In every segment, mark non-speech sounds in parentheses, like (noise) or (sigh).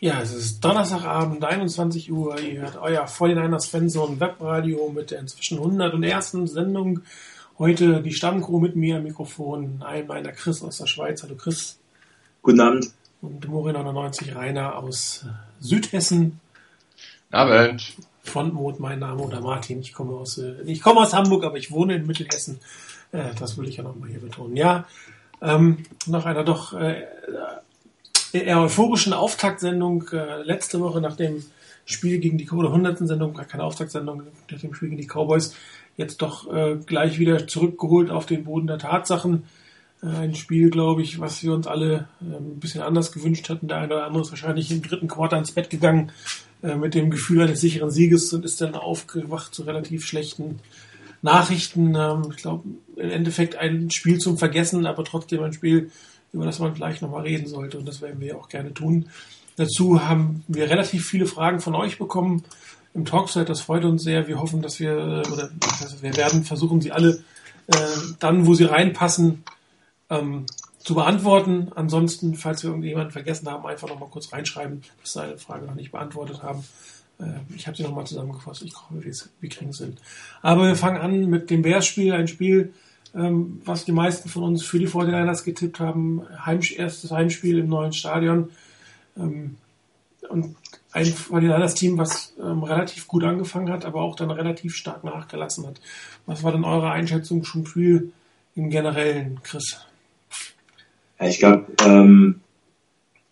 Ja, es ist Donnerstagabend, 21 Uhr. Ihr hört euer 49ers Fanzone Webradio mit der inzwischen 101. Sendung. Heute die Stammcrew mit mir am Mikrofon. Einmal der Chris aus der Schweiz. Hallo Chris. Guten Abend. Und Mori99 Rainer aus Südhessen. Abend. Frontmod, mein Name oder Martin. Ich komme aus, äh, ich komme aus Hamburg, aber ich wohne in Mittelhessen. Äh, das will ich ja nochmal hier betonen. Ja, ähm, nach einer doch äh, eher euphorischen Auftaktsendung äh, letzte Woche nach dem Spiel gegen die oder 100. Sendung, gar keine Auftaktsendung, nach dem Spiel gegen die Cowboys, jetzt doch äh, gleich wieder zurückgeholt auf den Boden der Tatsachen. Äh, ein Spiel, glaube ich, was wir uns alle äh, ein bisschen anders gewünscht hatten. Der eine oder andere ist wahrscheinlich im dritten Quartal ins Bett gegangen äh, mit dem Gefühl eines sicheren Sieges und ist dann aufgewacht zu relativ schlechten Nachrichten. Ähm, ich glaube, im Endeffekt ein Spiel zum Vergessen, aber trotzdem ein Spiel, über das man gleich nochmal reden sollte und das werden wir auch gerne tun. Dazu haben wir relativ viele Fragen von euch bekommen im Talkset. Das freut uns sehr. Wir hoffen, dass wir, oder wir werden versuchen, sie alle äh, dann, wo sie reinpassen, ähm, zu beantworten. Ansonsten, falls wir irgendjemanden vergessen haben, einfach nochmal kurz reinschreiben, dass sie eine Frage noch nicht beantwortet haben. Äh, ich habe sie nochmal zusammengefasst. Ich hoffe, wir kriegen es hin. Aber wir fangen an mit dem Bears-Spiel. Ein Spiel, ähm, was die meisten von uns für die 49ers getippt haben. Heim, erstes Heimspiel im neuen Stadion. Ähm, und ein 49ers-Team, was ähm, relativ gut angefangen hat, aber auch dann relativ stark nachgelassen hat. Was war denn eure Einschätzung schon viel im Generellen, Chris? Ja, ich glaube, ähm,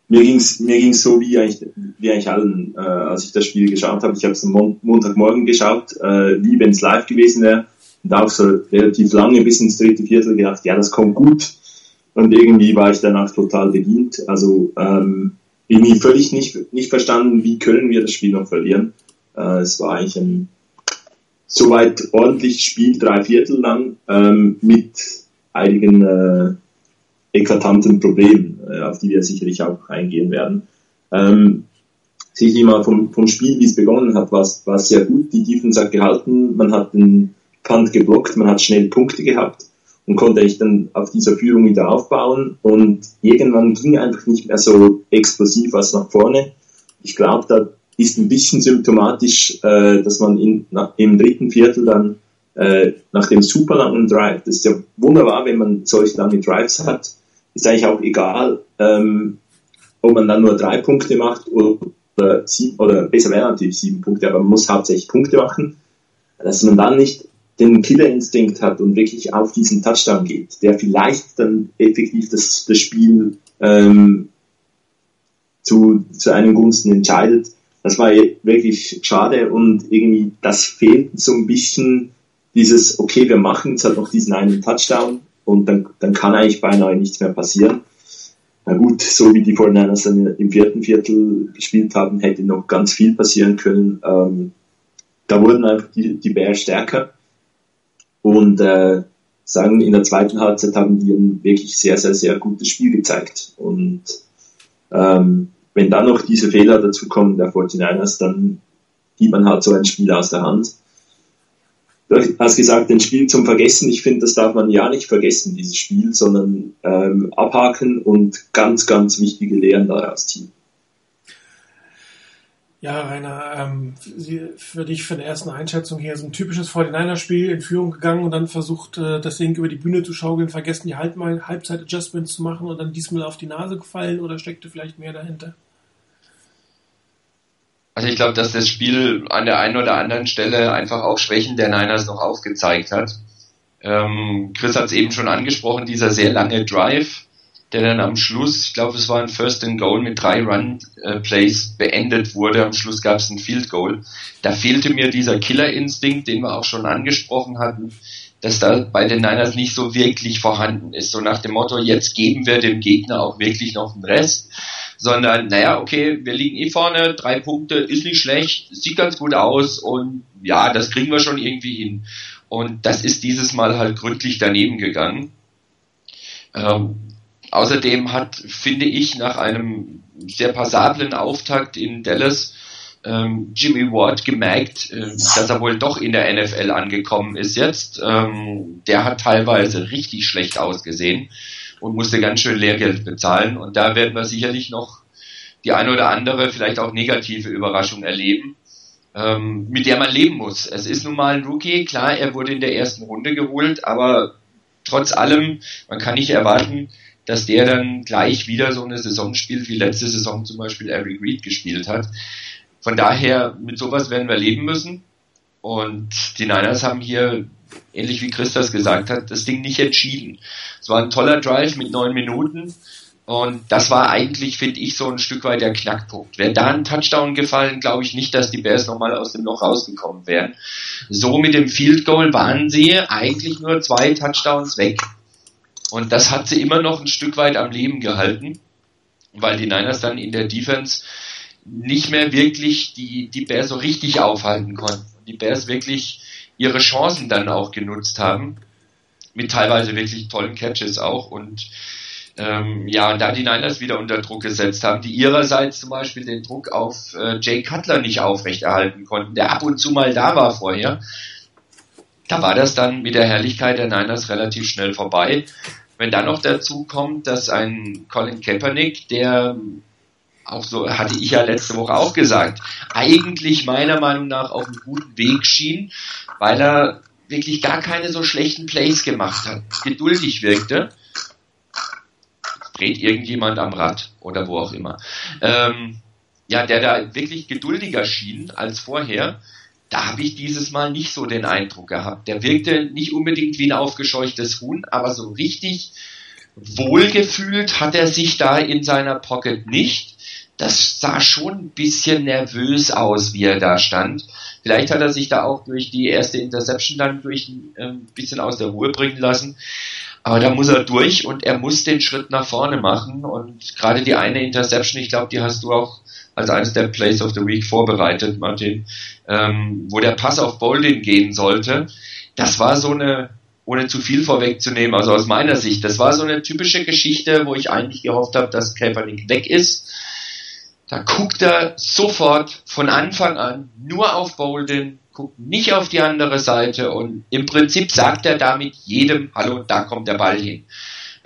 mir ging's mir ging's so wie eigentlich, wie eigentlich allen, äh, als ich das Spiel geschaut habe. Ich habe es am Mon Montagmorgen geschaut, äh, wie wenn es live gewesen wäre und auch so relativ lange bis ins dritte Viertel gedacht, ja, das kommt gut. Und irgendwie war ich danach total bedient. Also ähm, irgendwie völlig nicht, nicht verstanden, wie können wir das Spiel noch verlieren. Äh, es war eigentlich ein soweit ordentliches Spiel, drei Viertel lang, ähm, mit einigen äh, eklatanten Problemen, äh, auf die wir sicherlich auch eingehen werden. Ähm, sicherlich mal vom, vom Spiel, wie es begonnen hat, war es sehr gut. Die Defense hat gehalten, man hat den Punt geblockt, man hat schnell Punkte gehabt und konnte ich dann auf dieser Führung wieder aufbauen und irgendwann ging einfach nicht mehr so explosiv was nach vorne. Ich glaube, da ist ein bisschen symptomatisch, äh, dass man in, na, im dritten Viertel dann äh, nach dem super langen Drive, das ist ja wunderbar, wenn man solche lange Drives hat, ist eigentlich auch egal, ähm, ob man dann nur drei Punkte macht oder, sieben, oder besser wäre natürlich sieben Punkte, aber man muss hauptsächlich Punkte machen, dass man dann nicht den Killerinstinkt hat und wirklich auf diesen Touchdown geht, der vielleicht dann effektiv das, das Spiel ähm, zu, zu einem Gunsten entscheidet. Das war wirklich schade und irgendwie das fehlt so ein bisschen dieses, okay, wir machen jetzt halt noch diesen einen Touchdown und dann, dann kann eigentlich beinahe nichts mehr passieren. Na gut, so wie die 49ers dann im vierten Viertel gespielt haben, hätte noch ganz viel passieren können. Ähm, da wurden einfach die, die Bears stärker und äh, sagen, in der zweiten Halbzeit haben die ein wirklich sehr, sehr, sehr gutes Spiel gezeigt. Und ähm, wenn dann noch diese Fehler dazu kommen der 49ers, dann gibt man halt so ein Spiel aus der Hand. Du hast gesagt, ein Spiel zum Vergessen. Ich finde, das darf man ja nicht vergessen, dieses Spiel, sondern ähm, abhaken und ganz, ganz wichtige Lehren daraus ziehen. Ja, Rainer, ähm, für dich für eine erste Einschätzung hier so ein typisches 49er-Spiel in Führung gegangen und dann versucht, äh, das Ding über die Bühne zu schaukeln, vergessen die Halbzeit-Adjustments zu machen und dann diesmal auf die Nase gefallen oder steckte vielleicht mehr dahinter? Also ich glaube, dass das Spiel an der einen oder anderen Stelle einfach auch Schwächen der Niners noch aufgezeigt hat. Ähm, Chris hat es eben schon angesprochen, dieser sehr lange Drive, der dann am Schluss, ich glaube, es war ein First and Goal mit drei Run äh, Plays beendet wurde. Am Schluss gab es ein Field Goal. Da fehlte mir dieser Killer-Instinkt, den wir auch schon angesprochen hatten, dass da bei den Niners nicht so wirklich vorhanden ist. So nach dem Motto, jetzt geben wir dem Gegner auch wirklich noch den Rest, sondern naja, okay, wir liegen eh vorne, drei Punkte, ist nicht schlecht, sieht ganz gut aus und ja, das kriegen wir schon irgendwie hin. Und das ist dieses Mal halt gründlich daneben gegangen. Ähm, Außerdem hat, finde ich, nach einem sehr passablen Auftakt in Dallas ähm, Jimmy Ward gemerkt, äh, dass er wohl doch in der NFL angekommen ist jetzt. Ähm, der hat teilweise richtig schlecht ausgesehen und musste ganz schön Lehrgeld bezahlen. Und da werden wir sicherlich noch die eine oder andere vielleicht auch negative Überraschung erleben, ähm, mit der man leben muss. Es ist nun mal ein Rookie, klar, er wurde in der ersten Runde geholt, aber trotz allem, man kann nicht erwarten, dass der dann gleich wieder so eine Saison spielt, wie letzte Saison zum Beispiel Eric Reed gespielt hat. Von daher, mit sowas werden wir leben müssen. Und die Niners haben hier, ähnlich wie Christas gesagt hat, das Ding nicht entschieden. Es war ein toller Drive mit neun Minuten. Und das war eigentlich, finde ich, so ein Stück weit der Knackpunkt. Wäre da ein Touchdown gefallen, glaube ich nicht, dass die Bears nochmal aus dem Loch rausgekommen wären. So mit dem Field Goal waren sie eigentlich nur zwei Touchdowns weg. Und das hat sie immer noch ein Stück weit am Leben gehalten, weil die Niners dann in der Defense nicht mehr wirklich die, die Bears so richtig aufhalten konnten. Die Bears wirklich ihre Chancen dann auch genutzt haben. Mit teilweise wirklich tollen Catches auch. Und ähm, ja, und da die Niners wieder unter Druck gesetzt haben, die ihrerseits zum Beispiel den Druck auf äh, Jay Cutler nicht aufrechterhalten konnten, der ab und zu mal da war vorher, da war das dann mit der Herrlichkeit der Niners relativ schnell vorbei. Wenn dann noch dazu kommt, dass ein Colin Kaepernick, der auch so hatte ich ja letzte Woche auch gesagt, eigentlich meiner Meinung nach auf einem guten Weg schien, weil er wirklich gar keine so schlechten Plays gemacht hat, geduldig wirkte dreht irgendjemand am Rad oder wo auch immer. Ähm, ja, der da wirklich geduldiger schien als vorher, da habe ich dieses Mal nicht so den Eindruck gehabt. Der wirkte nicht unbedingt wie ein aufgescheuchtes Huhn, aber so richtig wohlgefühlt hat er sich da in seiner Pocket nicht. Das sah schon ein bisschen nervös aus, wie er da stand. Vielleicht hat er sich da auch durch die erste Interception dann durch ein ähm, bisschen aus der Ruhe bringen lassen. Aber da muss er durch und er muss den Schritt nach vorne machen. Und gerade die eine Interception, ich glaube, die hast du auch als eines der Plays of the Week vorbereitet, Martin, ähm, wo der Pass auf Boldin gehen sollte. Das war so eine, ohne zu viel vorwegzunehmen, also aus meiner Sicht, das war so eine typische Geschichte, wo ich eigentlich gehofft habe, dass Kaepernick weg ist. Da guckt er sofort von Anfang an nur auf Bolden, guckt nicht auf die andere Seite und im Prinzip sagt er damit jedem, hallo, da kommt der Ball hin.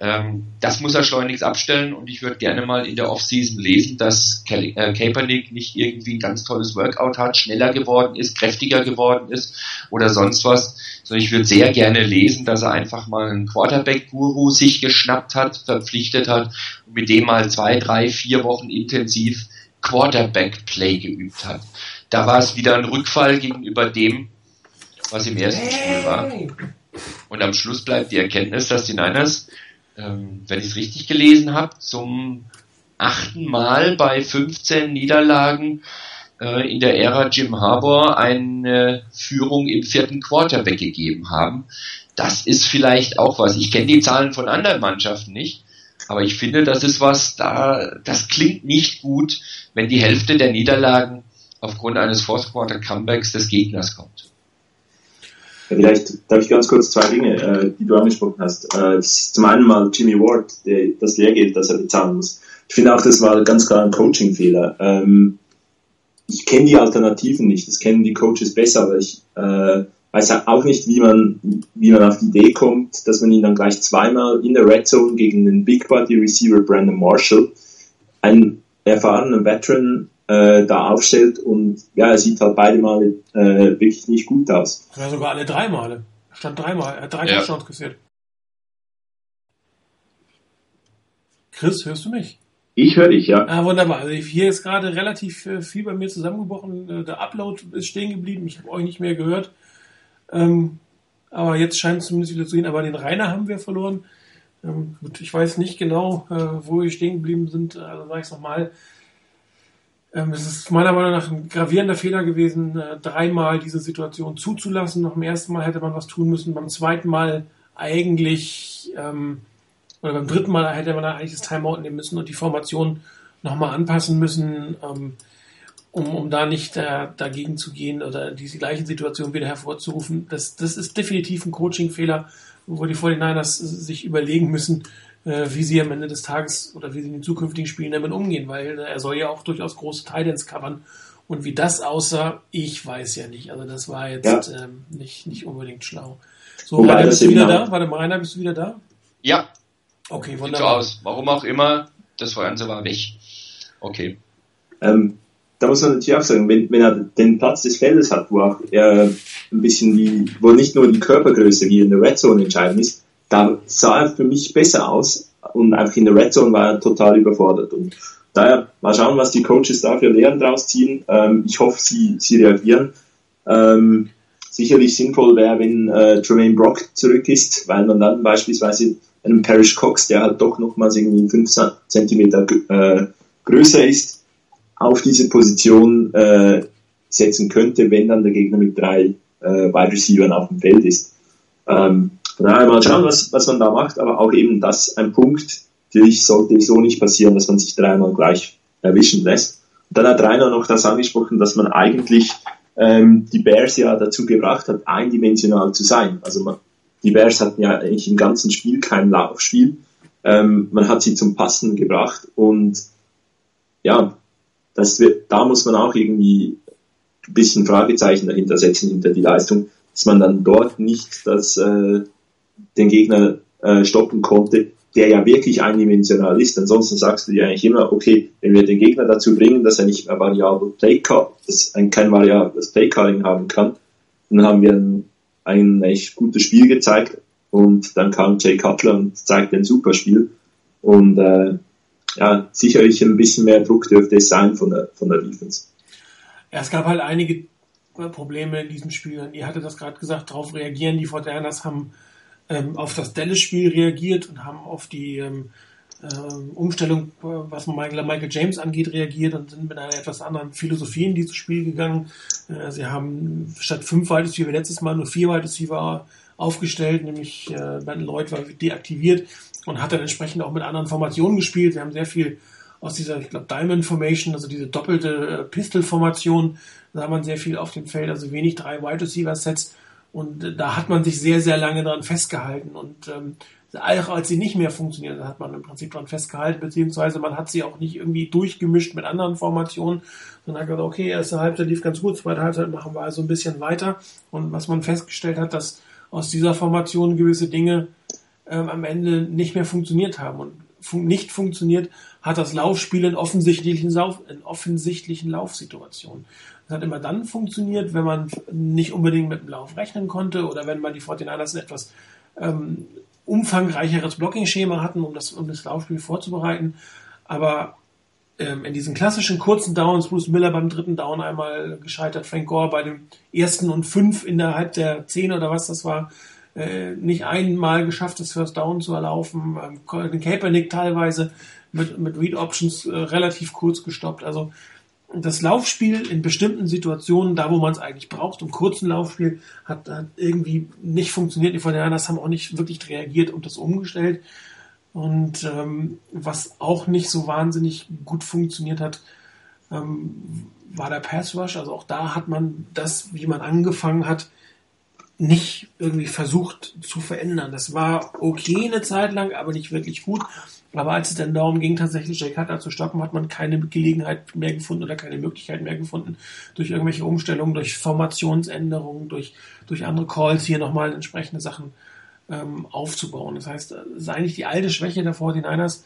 Ähm, das muss er schleunigst abstellen und ich würde gerne mal in der Offseason lesen, dass Kelly, äh, Kaepernick nicht irgendwie ein ganz tolles Workout hat, schneller geworden ist, kräftiger geworden ist oder sonst was, sondern ich würde sehr gerne lesen, dass er einfach mal einen Quarterback-Guru sich geschnappt hat, verpflichtet hat und mit dem mal zwei, drei, vier Wochen intensiv Quarterback-Play geübt hat. Da war es wieder ein Rückfall gegenüber dem, was im ersten Spiel war. Und am Schluss bleibt die Erkenntnis, dass die Niners, ähm, wenn ich es richtig gelesen habe, zum achten Mal bei 15 Niederlagen äh, in der Ära Jim Harbour eine Führung im vierten Quarter weggegeben haben. Das ist vielleicht auch was. Ich kenne die Zahlen von anderen Mannschaften nicht, aber ich finde, das ist was, da, das klingt nicht gut, wenn die Hälfte der Niederlagen aufgrund eines Fourth Quarter Comebacks des Gegners kommt. Vielleicht darf ich ganz kurz zwei Dinge, äh, die du angesprochen hast. Äh, zum einen mal Jimmy Ward, der, das Lehrgeld, das er bezahlen muss. Ich finde auch, das war ganz klar ein Coaching-Fehler. Ähm, ich kenne die Alternativen nicht, das kennen die Coaches besser, aber ich äh, weiß auch nicht, wie man, wie man auf die Idee kommt, dass man ihn dann gleich zweimal in der Red Zone gegen den Big Body Receiver Brandon Marshall, einen erfahrenen Veteran, äh, da aufstellt und ja, er sieht halt beide Male äh, wirklich nicht gut aus. Ja, sogar alle drei Male. Er stand dreimal, er hat drei ja. Touchdowns gesehen. Chris, hörst du mich? Ich höre dich, ja. Ah, wunderbar. Also hier ist gerade relativ äh, viel bei mir zusammengebrochen. Äh, der Upload ist stehen geblieben. Ich habe euch nicht mehr gehört. Ähm, aber jetzt scheint es zumindest wieder zu gehen. Aber den Rainer haben wir verloren. Ähm, gut, ich weiß nicht genau, äh, wo wir stehen geblieben sind. Also sage ich es nochmal. Ähm, es ist meiner Meinung nach ein gravierender Fehler gewesen, äh, dreimal diese Situation zuzulassen. Noch beim ersten Mal hätte man was tun müssen. Beim zweiten Mal eigentlich, ähm, oder beim dritten Mal hätte man eigentlich das Timeout nehmen müssen und die Formation nochmal anpassen müssen, ähm, um, um da nicht äh, dagegen zu gehen oder diese gleiche Situation wieder hervorzurufen. Das, das ist definitiv ein Coaching-Fehler, wo die 49ers sich überlegen müssen, äh, wie sie am Ende des Tages oder wie sie in den zukünftigen Spielen damit umgehen, weil äh, er soll ja auch durchaus große Titans covern. Und wie das aussah, ich weiß ja nicht. Also das war jetzt ja. ähm, nicht, nicht unbedingt schlau. So, Wobei Rainer, bist du wieder da? Warte mal, Rainer, bist du wieder da? Ja. Okay, wunderbar. Sieht so aus. Warum auch immer, das Ganze war weg. Okay. Ähm, da muss man natürlich auch sagen, wenn, wenn er den Platz des Feldes hat, wo auch er ein bisschen wie, wo nicht nur die Körpergröße wie in der Red Zone entscheidend ist, da sah er für mich besser aus und einfach in der Red Zone war er total überfordert. Und daher mal schauen, was die Coaches da für Lehren draus ziehen. Ähm, ich hoffe, sie, sie reagieren. Ähm, sicherlich sinnvoll wäre, wenn äh, Tremaine Brock zurück ist, weil man dann beispielsweise einem Parrish Cox, der halt doch nochmals irgendwie 5 cm äh, größer ist, auf diese Position äh, setzen könnte, wenn dann der Gegner mit drei äh, Wide Receivers auf dem Feld ist. Ähm, von daher mal schauen, was, was man da macht, aber auch eben das ein Punkt, für ich sollte so nicht passieren, dass man sich dreimal gleich erwischen lässt. Und dann hat Rainer noch das angesprochen, dass man eigentlich ähm, die Bears ja dazu gebracht hat, eindimensional zu sein. Also man, die Bears hatten ja eigentlich im ganzen Spiel kein Laufspiel. Ähm, man hat sie zum Passen gebracht und ja, das wird, da muss man auch irgendwie ein bisschen Fragezeichen dahinter setzen, hinter die Leistung, dass man dann dort nicht das, äh, den Gegner äh, stoppen konnte, der ja wirklich eindimensional ist. Ansonsten sagst du dir eigentlich immer, okay, wenn wir den Gegner dazu bringen, dass er nicht mehr variabel Playcall, dass ein kein variables Playcalling haben kann, dann haben wir ein, ein echt gutes Spiel gezeigt und dann kam Jay Cutler und zeigte ein super Spiel und äh, ja, sicherlich ein bisschen mehr Druck dürfte es sein von der, von der Defense. Ja, es gab halt einige Probleme in diesem Spiel. Ihr hattet das gerade gesagt, darauf reagieren. Die Fortinanders haben ähm, auf das Dallas-Spiel reagiert und haben auf die ähm, äh, Umstellung, was Michael, Michael James angeht, reagiert und sind mit einer etwas anderen Philosophie in dieses Spiel gegangen. Äh, sie haben statt fünf Wide Receiver letztes Mal nur vier Wide Receiver aufgestellt, nämlich äh, Ben Lloyd war deaktiviert und hat dann entsprechend auch mit anderen Formationen gespielt. Sie haben sehr viel aus dieser, ich glaube, Diamond Formation, also diese doppelte äh, Pistol-Formation, da hat man sehr viel auf dem Feld, also wenig drei Wide Receiver Sets und äh, da hat man sich sehr, sehr lange dran festgehalten und ähm, auch als sie nicht mehr funktioniert, hat man im Prinzip dran festgehalten, beziehungsweise man hat sie auch nicht irgendwie durchgemischt mit anderen Formationen, sondern hat gesagt, okay, erste Halbzeit lief ganz gut, zweite Halbzeit machen wir also ein bisschen weiter. Und was man festgestellt hat, dass aus dieser Formation gewisse Dinge ähm, am Ende nicht mehr funktioniert haben. Und fun nicht funktioniert hat das Laufspiel in offensichtlichen, Lauf in offensichtlichen Laufsituationen. Das hat immer dann funktioniert, wenn man nicht unbedingt mit dem Lauf rechnen konnte oder wenn man die 49ers ein etwas ähm, umfangreicheres Blocking-Schema hatten, um das, um das Laufspiel vorzubereiten. Aber ähm, in diesen klassischen kurzen Downs, Bruce Miller beim dritten Down einmal gescheitert, Frank Gore bei dem ersten und fünf innerhalb der zehn oder was das war, äh, nicht einmal geschafft, das First Down zu erlaufen. Ähm, Kaepernick teilweise mit, mit Read Options äh, relativ kurz gestoppt. Also das Laufspiel in bestimmten Situationen, da wo man es eigentlich braucht, im kurzen Laufspiel, hat, hat irgendwie nicht funktioniert. Die Fortinanders haben auch nicht wirklich reagiert und das umgestellt. Und ähm, was auch nicht so wahnsinnig gut funktioniert hat, ähm, war der Pass Rush. Also auch da hat man das, wie man angefangen hat, nicht irgendwie versucht zu verändern. Das war okay eine Zeit lang, aber nicht wirklich gut. Aber als es dann darum ging, tatsächlich Jake Cutler zu stoppen, hat man keine Gelegenheit mehr gefunden oder keine Möglichkeit mehr gefunden, durch irgendwelche Umstellungen, durch Formationsänderungen, durch, durch andere Calls hier nochmal entsprechende Sachen ähm, aufzubauen. Das heißt, es ist eigentlich die alte Schwäche der 49ers,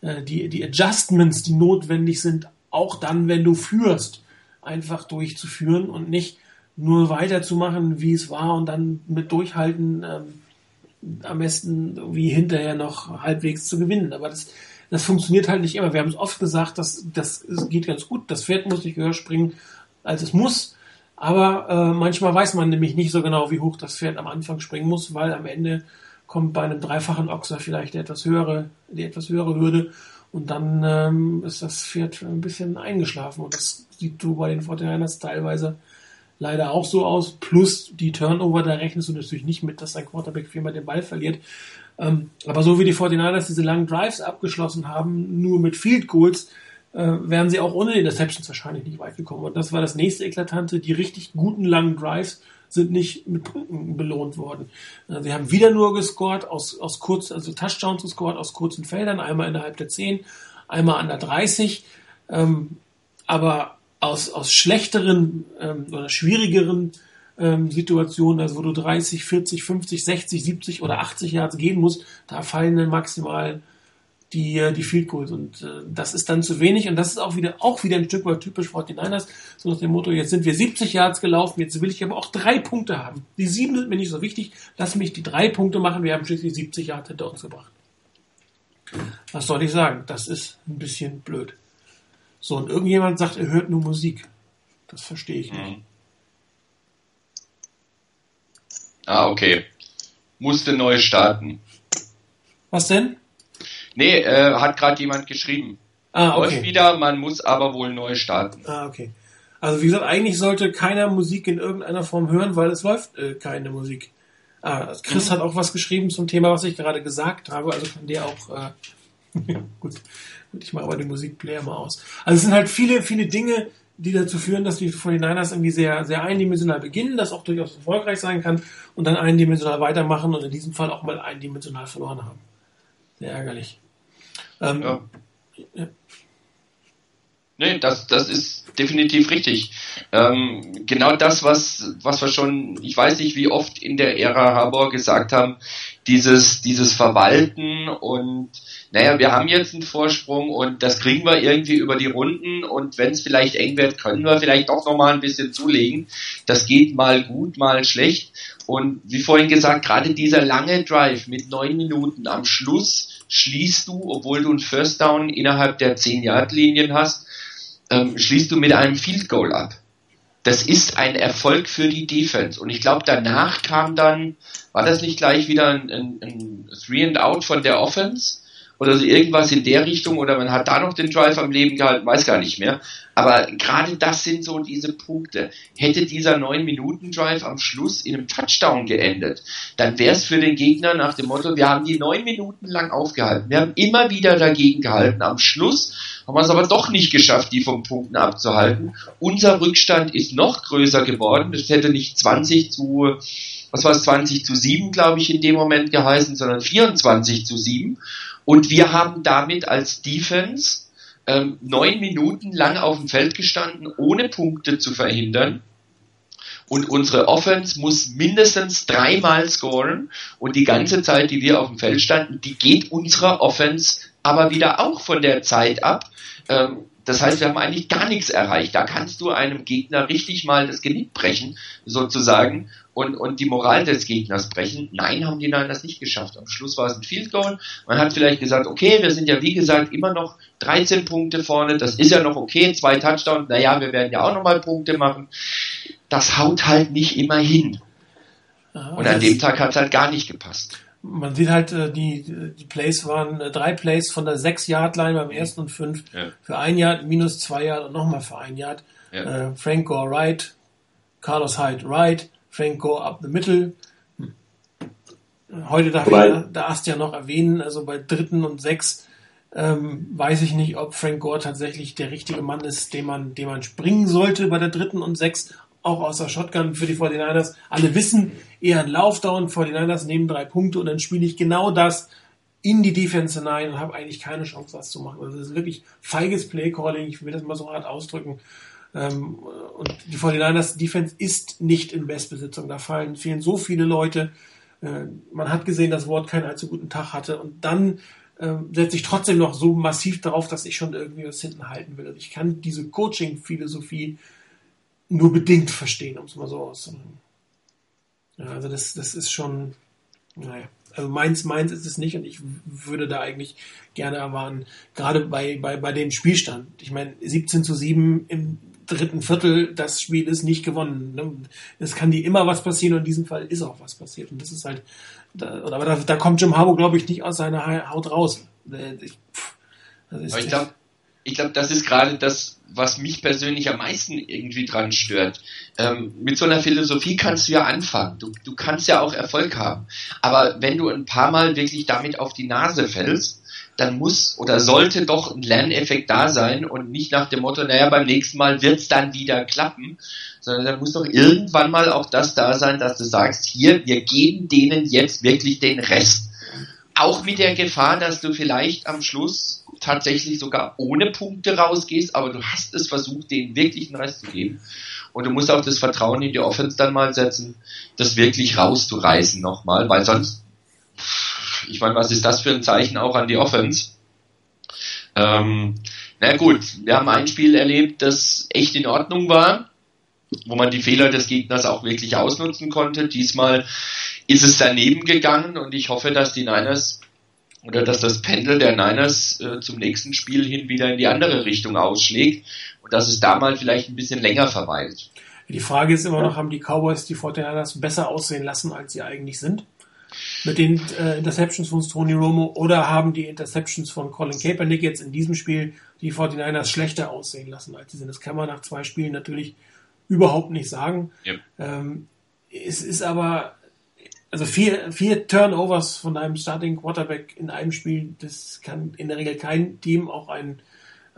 äh, die, die Adjustments, die notwendig sind, auch dann, wenn du führst, einfach durchzuführen und nicht nur weiterzumachen, wie es war und dann mit Durchhalten ähm, am besten wie hinterher noch halbwegs zu gewinnen. Aber das, das funktioniert halt nicht immer. Wir haben es oft gesagt, dass das geht ganz gut. Das Pferd muss nicht höher springen, als es muss. Aber äh, manchmal weiß man nämlich nicht so genau, wie hoch das Pferd am Anfang springen muss, weil am Ende kommt bei einem dreifachen Ochser vielleicht die etwas höhere, die etwas höhere Hürde und dann ähm, ist das Pferd ein bisschen eingeschlafen. Und das sieht du bei den Fortinanders teilweise leider auch so aus. Plus die Turnover, da rechnest du natürlich nicht mit, dass dein Quarterback viermal den Ball verliert. Ähm, aber so wie die 49ers diese langen Drives abgeschlossen haben, nur mit Field Goals, äh, wären sie auch ohne Interceptions wahrscheinlich nicht weit gekommen. Und das war das nächste Eklatante. Die richtig guten langen Drives sind nicht mit Punkten belohnt worden. Äh, sie haben wieder nur gescored, aus, aus kurz, also Touchdowns gescored aus kurzen Feldern, einmal innerhalb der 10, einmal an der 30. Ähm, aber aus, aus schlechteren ähm, oder schwierigeren ähm, Situationen, also wo du 30, 40, 50, 60, 70 oder 80 Yards gehen musst, da fallen dann maximal die, äh, die Field Goals. Und äh, das ist dann zu wenig. Und das ist auch wieder, auch wieder ein Stück weit typisch 49ers. So nach dem Motto, jetzt sind wir 70 Yards gelaufen, jetzt will ich aber auch drei Punkte haben. Die sieben sind mir nicht so wichtig. Lass mich die drei Punkte machen. Wir haben schließlich 70 Yards hinter uns gebracht. Was soll ich sagen? Das ist ein bisschen blöd. So, und irgendjemand sagt, er hört nur Musik. Das verstehe ich nicht. Mhm. Ah, okay. Musste neu starten. Was denn? Nee, äh, hat gerade jemand geschrieben. Ah, Läuft okay. wieder, man muss aber wohl neu starten. Ah, okay. Also wie gesagt, eigentlich sollte keiner Musik in irgendeiner Form hören, weil es läuft äh, keine Musik. Ah, Chris hat auch was geschrieben zum Thema, was ich gerade gesagt habe, also kann der auch äh, (laughs) gut, gut, ich mache aber den Musikplayer mal aus. Also es sind halt viele, viele Dinge, die dazu führen, dass die 49ers irgendwie sehr, sehr eindimensional beginnen, das auch durchaus erfolgreich sein kann und dann eindimensional weitermachen und in diesem Fall auch mal eindimensional verloren haben. Sehr ärgerlich. Ähm, Ja. Nee, das, das ist definitiv richtig. Ähm, genau das, was, was wir schon, ich weiß nicht, wie oft in der Ära Harbour gesagt haben, dieses, dieses Verwalten und naja, wir haben jetzt einen Vorsprung und das kriegen wir irgendwie über die Runden und wenn es vielleicht eng wird, können wir vielleicht doch nochmal ein bisschen zulegen. Das geht mal gut, mal schlecht. Und wie vorhin gesagt, gerade dieser lange Drive mit neun Minuten am Schluss schließt du, obwohl du einen First Down innerhalb der 10-Yard-Linien hast, ähm, schließt du mit einem Field Goal ab. Das ist ein Erfolg für die Defense. Und ich glaube, danach kam dann, war das nicht gleich wieder ein, ein, ein Three and Out von der Offense? Oder so irgendwas in der Richtung, oder man hat da noch den Drive am Leben gehalten, weiß gar nicht mehr. Aber gerade das sind so diese Punkte. Hätte dieser 9-Minuten-Drive am Schluss in einem Touchdown geendet, dann wäre es für den Gegner nach dem Motto, wir haben die neun Minuten lang aufgehalten. Wir haben immer wieder dagegen gehalten. Am Schluss haben wir es aber doch nicht geschafft, die vom Punkten abzuhalten. Unser Rückstand ist noch größer geworden. Das hätte nicht 20 zu, was war es, 20 zu 7, glaube ich, in dem Moment geheißen, sondern 24 zu 7. Und wir haben damit als Defense ähm, neun Minuten lang auf dem Feld gestanden, ohne Punkte zu verhindern. Und unsere Offense muss mindestens dreimal scoren. Und die ganze Zeit, die wir auf dem Feld standen, die geht unserer Offense aber wieder auch von der Zeit ab. Ähm, das heißt, wir haben eigentlich gar nichts erreicht. Da kannst du einem Gegner richtig mal das Genick brechen, sozusagen, und, und die Moral des Gegners brechen. Nein, haben die Niners nicht geschafft. Am Schluss war es ein Field Goal. Man hat vielleicht gesagt, okay, wir sind ja wie gesagt immer noch 13 Punkte vorne. Das ist ja noch okay. Zwei Touchdowns. Naja, wir werden ja auch nochmal Punkte machen. Das haut halt nicht immer hin. Ja, Und an dem Tag hat es halt gar nicht gepasst. Man sieht halt, äh, die, die Plays waren äh, drei Plays von der 6-Yard-Line beim ersten und fünf Ja. für ein Yard, minus zwei Yard und nochmal für ein Yard. Ja. Äh, Frank Gore right, Carlos Hyde right, Frank Gore up the middle. Hm. Heute darf Wobei- ich da Ast ja noch erwähnen, also bei dritten und sechs ähm, weiß ich nicht, ob Frank Gore tatsächlich der richtige Mann ist, den man, den man springen sollte bei der dritten und sechs, auch aus der Shotgun für die 49ers. Alle wissen, eher ein Laufdown, 49ers nehmen drei Punkte und dann spiele ich genau das in die Defense hinein und habe eigentlich keine Chance, was zu machen. Also das ist wirklich feiges Playcalling, ich will das mal so hart ausdrücken. Ähm, und die 49ers Defense ist nicht in Bestbesitzung. Da fallen, fehlen so viele Leute. Äh, man hat gesehen, dass Ward keinen allzu guten Tag hatte und dann ähm, setze ich trotzdem noch so massiv darauf, dass ich schon irgendwie was hinten halten will. Also ich kann diese Coaching-Philosophie nur bedingt verstehen, um es mal so auszudrücken. Ja, also das, das ist schon, naja, also meins, meins ist es nicht und ich würde da eigentlich gerne erwarten, gerade bei, bei, bei dem Spielstand. Ich meine, 17 zu 7 im dritten Viertel, das Spiel ist nicht gewonnen. ne? Es kann dir immer was passieren und in diesem Fall ist auch was passiert. Und das ist halt, da, aber da, da kommt Jim Harbaugh, glaube ich, nicht aus seiner Haut raus. Äh, Ich, pff, ich glaube, ich glaube, das ist gerade das, was mich persönlich am meisten irgendwie dran stört. Ähm, mit so einer Philosophie kannst du ja anfangen. Du, du kannst ja auch Erfolg haben. Aber wenn du ein paar Mal wirklich damit auf die Nase fällst, dann muss oder sollte doch ein Lerneffekt da sein und nicht nach dem Motto, naja, beim nächsten Mal wird's dann wieder klappen, sondern dann muss doch irgendwann mal auch das da sein, dass du sagst, hier, wir geben denen jetzt wirklich den Rest. Auch mit der Gefahr, dass du vielleicht am Schluss tatsächlich sogar ohne Punkte rausgehst, aber du hast es versucht, denen wirklich einen Rest zu geben. Und du musst auch das Vertrauen in die Offense dann mal setzen, das wirklich rauszureißen nochmal, weil sonst, ich meine, was ist das für ein Zeichen auch an die Offense? Ähm, na gut, wir haben ein Spiel erlebt, das echt in Ordnung war, wo man die Fehler des Gegners auch wirklich ausnutzen konnte. Diesmal ist es daneben gegangen und ich hoffe, dass die Niners oder dass das Pendel der Niners äh, zum nächsten Spiel hin wieder in die andere Richtung ausschlägt und dass es da mal vielleicht ein bisschen länger verweilt. Die Frage ist immer noch, haben die Cowboys die 49ers besser aussehen lassen, als sie eigentlich sind? Mit den äh, Interceptions von Tony Romo oder haben die Interceptions von Colin Kaepernick jetzt in diesem Spiel die 49ers schlechter aussehen lassen, als sie sind? Das kann man nach zwei Spielen natürlich überhaupt nicht sagen. Yep. Ähm, es ist aber, also vier, vier Turnovers von einem Starting Quarterback in einem Spiel, das kann in der Regel kein Team, auch ein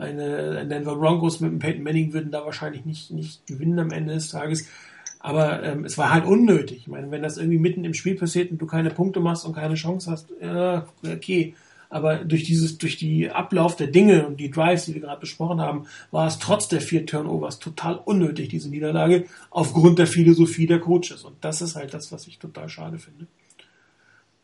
eine Denver Broncos mit dem Peyton Manning würden da wahrscheinlich nicht, nicht gewinnen am Ende des Tages. Aber ähm, es war halt unnötig. Ich meine, wenn das irgendwie mitten im Spiel passiert und du keine Punkte machst und keine Chance hast, ja, okay. Aber durch dieses, durch die Ablauf der Dinge und die Drives, die wir gerade besprochen haben, war es trotz der vier Turnovers total unnötig, diese Niederlage, aufgrund der Philosophie der Coaches. Und das ist halt das, was ich total schade finde.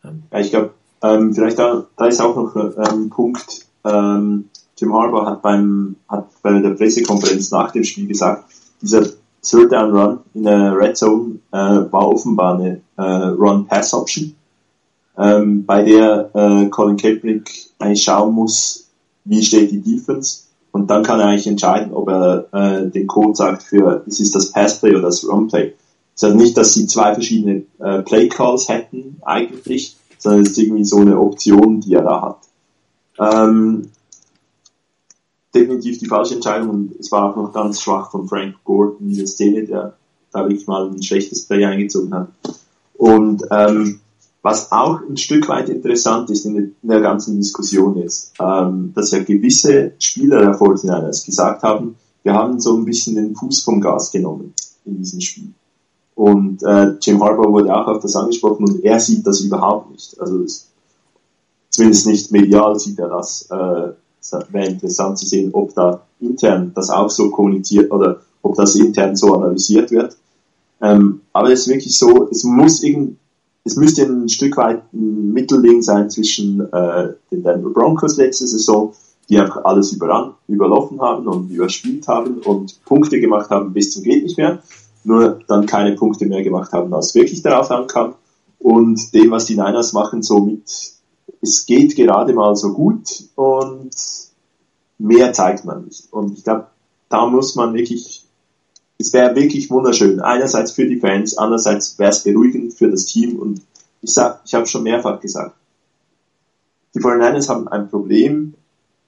Ja, ich glaube, ähm, vielleicht da, da ist auch noch ähm, ein Punkt, ähm, Jim Harbour hat beim hat bei der Pressekonferenz nach dem Spiel gesagt, dieser Third Down Run in der Red Zone äh, war offenbar eine äh, Run Pass Option, ähm, bei der äh, Colin Kaepernick eigentlich schauen muss, wie steht die Defense und dann kann er eigentlich entscheiden, ob er äh, den Code sagt für, ist es das Pass Play oder das Run Play. Das heißt nicht, dass sie zwei verschiedene äh, Play Calls hätten eigentlich, sondern es ist irgendwie so eine Option, die er da hat. Ähm, definitiv die falsche Entscheidung und es war auch noch ganz schwach von Frank Gore in dieser Szene, der da wirklich mal ein schlechtes Play eingezogen hat. Und ähm, was auch ein Stück weit interessant ist in der, in der ganzen Diskussion ist, ähm, dass ja gewisse Spieler der 49ers gesagt haben, wir haben so ein bisschen den Fuß vom Gas genommen in diesem Spiel. Und äh, Jim Harbour wurde auch auf das angesprochen und er sieht das überhaupt nicht. Also es, zumindest nicht medial sieht er das. Äh, wäre interessant zu sehen, ob da intern das auch so kommuniziert oder ob das intern so analysiert wird. Ähm, aber es ist wirklich so, es muss irgend, es müsste ein Stück weit ein Mittelding sein zwischen äh, den Denver Broncos letzte Saison, die einfach alles überran, überlaufen haben und überspielt haben und Punkte gemacht haben bis zum geht nicht mehr, nur dann keine Punkte mehr gemacht haben, als wirklich darauf ankam und dem, was die Niners machen, so mit es geht gerade mal so gut und mehr zeigt man nicht. Und ich glaube, da muss man wirklich, es wäre wirklich wunderschön. Einerseits für die Fans, andererseits wäre es beruhigend für das Team. Und ich sag, ich habe schon mehrfach gesagt, die 49ers haben ein Problem,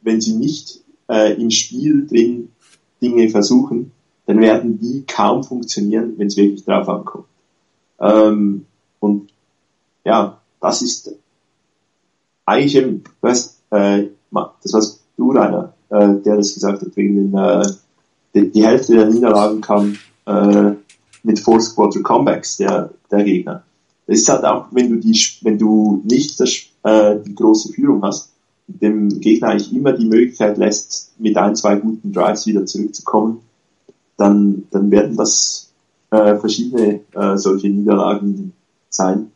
wenn sie nicht äh, im Spiel drin Dinge versuchen, dann werden die kaum funktionieren, wenn es wirklich drauf ankommt. Ähm, und ja, das ist eigentlich eben, weißt, äh, das warst du, Rainer, äh, der das gesagt hat, wegen den, äh, die, die Hälfte der Niederlagen kam äh, mit Force Quarter Comebacks der, der Gegner. Das ist halt auch, wenn du die, wenn du nicht das, äh, die große Führung hast, dem Gegner eigentlich immer die Möglichkeit lässt, mit ein, zwei guten Drives wieder zurückzukommen, dann, dann werden das äh, verschiedene äh, solche Niederlagen sein.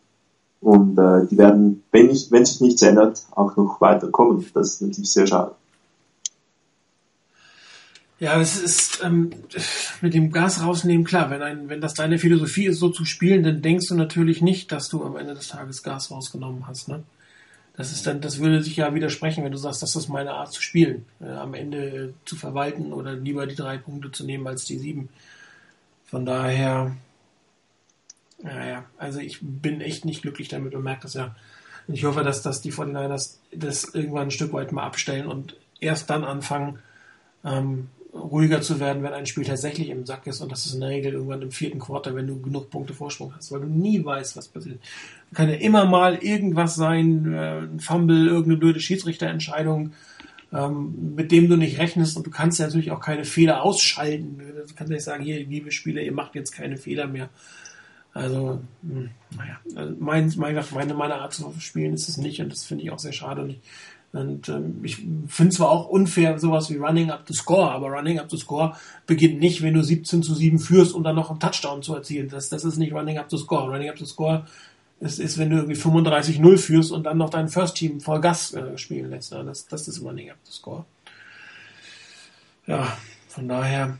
Und äh, die werden, wenn, nicht, wenn sich nichts ändert, auch noch weiterkommen. Das ist natürlich sehr schade. Ja, es ist ähm, mit dem Gas rausnehmen klar. Wenn, ein, wenn das deine Philosophie ist, so zu spielen, dann denkst du natürlich nicht, dass du am Ende des Tages Gas rausgenommen hast. Ne? Das ist dann, das würde sich ja widersprechen, wenn du sagst, das ist meine Art zu spielen, äh, am Ende zu verwalten oder lieber die drei Punkte zu nehmen als die sieben. Von daher naja, also ich bin echt nicht glücklich damit und merke das ja. Und ich hoffe, dass, dass die 49ers das irgendwann ein Stück weit mal abstellen und erst dann anfangen, ähm, ruhiger zu werden, wenn ein Spiel tatsächlich im Sack ist. Und das ist in der Regel irgendwann im vierten Quarter, wenn du genug Punkte Vorsprung hast, weil du nie weißt, was passiert. Kann ja immer mal irgendwas sein, äh, ein Fumble, irgendeine blöde Schiedsrichterentscheidung, ähm, mit dem du nicht rechnest. Und du kannst ja natürlich auch keine Fehler ausschalten. Du kannst nicht sagen, hier, liebe Spieler, ihr macht jetzt keine Fehler mehr. Also, hm, naja, also mein, meine, meine Art zu spielen ist es nicht und das finde ich auch sehr schade. Und ich, und, ähm, ich finde zwar auch unfair sowas wie Running up the Score, aber Running up the Score beginnt nicht, wenn du 17 zu 7 führst, um dann noch einen Touchdown zu erzielen. Das, das ist nicht Running up the Score. Running up the Score ist, ist wenn du irgendwie 35-0 führst und dann noch dein First Team voll Gas äh, spielen lässt. Das, das ist Running up the Score. Ja, von daher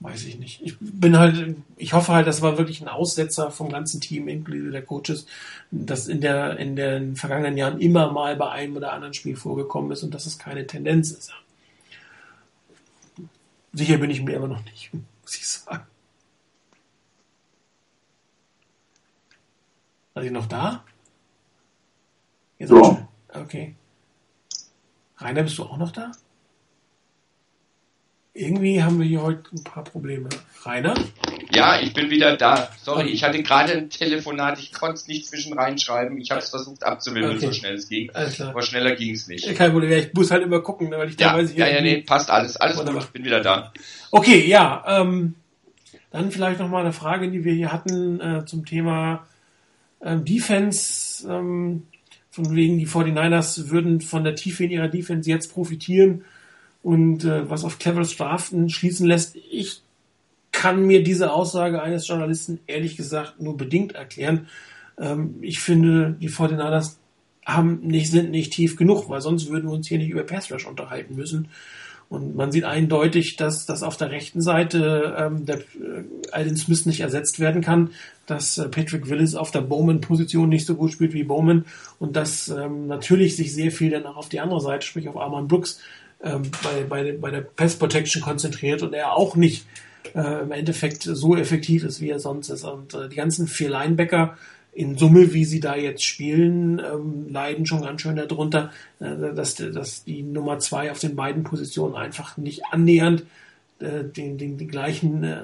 weiß ich nicht. Ich bin halt, ich hoffe halt, das war wirklich ein Aussetzer vom ganzen Team, inklusive der Coaches, das in der, in den vergangenen Jahren immer mal bei einem oder anderen Spiel vorgekommen ist und dass es keine Tendenz ist. Sicher bin ich mir aber noch nicht, muss ich sagen. War ich noch da? ja. Okay. Rainer, bist du auch noch da? Irgendwie haben wir hier heute ein paar Probleme. Rainer? Ja, ich bin wieder da. Sorry, ich hatte gerade ein Telefonat, ich konnte es nicht zwischen reinschreiben. Ich habe es versucht abzuwimmeln, okay. so schnell es ging. Aber schneller ging es nicht. Kein Problem, ich muss halt immer gucken, weil ich ja, teilweise hier. Ja, ja, nee, passt alles. Alles wunderbar. gut, ich bin wieder da. Okay, ja. Ähm, dann vielleicht nochmal eine Frage, die wir hier hatten äh, zum Thema ähm, Defense. Ähm, von wegen, die 49ers würden von der Tiefe in ihrer Defense jetzt profitieren und äh, was auf cleveres Draften schließen lässt. Ich kann mir diese Aussage eines Journalisten ehrlich gesagt nur bedingt erklären. Ähm, ich finde, die 49ers haben nicht, sind nicht tief genug, weil sonst würden wir uns hier nicht über Pass Rush unterhalten müssen. Und man sieht eindeutig, dass, dass auf der rechten Seite ähm, der äh, Alden Smith nicht ersetzt werden kann, dass äh, Patrick Willis auf der Bowman-Position nicht so gut spielt wie Bowman und dass ähm, natürlich sich sehr viel dann auch auf die andere Seite, sprich auf Armand Brooks, ähm, bei, bei, bei der Pass Protection konzentriert und er auch nicht äh, im Endeffekt so effektiv ist, wie er sonst ist. Und äh, die ganzen vier Linebacker in Summe, wie sie da jetzt spielen, ähm, leiden schon ganz schön darunter, äh, dass, dass die Nummer zwei auf den beiden Positionen einfach nicht annähernd äh, den, den, den gleichen äh,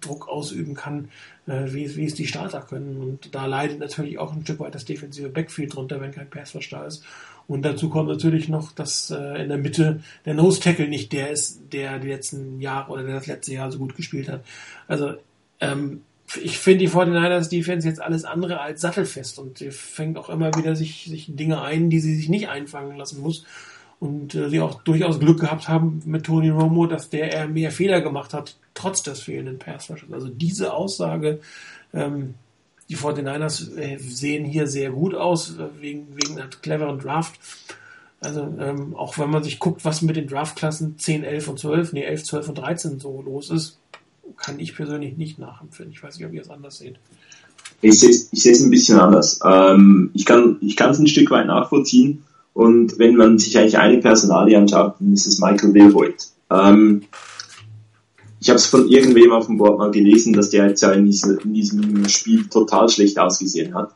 Druck ausüben kann, äh, wie, wie es die Starter können. Und da leidet natürlich auch ein Stück weit das defensive Backfield drunter, wenn kein Pass da ist. Und dazu kommt natürlich noch, dass äh, in der Mitte der Nose Tackle nicht der ist, der die letzten Jahre oder der das letzte Jahr so gut gespielt hat. Also ähm, ich finde die 49ers Defense jetzt alles andere als sattelfest und sie fängt auch immer wieder sich, sich Dinge ein, die sie sich nicht einfangen lassen muss. Und äh, sie auch durchaus Glück gehabt haben mit Tony Romo, dass der eher mehr Fehler gemacht hat, trotz des fehlenden Pass Also diese Aussage, ähm, die 49ers äh, sehen hier sehr gut aus, äh, wegen, wegen einer cleveren Draft. Also ähm, auch wenn man sich guckt, was mit den Draftklassen 10, 11 und 12, nee, 11, 12 und 13 so los ist, kann ich persönlich nicht nachempfinden. Ich weiß nicht, ob ihr es anders seht. Ich sehe ich es ein bisschen anders. Ähm, ich kann ich es ein Stück weit nachvollziehen. Und wenn man sich eigentlich eine Personalie anschaut, dann ist es Michael Wilvoit. Ähm, ich habe es von irgendwem auf dem Board mal gelesen, dass der jetzt ja in, diese, in, diesem Spiel total schlecht ausgesehen hat.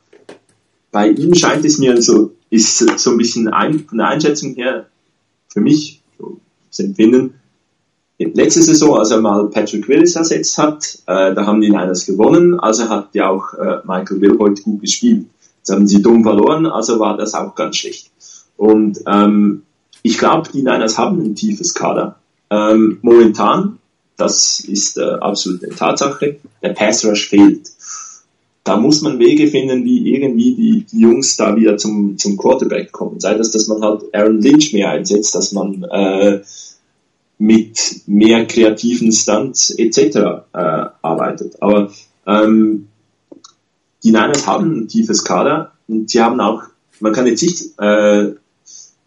Bei ihm scheint es mir so, ist so ein bisschen ein, von der Einschätzung her für mich, so das Empfinden, letzte Saison, als er mal Patrick Willis ersetzt hat, äh, da haben die Niners gewonnen, also hat ja auch äh, Michael Will heute gut gespielt. Jetzt haben sie dumm verloren, also war das auch ganz schlecht. Und ähm, ich glaube, die Niners haben ein tiefes Kader. Ähm, momentan das ist äh, absolut eine Tatsache. Der Pass Rush fehlt. Da muss man Wege finden, wie irgendwie die, die Jungs da wieder zum, zum Quarterback kommen. Sei das, dass man halt Aaron Lynch mehr einsetzt, dass man äh, mit mehr kreativen Stunts etc. Äh, arbeitet. Aber ähm, die Niners haben ein tiefes Kader und sie haben auch, man kann jetzt nicht, äh,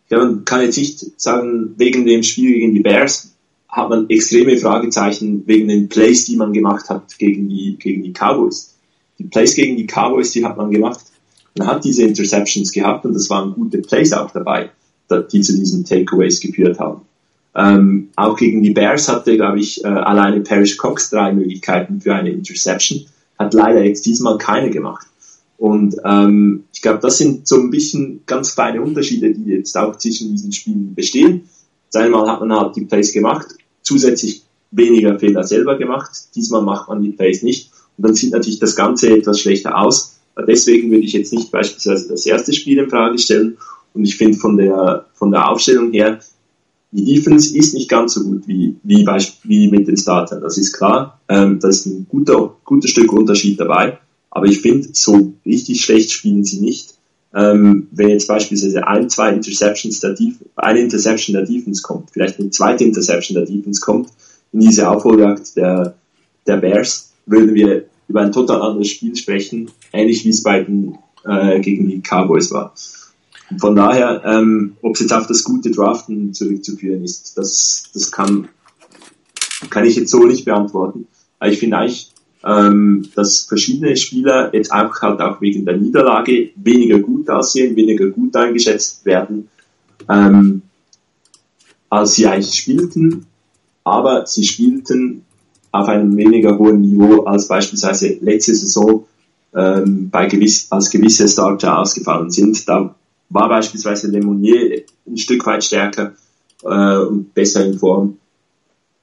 ja, man kann jetzt nicht sagen, wegen dem Spiel gegen die Bears, hat man extreme Fragezeichen wegen den Plays, die man gemacht hat gegen die, gegen die Cowboys. Die Plays gegen die Cowboys, die hat man gemacht. Man hat diese Interceptions gehabt und das waren gute Plays auch dabei, die zu diesen Takeaways geführt haben. Ähm, auch gegen die Bears hatte, glaube ich, äh, alleine Parrish Cox drei Möglichkeiten für eine Interception, hat leider jetzt diesmal keine gemacht. Und ähm, ich glaube, das sind so ein bisschen ganz feine Unterschiede, die jetzt auch zwischen diesen Spielen bestehen. Einmal hat man halt die Plays gemacht zusätzlich weniger Fehler selber gemacht. Diesmal macht man die Plays nicht. Und dann sieht natürlich das Ganze etwas schlechter aus. Deswegen würde ich jetzt nicht beispielsweise das erste Spiel in Frage stellen. Und ich finde von der, von der Aufstellung her, die Defense ist nicht ganz so gut wie, wie, wie mit den Startern. Das ist klar. Ähm, da ist ein guter, guter Stück Unterschied dabei. Aber ich finde, so richtig schlecht spielen sie nicht ähm, wenn jetzt beispielsweise ein, zwei Interceptions der Def eine Interception der Defense kommt, vielleicht eine zweite Interception der Defense kommt, in diese Aufholjagd der, der Bears, würden wir über ein total anderes Spiel sprechen, ähnlich wie es bei den, äh, gegen die Cowboys war. Von daher, ähm, ob es jetzt auf das gute Draften zurückzuführen ist, das, das kann, kann ich jetzt so nicht beantworten. Aber ich finde eigentlich, ähm, dass verschiedene Spieler jetzt einfach halt auch wegen der Niederlage weniger gut aussehen, weniger gut eingeschätzt werden, ähm, als sie eigentlich spielten. Aber sie spielten auf einem weniger hohen Niveau als beispielsweise letzte Saison ähm, bei gewiss, als gewisse Starter ausgefallen sind. Da war beispielsweise Lemonnier ein Stück weit stärker äh, und besser in Form,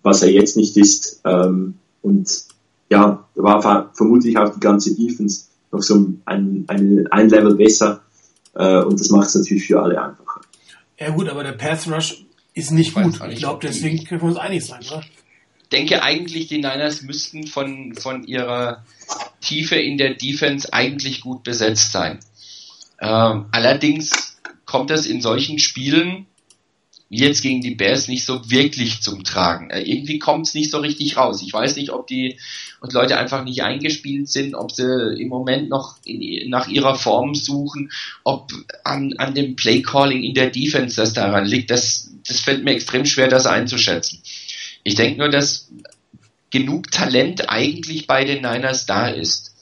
was er jetzt nicht ist. Ähm, und ja, da war vermutlich auch die ganze Defense noch so ein, ein, ein Level besser äh, und das macht es natürlich für alle einfacher. Ja gut, aber der Path Rush ist nicht gut. Ich glaube, deswegen können wir uns einig sein, oder? denke eigentlich, die Niners müssten von, von ihrer Tiefe in der Defense eigentlich gut besetzt sein. Ähm, allerdings kommt das in solchen Spielen jetzt gegen die Bears nicht so wirklich zum Tragen. Äh, irgendwie kommt es nicht so richtig raus. Ich weiß nicht, ob die und Leute einfach nicht eingespielt sind, ob sie im Moment noch in, nach ihrer Form suchen, ob an, an dem Playcalling in der Defense das daran liegt. Das, das fällt mir extrem schwer, das einzuschätzen. Ich denke nur, dass genug Talent eigentlich bei den Niners da ist.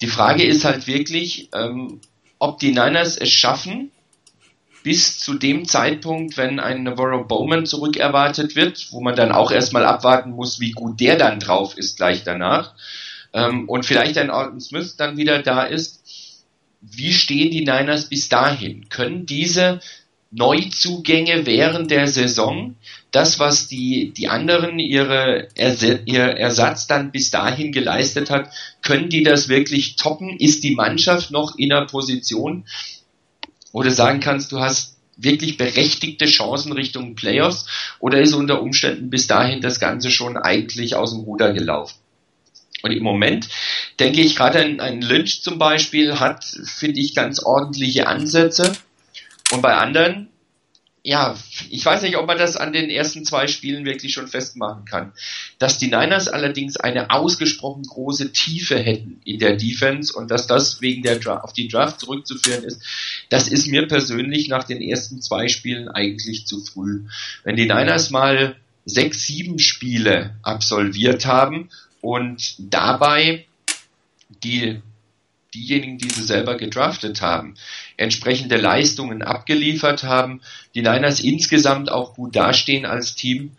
Die Frage ist halt wirklich, ähm, ob die Niners es schaffen, bis zu dem Zeitpunkt, wenn ein Navarro Bowman zurückerwartet wird, wo man dann auch erstmal abwarten muss, wie gut der dann drauf ist gleich danach, ähm, und vielleicht ein Alton Smith dann wieder da ist, wie stehen die Niners bis dahin? Können diese Neuzugänge während der Saison, das, was die, die anderen ihre, ihr Ersatz dann bis dahin geleistet hat, können die das wirklich toppen? Ist die Mannschaft noch in einer Position, wo du sagen kannst, du hast wirklich berechtigte Chancen Richtung Playoffs oder ist unter Umständen bis dahin das Ganze schon eigentlich aus dem Ruder gelaufen? Und im Moment denke ich gerade ein, ein Lynch zum Beispiel hat, finde ich, ganz ordentliche Ansätze und bei anderen, ja, ich weiß nicht, ob man das an den ersten zwei Spielen wirklich schon festmachen kann. Dass die Niners allerdings eine ausgesprochen große Tiefe hätten in der Defense und dass das wegen der Draft, auf die Draft zurückzuführen ist, das ist mir persönlich nach den ersten zwei Spielen eigentlich zu früh. Wenn die Niners mal sechs, sieben Spiele absolviert haben und dabei die diejenigen, die sie selber gedraftet haben, entsprechende Leistungen abgeliefert haben, die Niners insgesamt auch gut dastehen als Team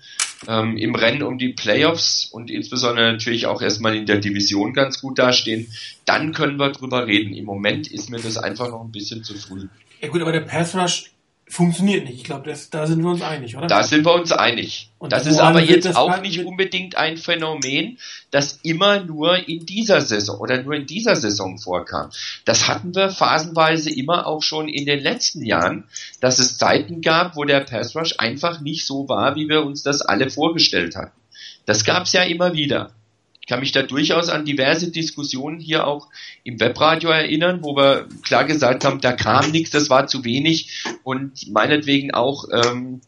ähm, im Rennen um die Playoffs und insbesondere natürlich auch erstmal in der Division ganz gut dastehen, dann können wir drüber reden. Im Moment ist mir das einfach noch ein bisschen zu früh. Ja gut, aber der Pass Rush funktioniert nicht. Ich glaube, da sind wir uns einig, oder? Da sind wir uns einig. Und das ist aber jetzt auch nicht unbedingt ein Phänomen, das immer nur in dieser Saison oder nur in dieser Saison vorkam. Das hatten wir phasenweise immer auch schon in den letzten Jahren, dass es Zeiten gab, wo der Pass Rush einfach nicht so war, wie wir uns das alle vorgestellt hatten. Das gab es ja immer wieder. Ich kann mich da durchaus an diverse Diskussionen hier auch im Webradio erinnern, wo wir klar gesagt haben, da kam nichts, das war zu wenig und meinetwegen auch ähm,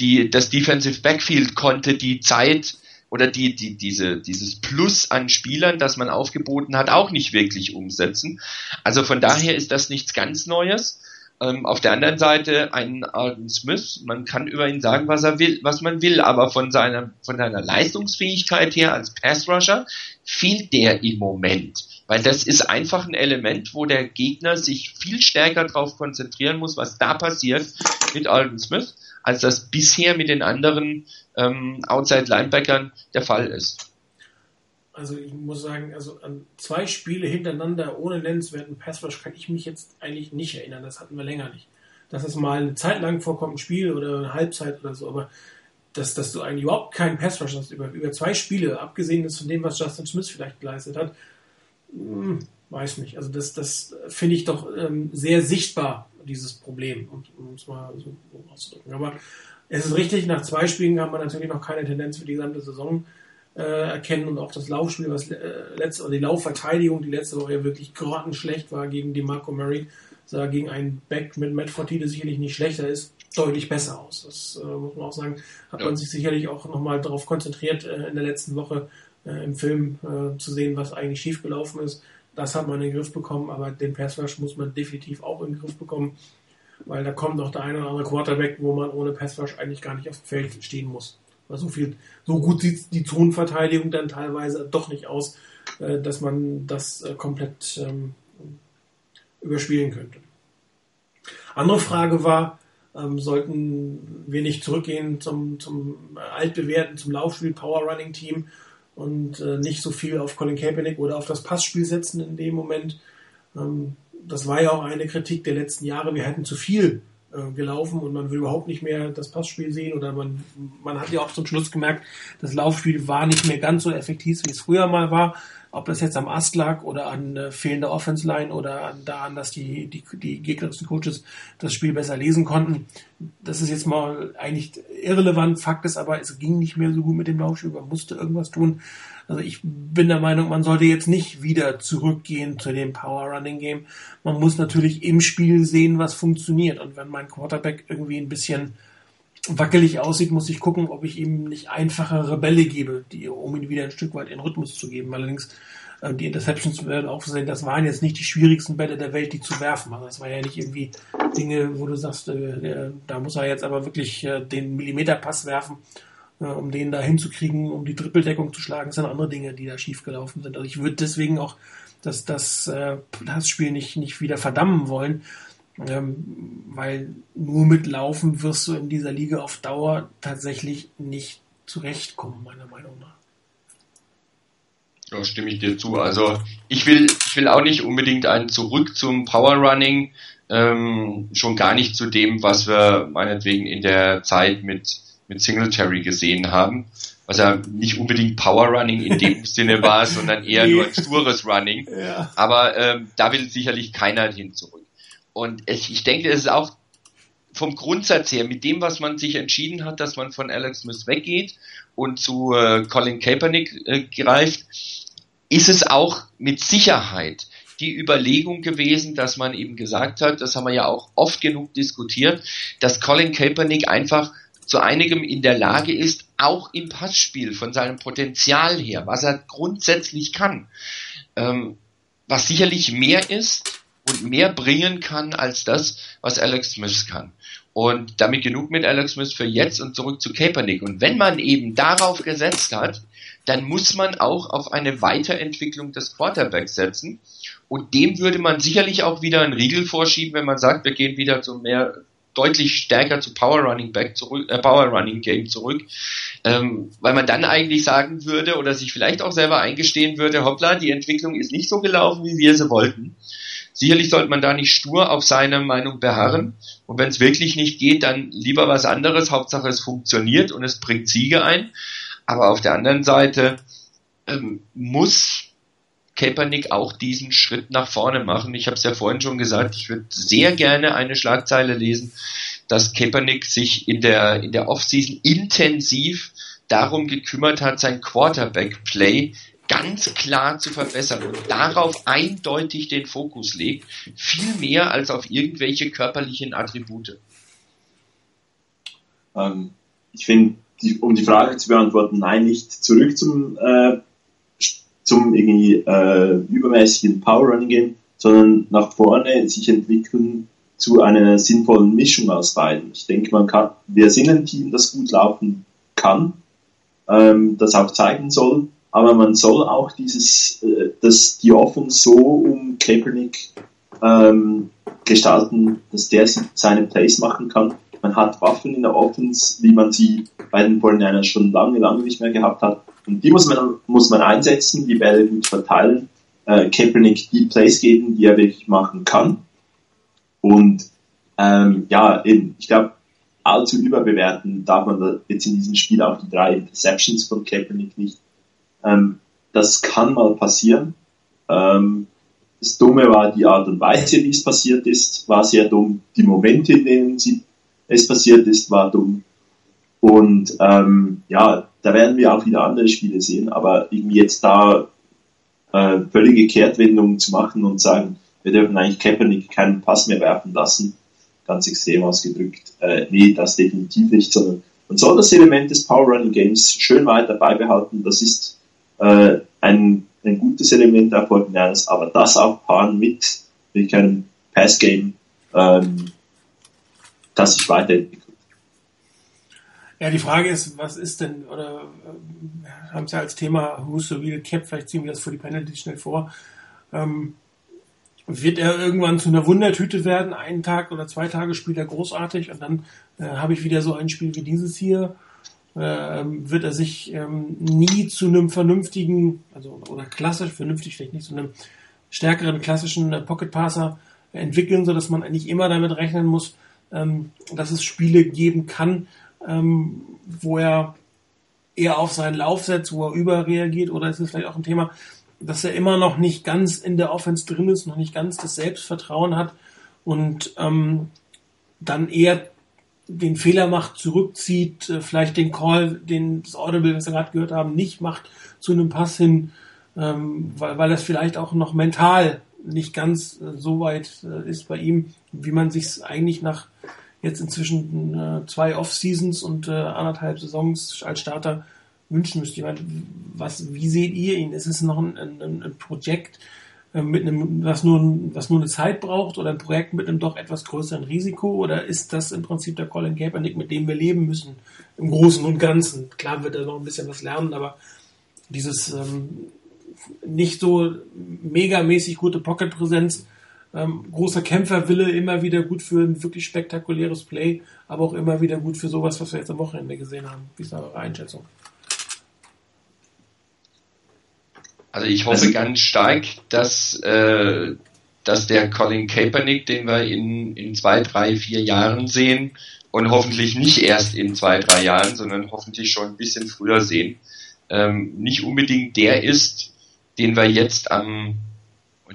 die, das Defensive Backfield konnte die Zeit oder die, die, diese, dieses Plus an Spielern, das man aufgeboten hat, auch nicht wirklich umsetzen. Also von daher ist das nichts ganz Neues. Ähm, auf der anderen Seite ein Alden Smith, man kann über ihn sagen, was er will, was man will, aber von seiner, von seiner Leistungsfähigkeit her als Pass Rusher fehlt der im Moment. Weil das ist einfach ein Element, wo der Gegner sich viel stärker darauf konzentrieren muss, was da passiert mit Alden Smith, als das bisher mit den anderen ähm, Outside Linebackern der Fall ist also ich muss sagen, also an zwei Spiele hintereinander ohne nennenswerten Passrush kann ich mich jetzt eigentlich nicht erinnern. Das hatten wir länger nicht. Dass es mal eine Zeit lang vorkommt, ein Spiel oder eine Halbzeit oder so, aber dass, dass du eigentlich überhaupt keinen Passrush hast über, über zwei Spiele, abgesehen von dem, was Justin Smith vielleicht geleistet hat, hm, weiß nicht. Also das, das finde ich doch ähm, sehr sichtbar, dieses Problem, um es mal so auszudrücken. Aber es ist richtig, nach zwei Spielen haben wir natürlich noch keine Tendenz für die gesamte Saison äh, erkennen und auch das Laufspiel, was äh, letzte, oder die Laufverteidigung, die letzte Woche ja wirklich grottenschlecht war gegen die Marco Murray, sah gegen einen Back mit Matt Fortide sicherlich nicht schlechter ist, deutlich besser aus. Das äh, muss man auch sagen, hat ja. man sich sicherlich auch nochmal darauf konzentriert, äh, in der letzten Woche äh, im Film äh, zu sehen, was eigentlich schiefgelaufen ist. Das hat man in den Griff bekommen, aber den Pass Rush muss man definitiv auch in den Griff bekommen, weil da kommt noch der eine oder andere Quarterback, wo man ohne Pass Rush eigentlich gar nicht auf dem Feld stehen muss. So viel, so gut sieht die Zonenverteidigung dann teilweise doch nicht aus, äh, dass man das äh, komplett ähm, überspielen könnte. Andere Frage war, ähm, sollten wir nicht zurückgehen zum, zum altbewährten, zum Laufspiel Power Running Team und äh, nicht so viel auf Colin Kaepernick oder auf das Passspiel setzen in dem Moment. Ähm, das war ja auch eine Kritik der letzten Jahre. Wir hätten zu viel äh, gelaufen und man will überhaupt nicht mehr das Passspiel sehen oder man, man hat ja auch zum Schluss gemerkt, das Laufspiel war nicht mehr ganz so effektiv, wie es früher mal war. Ob das jetzt am Ast lag oder an äh, fehlender Offense Line oder an, daran, dass die, die, die gegnerischen Coaches das Spiel besser lesen konnten. Das ist jetzt mal eigentlich irrelevant. Fakt ist aber, es ging nicht mehr so gut mit dem Laufspiel. Man musste irgendwas tun. Also ich bin der Meinung, man sollte jetzt nicht wieder zurückgehen zu dem Power Running Game. Man muss natürlich im Spiel sehen, was funktioniert. Und wenn mein Quarterback irgendwie ein bisschen wackelig aussieht, muss ich gucken, ob ich ihm nicht einfachere Bälle gebe, die, um ihn wieder ein Stück weit in Rhythmus zu geben. Allerdings äh, die Interceptions werden auch sehen, das waren jetzt nicht die schwierigsten Bälle der Welt, die zu werfen. Also das war ja nicht irgendwie Dinge, wo du sagst, äh, da muss er jetzt aber wirklich äh, den Millimeterpass werfen, um den da hinzukriegen, um die Trippeldeckung zu schlagen. Sind andere Dinge, die da schiefgelaufen sind. Also ich würde deswegen auch das, das, äh, das Spiel nicht, nicht wieder verdammen wollen. Ähm, weil nur mit Laufen wirst du in dieser Liga auf Dauer tatsächlich nicht zurechtkommen, meiner Meinung nach. Ja, stimme ich dir zu. Also ich will, ich will auch nicht unbedingt einen zurück zum Power Running, ähm, schon gar nicht zu dem, was wir meinetwegen in der Zeit mit, mit Singletary gesehen haben. Was ja nicht unbedingt Power Running in dem (laughs) Sinne war, sondern eher nur ein stures Running. Ja. Aber ähm, da will sicherlich keiner hin zurück. Und ich, ich denke, es ist auch vom Grundsatz her, mit dem, was man sich entschieden hat, dass man von Alex Smith weggeht und zu äh, Colin Kaepernick äh, greift, ist es auch mit Sicherheit die Überlegung gewesen, dass man eben gesagt hat, das haben wir ja auch oft genug diskutiert, dass Colin Kaepernick einfach zu einigem in der Lage ist, auch im Passspiel von seinem Potenzial her, was er grundsätzlich kann, ähm, was sicherlich mehr ist und mehr bringen kann als das, was Alex Smith kann. Und damit genug mit Alex Smith für jetzt und zurück zu Kaepernick. Und wenn man eben darauf gesetzt hat, dann muss man auch auf eine Weiterentwicklung des Quarterbacks setzen. Und dem würde man sicherlich auch wieder einen Riegel vorschieben, wenn man sagt, wir gehen wieder zu mehr deutlich stärker zu Power Running Back zurück, äh, Power Running Game zurück, ähm, weil man dann eigentlich sagen würde oder sich vielleicht auch selber eingestehen würde, hoppla, die Entwicklung ist nicht so gelaufen, wie wir sie wollten. Sicherlich sollte man da nicht stur auf seine Meinung beharren. Und wenn es wirklich nicht geht, dann lieber was anderes. Hauptsache es funktioniert und es bringt Siege ein. Aber auf der anderen Seite ähm, muss Kaepernick auch diesen Schritt nach vorne machen. Ich habe es ja vorhin schon gesagt, ich würde sehr gerne eine Schlagzeile lesen, dass Kaepernick sich in der, in der Offseason intensiv darum gekümmert hat, sein Quarterback-Play ganz klar zu verbessern und darauf eindeutig den Fokus legt, viel mehr als auf irgendwelche körperlichen Attribute. Ähm, ich finde, um die Frage zu beantworten, nein, nicht zurück zum, äh, zum irgendwie äh, übermäßigen Power Running Game, sondern nach vorne sich entwickeln zu einer sinnvollen Mischung aus beiden. Ich denke, man kann, wir sind ein Team, das gut laufen kann, ähm, das auch zeigen soll, aber man soll auch dieses, äh, das, die Offense so um Kaepernick ähm, gestalten, dass der seine Plays machen kann. Man hat Waffen in der Offense, wie man sie bei den 49ers schon lange, lange nicht mehr gehabt hat. Und die muss man, muss man einsetzen, die Bälle gut verteilen, äh, Kaepernick die Plays geben, die er wirklich machen kann. Und ähm, ja, eben, ich glaube, allzu überbewerten darf man jetzt in diesem Spiel auch die drei Interceptions von Kaepernick nicht. Ähm, das kann mal passieren. Ähm, das Dumme war die Art und Weise, wie es passiert ist, war sehr dumm. Die Momente, in denen sie, es passiert ist, war dumm. Und ähm, ja, da werden wir auch wieder andere Spiele sehen, aber irgendwie jetzt da äh, völlige Kehrtwendungen zu machen und sagen, wir dürfen eigentlich Kaepernick keinen Pass mehr werfen lassen, ganz extrem ausgedrückt. Äh, nee, das definitiv nicht, sondern man soll das Element des Power Running Games schön weiter beibehalten. Das ist äh, ein, ein gutes Element der Fortinanders, aber das auch paaren mit, mit einem Pass-Game, ähm, das sich weiterentwickelt. Ja, die Frage ist, was ist denn, oder äh, haben Sie ja als Thema Who's the Real Cap, vielleicht ziehen wir das für die Penalty schnell vor. Ähm, wird er irgendwann zu einer Wundertüte werden? Einen Tag oder zwei Tage spielt er großartig und dann äh, habe ich wieder so ein Spiel wie dieses hier. Äh, wird er sich ähm, nie zu einem vernünftigen, also oder klassisch, vernünftig vielleicht nicht, zu einem stärkeren klassischen äh, Pocket Passer entwickeln, so dass man eigentlich immer damit rechnen muss, ähm, dass es Spiele geben kann, ähm, wo er eher auf seinen Lauf setzt, wo er überreagiert, oder ist es vielleicht auch ein Thema, dass er immer noch nicht ganz in der Offense drin ist, noch nicht ganz das Selbstvertrauen hat und ähm, dann eher den Fehler macht, zurückzieht, äh, vielleicht den Call, den das Audible, was wir gerade gehört haben, nicht macht zu einem Pass hin, ähm, weil, weil das vielleicht auch noch mental nicht ganz äh, so weit äh, ist bei ihm, wie man sich eigentlich nach jetzt inzwischen äh, zwei Off-Seasons und äh, anderthalb Saisons als Starter wünschen müsste. Ich meine, was, wie seht ihr ihn? Ist es noch ein, ein, ein Projekt, äh, mit einem, was nur, was nur eine Zeit braucht oder ein Projekt mit einem doch etwas größeren Risiko oder ist das im Prinzip der Colin Kaepernick, mit dem wir leben müssen im Großen und Ganzen? Klar wird er noch ein bisschen was lernen, aber dieses ähm, nicht so megamäßig gute Pocket-Präsenz ähm, großer Kämpferwille, immer wieder gut für ein wirklich spektakuläres Play, aber auch immer wieder gut für sowas, was wir jetzt am Wochenende gesehen haben. Wie ist eure Einschätzung? Also ich hoffe also, ganz stark, dass, äh, dass der Colin Kaepernick, den wir in, in zwei, drei, vier Jahren sehen und hoffentlich nicht erst in zwei, drei Jahren, sondern hoffentlich schon ein bisschen früher sehen, ähm, nicht unbedingt der ist, den wir jetzt am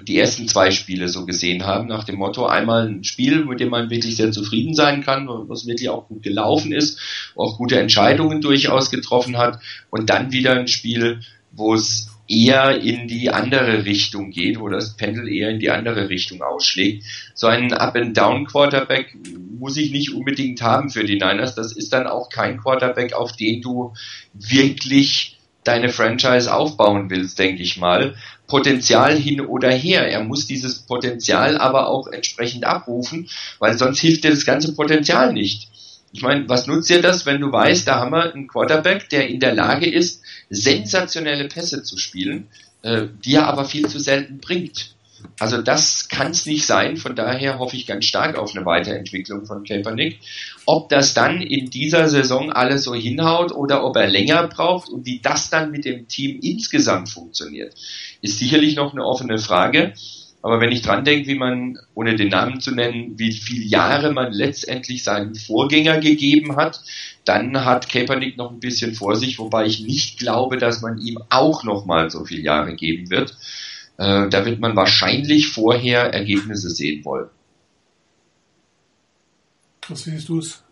die ersten zwei Spiele so gesehen haben, nach dem Motto, einmal ein Spiel, mit dem man wirklich sehr zufrieden sein kann, was wirklich auch gut gelaufen ist, auch gute Entscheidungen durchaus getroffen hat und dann wieder ein Spiel, wo es eher in die andere Richtung geht, wo das Pendel eher in die andere Richtung ausschlägt. So einen Up-and-Down-Quarterback muss ich nicht unbedingt haben für die Niners. Das ist dann auch kein Quarterback, auf den du wirklich deine Franchise aufbauen willst, denke ich mal. Potenzial hin oder her. Er muss dieses Potenzial aber auch entsprechend abrufen, weil sonst hilft dir das ganze Potenzial nicht. Ich meine, was nutzt dir das, wenn du weißt, da haben wir einen Quarterback, der in der Lage ist, sensationelle Pässe zu spielen, äh, die er aber viel zu selten bringt. Also das kann es nicht sein. Von daher hoffe ich ganz stark auf eine Weiterentwicklung von Kaepernick. Ob das dann in dieser Saison alles so hinhaut oder ob er länger braucht und wie das dann mit dem Team insgesamt funktioniert, ist sicherlich noch eine offene Frage. Aber wenn ich dran denke, wie man, ohne den Namen zu nennen, wie viele Jahre man letztendlich seinen Vorgänger gegeben hat, dann hat Kaepernick noch ein bisschen vor sich, wobei ich nicht glaube, dass man ihm auch noch mal so viele Jahre geben wird. Äh, da wird man wahrscheinlich vorher Ergebnisse sehen wollen. Was siehst du es?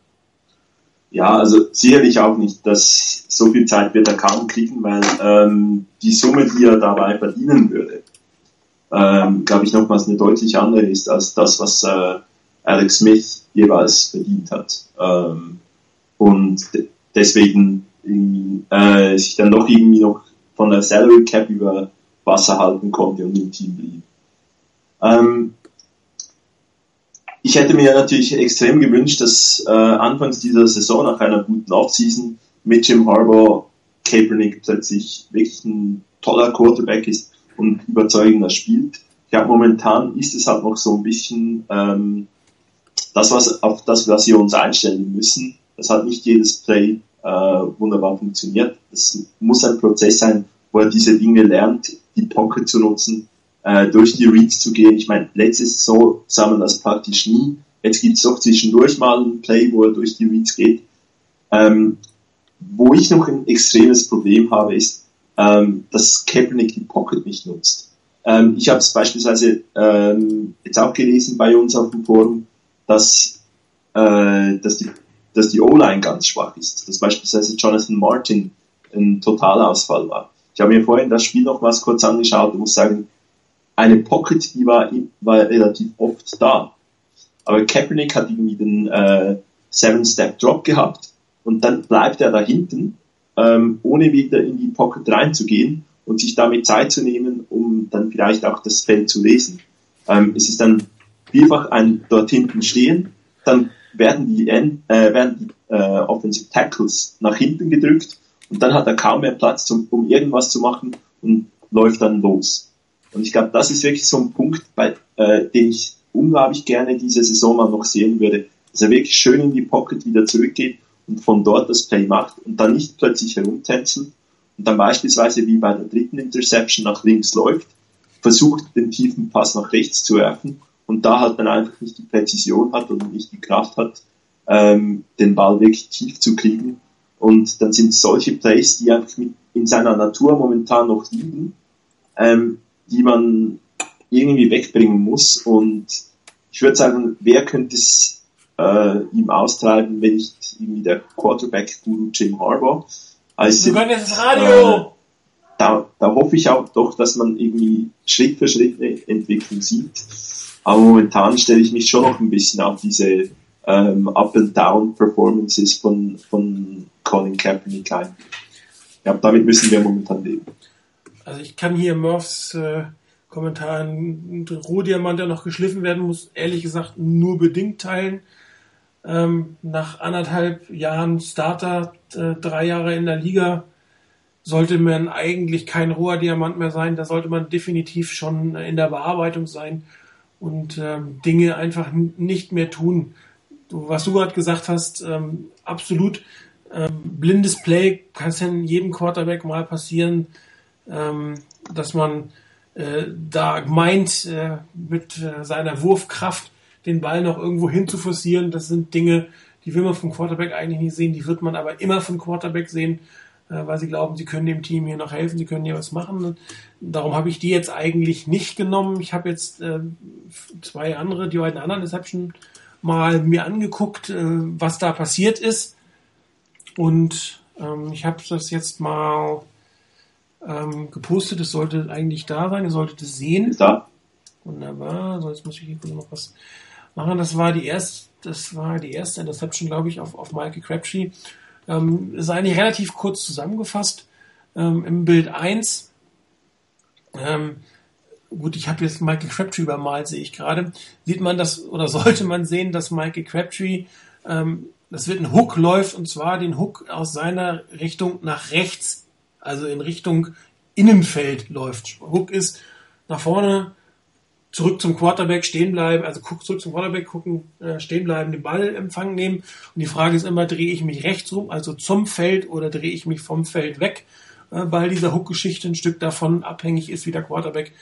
Ja, also sicherlich auch nicht, dass so viel Zeit wird er kaum kriegen, weil ähm, die Summe, die er dabei verdienen würde, ähm, glaube ich nochmals eine deutlich andere ist als das, was äh, Alex Smith jeweils verdient hat. Ähm, und deswegen äh, sich dann doch irgendwie noch von der Salary Cap über Wasser halten konnte und im Team blieb. Ähm, ich hätte mir natürlich extrem gewünscht, dass äh, anfangs dieser Saison nach einer guten Offseason mit Jim Harbour Kaepernick plötzlich wirklich ein toller Quarterback ist und überzeugender spielt. Ich glaube, momentan ist es halt noch so ein bisschen ähm, das, was auf das, was wir uns einstellen müssen. Das hat nicht jedes Play äh, wunderbar funktioniert. Es muss ein Prozess sein, wo er diese Dinge lernt, die Pocket zu nutzen, äh, durch die Reads zu gehen. Ich meine, letztes Saison sah man das praktisch nie. Jetzt gibt es doch zwischendurch mal ein Play, wo er durch die Reads geht. Ähm, wo ich noch ein extremes Problem habe, ist, ähm, dass Kaepernick die Pocket nicht nutzt. Ähm, ich habe es beispielsweise ähm, jetzt auch gelesen bei uns auf dem Forum, dass, äh, dass die, dass die O-Line ganz schwach ist, dass beispielsweise Jonathan Martin ein Totalausfall war. Ich habe mir vorhin das Spiel noch was kurz angeschaut und muss sagen, eine Pocket, die war, war relativ oft da. Aber Kaepernick hat irgendwie den äh, Seven-Step-Drop gehabt und dann bleibt er da hinten, ähm, ohne wieder in die Pocket reinzugehen und sich damit Zeit zu nehmen, um dann vielleicht auch das Feld zu lesen. Ähm, es ist dann vielfach ein dort hinten stehen, dann werden die, äh, werden die äh, Offensive Tackles nach hinten gedrückt und dann hat er kaum mehr Platz, zum, um irgendwas zu machen und läuft dann los. Und ich glaube, das ist wirklich so ein Punkt, bei, äh, den ich unglaublich gerne diese Saison mal noch sehen würde, dass er wirklich schön in die Pocket wieder zurückgeht und von dort das Play macht und dann nicht plötzlich herumtänzelt und dann beispielsweise wie bei der dritten Interception nach links läuft, versucht den tiefen Pass nach rechts zu werfen und da halt dann einfach nicht die Präzision hat und nicht die Kraft hat, ähm, den Ball wirklich tief zu kriegen. Und dann sind solche Plays, die einfach in seiner Natur momentan noch liegen, ähm, die man irgendwie wegbringen muss. Und ich würde sagen, wer könnte es äh, ihm austreiben, wenn nicht irgendwie der Quarterback-Guru Jim Harbour? Also, du jetzt das Radio! Äh, da, da hoffe ich auch doch, dass man irgendwie Schritt für Schritt eine Entwicklung sieht. Aber momentan stelle ich mich schon noch ein bisschen auf diese ähm, Up-and-Down-Performances von, von Colin Kaepernick ein. Ja, damit müssen wir momentan leben. Also ich kann hier Murphs äh, Kommentar ein Rohdiamant, der noch geschliffen werden muss, ehrlich gesagt nur bedingt teilen. Ähm, nach anderthalb Jahren Starter, äh, drei Jahre in der Liga, sollte man eigentlich kein roher Diamant mehr sein. Da sollte man definitiv schon in der Bearbeitung sein und ähm, Dinge einfach nicht mehr tun. Du, was du gerade gesagt hast, ähm, absolut ähm, blindes Play kann es in jedem Quarterback mal passieren, ähm, dass man äh, da meint, äh, mit äh, seiner Wurfkraft den Ball noch irgendwo hin zu forcieren. Das sind Dinge, die will man vom Quarterback eigentlich nicht sehen, die wird man aber immer vom Quarterback sehen. Äh, weil sie glauben, sie können dem Team hier noch helfen, sie können hier was machen. Darum habe ich die jetzt eigentlich nicht genommen. Ich habe jetzt äh, zwei andere, die beiden anderen Deception mal mir angeguckt, äh, was da passiert ist. Und ähm, ich habe das jetzt mal ähm, gepostet. Es sollte eigentlich da sein. Ihr solltet es sehen. Da. Wunderbar. So, jetzt muss ich hier noch was machen. Das war die erste, das war die erste Interception, glaube ich, auf, auf Michael Crabtree. Ähm, ist eigentlich relativ kurz zusammengefasst. Ähm, Im Bild 1, ähm, gut, ich habe jetzt Michael Crabtree übermalt, sehe ich gerade, sieht man das oder (laughs) sollte man sehen, dass Michael Crabtree, ähm, das wird ein Hook läuft und zwar den Hook aus seiner Richtung nach rechts, also in Richtung Innenfeld läuft. Hook ist nach vorne zurück zum Quarterback stehen bleiben, also guck, zurück zum Quarterback gucken, äh, stehen bleiben, den Ball empfangen nehmen. Und die Frage ist immer, drehe ich mich rechts rum, also zum Feld, oder drehe ich mich vom Feld weg, äh, weil dieser Hook-Geschichte ein Stück davon abhängig ist, wie der Quarterback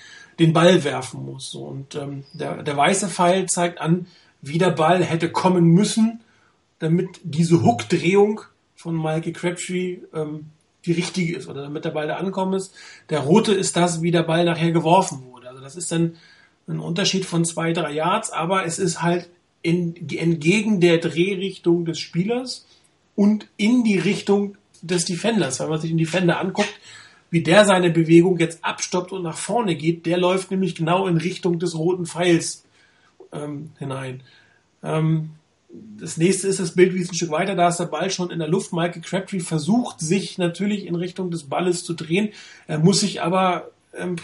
den Ball werfen muss. Und ähm, der, der weiße Pfeil zeigt an, wie der Ball hätte kommen müssen, damit diese Hook-Drehung von Mikey Crabtree ähm, die richtige ist oder damit der Ball da ankommen ist. Der rote ist das, wie der Ball nachher geworfen wurde. Also das ist dann ein Unterschied von zwei, drei Yards, aber es ist halt in, entgegen der Drehrichtung des Spielers und in die Richtung des Defenders. Wenn man sich den Defender anguckt, wie der seine Bewegung jetzt abstoppt und nach vorne geht, der läuft nämlich genau in Richtung des roten Pfeils ähm, hinein. Ähm, das nächste ist das Bild, wie ein Stück weiter, da ist der Ball schon in der Luft. Michael Crabtree versucht sich natürlich in Richtung des Balles zu drehen. Er muss sich aber ähm,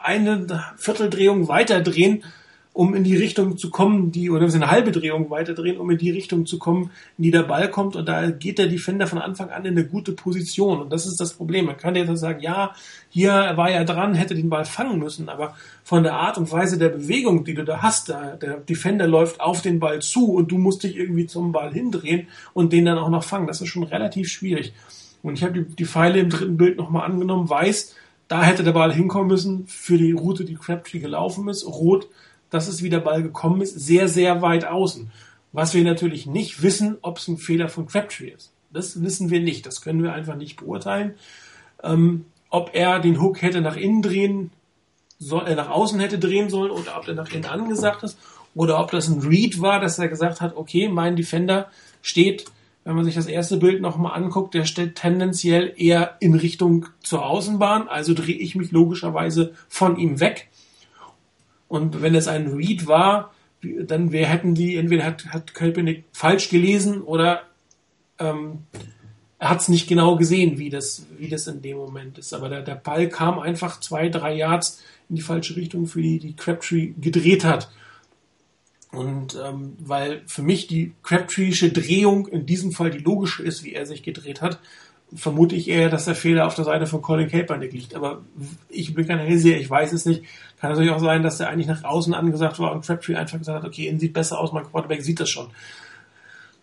eine Vierteldrehung weiter drehen, um in die Richtung zu kommen, die, oder eine halbe Drehung weiter drehen, um in die Richtung zu kommen, in die der Ball kommt. Und da geht der Defender von Anfang an in eine gute Position. Und das ist das Problem. Man kann jetzt sagen, ja, hier war er dran, hätte den Ball fangen müssen. Aber von der Art und Weise der Bewegung, die du da hast, da, der Defender läuft auf den Ball zu und du musst dich irgendwie zum Ball hindrehen und den dann auch noch fangen. Das ist schon relativ schwierig. Und ich habe die, die Pfeile im dritten Bild nochmal angenommen, weiß, da hätte der Ball hinkommen müssen für die Route, die Crabtree gelaufen ist. Rot, dass es wie der Ball gekommen ist, sehr, sehr weit außen. Was wir natürlich nicht wissen, ob es ein Fehler von Crabtree ist. Das wissen wir nicht. Das können wir einfach nicht beurteilen. Ähm, ob er den Hook hätte nach innen drehen, soll, äh, nach außen hätte drehen sollen oder ob er nach innen angesagt ist oder ob das ein Read war, dass er gesagt hat, okay, mein Defender steht wenn man sich das erste Bild nochmal anguckt, der steht tendenziell eher in Richtung zur Außenbahn, also drehe ich mich logischerweise von ihm weg. Und wenn es ein Read war, dann wir hätten die, entweder hat, hat Köpenick falsch gelesen oder ähm, er hat es nicht genau gesehen, wie das, wie das in dem Moment ist. Aber der, der Ball kam einfach zwei, drei Yards in die falsche Richtung, für die die Crabtree gedreht hat. Und ähm, weil für mich die Crabtree'sche Drehung in diesem Fall die logische ist, wie er sich gedreht hat, vermute ich eher, dass der Fehler auf der Seite von Colin Kaepernick liegt. Aber ich bin kein Hellseher, ich weiß es nicht. Kann natürlich auch sein, dass der eigentlich nach außen angesagt war und Crabtree einfach gesagt hat, okay, ihn sieht besser aus, mein Quarterback sieht das schon.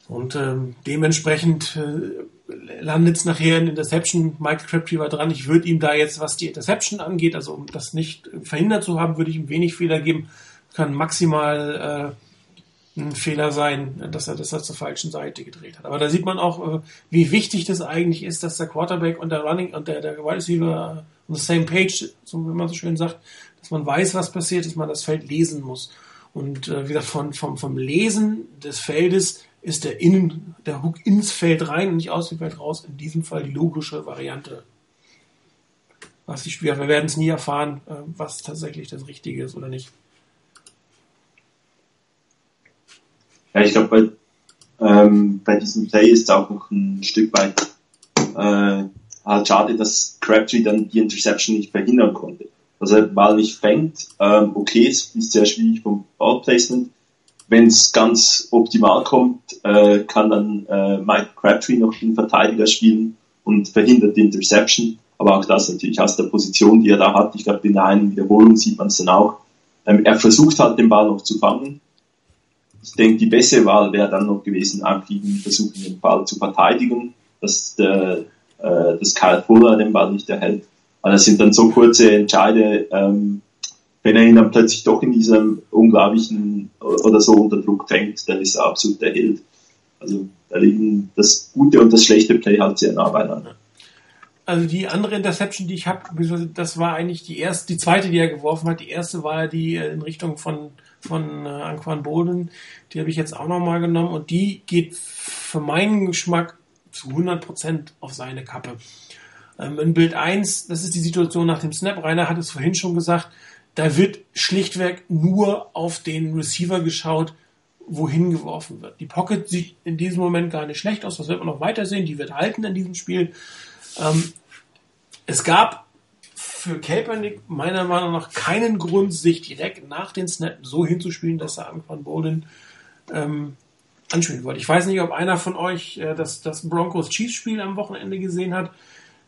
Und ähm, dementsprechend äh, landet es nachher in Interception. Michael Crabtree war dran. Ich würde ihm da jetzt, was die Interception angeht, also um das nicht verhindert zu haben, würde ich ihm wenig Fehler geben. Kann maximal äh, ein Fehler sein, dass er, dass er zur falschen Seite gedreht hat. Aber da sieht man auch, äh, wie wichtig das eigentlich ist, dass der Quarterback und der Running und der, der Wide Receiver on the same page, so wie man so schön sagt, dass man weiß, was passiert, dass man das Feld lesen muss. Und äh, wie gesagt, von, vom, vom Lesen des Feldes ist der Innen, der Hook ins Feld rein und nicht aus dem Feld raus. In diesem Fall die logische Variante. Was die Spieler, wir werden es nie erfahren, äh, was tatsächlich das Richtige ist oder nicht. Ja, ich glaube, bei, ähm, bei diesem Play ist es auch noch ein Stück weit äh, halt schade, dass Crabtree dann die Interception nicht verhindern konnte. Also er Ball nicht fängt, ähm, okay, es ist sehr schwierig vom Ballplacement, wenn es ganz optimal kommt, äh, kann dann äh, Mike Crabtree noch den Verteidiger spielen und verhindert die Interception. Aber auch das natürlich aus der Position, die er da hat. Ich glaube, in der einen Wiederholung sieht man es dann auch. Ähm, er versucht halt den Ball noch zu fangen. Ich denke, die bessere Wahl wäre dann noch gewesen, ihn versuchen, den Ball zu verteidigen, dass, der, äh, dass Kyle Fuller den Ball nicht erhält. Aber das sind dann so kurze Entscheide, ähm, wenn er ihn dann plötzlich doch in diesem unglaublichen oder so unter Druck drängt, dann ist er absolut der Held. Also da liegen das gute und das schlechte Play halt sehr nah beieinander. Also die andere Interception, die ich habe, das war eigentlich die erste, die zweite, die er geworfen hat. Die erste war die äh, in Richtung von von äh, Anquan Boden. Die habe ich jetzt auch nochmal genommen und die geht für meinen Geschmack zu 100% auf seine Kappe. Ähm, in Bild 1, das ist die Situation nach dem Snap. Rainer hat es vorhin schon gesagt, da wird schlichtweg nur auf den Receiver geschaut, wohin geworfen wird. Die Pocket sieht in diesem Moment gar nicht schlecht aus, das wird man noch weiter sehen, die wird halten in diesem Spiel. Ähm, es gab für Kaepernick meiner Meinung nach keinen Grund, sich direkt nach den Snaps so hinzuspielen, dass er Anquan Bolden ähm, anspielen wollte. Ich weiß nicht, ob einer von euch äh, das, das Broncos Chiefs Spiel am Wochenende gesehen hat.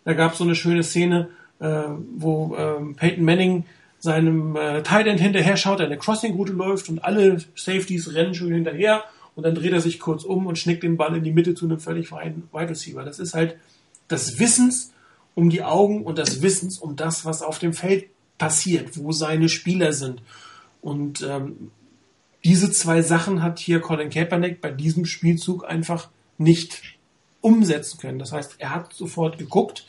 Da gab es so eine schöne Szene, äh, wo ähm, Peyton Manning seinem äh, Tight End hinterher schaut, eine Crossing-Route läuft und alle Safeties rennen schön hinterher und dann dreht er sich kurz um und schnickt den Ball in die Mitte zu einem völlig freien Wide Receiver. Das ist halt das Wissens um die Augen und das Wissens um das, was auf dem Feld passiert, wo seine Spieler sind. Und ähm, diese zwei Sachen hat hier Colin Kaepernick bei diesem Spielzug einfach nicht umsetzen können. Das heißt, er hat sofort geguckt,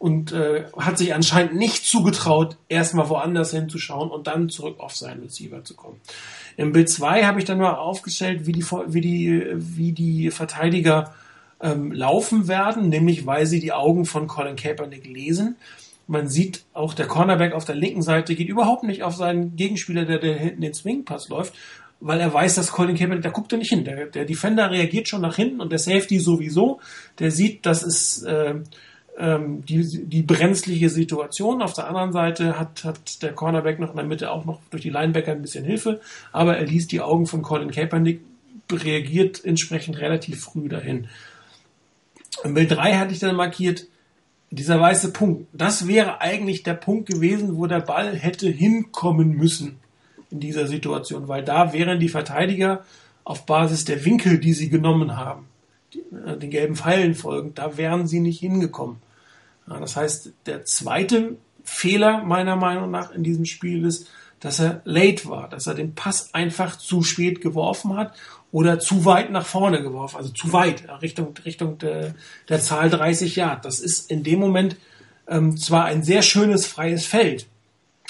und äh, hat sich anscheinend nicht zugetraut, erstmal woanders hinzuschauen und dann zurück auf seinen Receiver zu kommen. Im Bild 2 habe ich dann mal aufgestellt, wie die, wie die, wie die Verteidiger ähm, laufen werden, nämlich weil sie die Augen von Colin Kaepernick lesen. Man sieht auch der Cornerback auf der linken Seite geht überhaupt nicht auf seinen Gegenspieler, der, der hinten den Swingpass läuft, weil er weiß, dass Colin Kaepernick, der guckt er nicht hin. Der, der Defender reagiert schon nach hinten und der Safety sowieso. Der sieht, das ist äh, ähm, die, die brenzliche Situation. Auf der anderen Seite hat, hat der Cornerback noch in der Mitte auch noch durch die Linebacker ein bisschen Hilfe, aber er liest die Augen von Colin Kaepernick, reagiert entsprechend relativ früh dahin. Im Bild 3 hatte ich dann markiert, dieser weiße Punkt. Das wäre eigentlich der Punkt gewesen, wo der Ball hätte hinkommen müssen in dieser Situation, weil da wären die Verteidiger auf Basis der Winkel, die sie genommen haben, äh, den gelben Pfeilen folgend, da wären sie nicht hingekommen. Das heißt, der zweite Fehler meiner Meinung nach in diesem Spiel ist, dass er late war, dass er den Pass einfach zu spät geworfen hat oder zu weit nach vorne geworfen, also zu weit Richtung Richtung der, der Zahl 30 Yard. Das ist in dem Moment ähm, zwar ein sehr schönes freies Feld,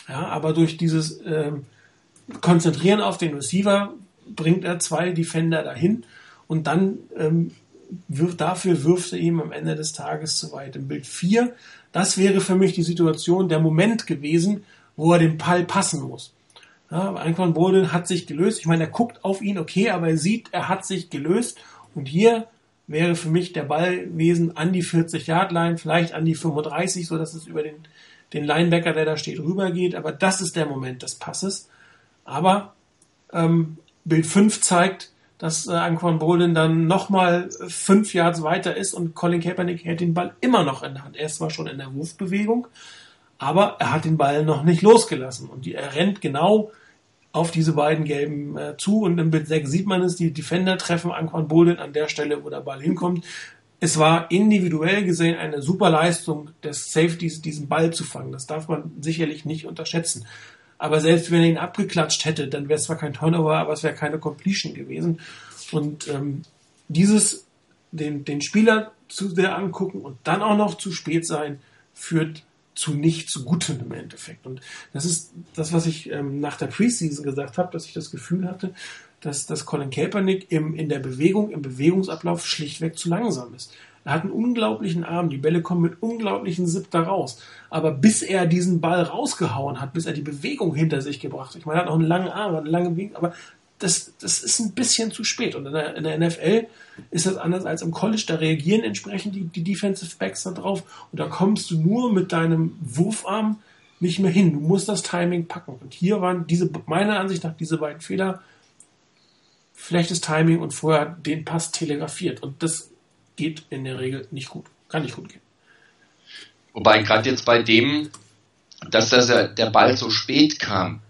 ja, aber durch dieses ähm, Konzentrieren auf den Receiver bringt er zwei Defender dahin und dann ähm, wirft, dafür wirft er ihm am Ende des Tages zu weit. Im Bild 4, das wäre für mich die Situation, der Moment gewesen, wo er den Ball passen muss. Ja, Anquan Bolden hat sich gelöst. Ich meine, er guckt auf ihn, okay, aber er sieht, er hat sich gelöst. Und hier wäre für mich der Ballwesen an die 40-Yard-Line, vielleicht an die 35, so dass es über den, den Linebacker, der da steht, rübergeht. Aber das ist der Moment des Passes. Aber ähm, Bild 5 zeigt, dass äh, Anquan Bolden dann nochmal fünf Yards weiter ist und Colin Kaepernick hält den Ball immer noch in der Hand. Er ist zwar schon in der Wurfbewegung, aber er hat den Ball noch nicht losgelassen und die, er rennt genau auf diese beiden Gelben äh, zu und im Bild 6 sieht man es, die Defender treffen Anquan Bolden an der Stelle, wo der Ball hinkommt. Es war individuell gesehen eine super Leistung des Safeties, diesen Ball zu fangen. Das darf man sicherlich nicht unterschätzen. Aber selbst wenn er ihn abgeklatscht hätte, dann wäre es zwar kein Turnover, aber es wäre keine Completion gewesen. Und ähm, dieses, den, den Spieler zu sehr angucken und dann auch noch zu spät sein, führt zu nichts Gutem im Endeffekt. Und das ist das, was ich ähm, nach der Preseason gesagt habe, dass ich das Gefühl hatte, dass, dass Colin Kaepernick im, in der Bewegung, im Bewegungsablauf schlichtweg zu langsam ist. Er hat einen unglaublichen Arm, die Bälle kommen mit unglaublichen Zip da raus. Aber bis er diesen Ball rausgehauen hat, bis er die Bewegung hinter sich gebracht hat, ich meine, er hat noch einen langen Arm, eine lange Bewegung, aber das, das ist ein bisschen zu spät. Und in der, in der NFL ist das anders als im College. Da reagieren entsprechend die, die Defensive Backs da drauf. Und da kommst du nur mit deinem Wurfarm nicht mehr hin. Du musst das Timing packen. Und hier waren diese, meiner Ansicht nach, diese beiden Fehler. Schlechtes Timing und vorher den Pass telegrafiert. Und das geht in der Regel nicht gut. Kann nicht gut gehen. Wobei gerade jetzt bei dem, dass das, der Ball so spät kam,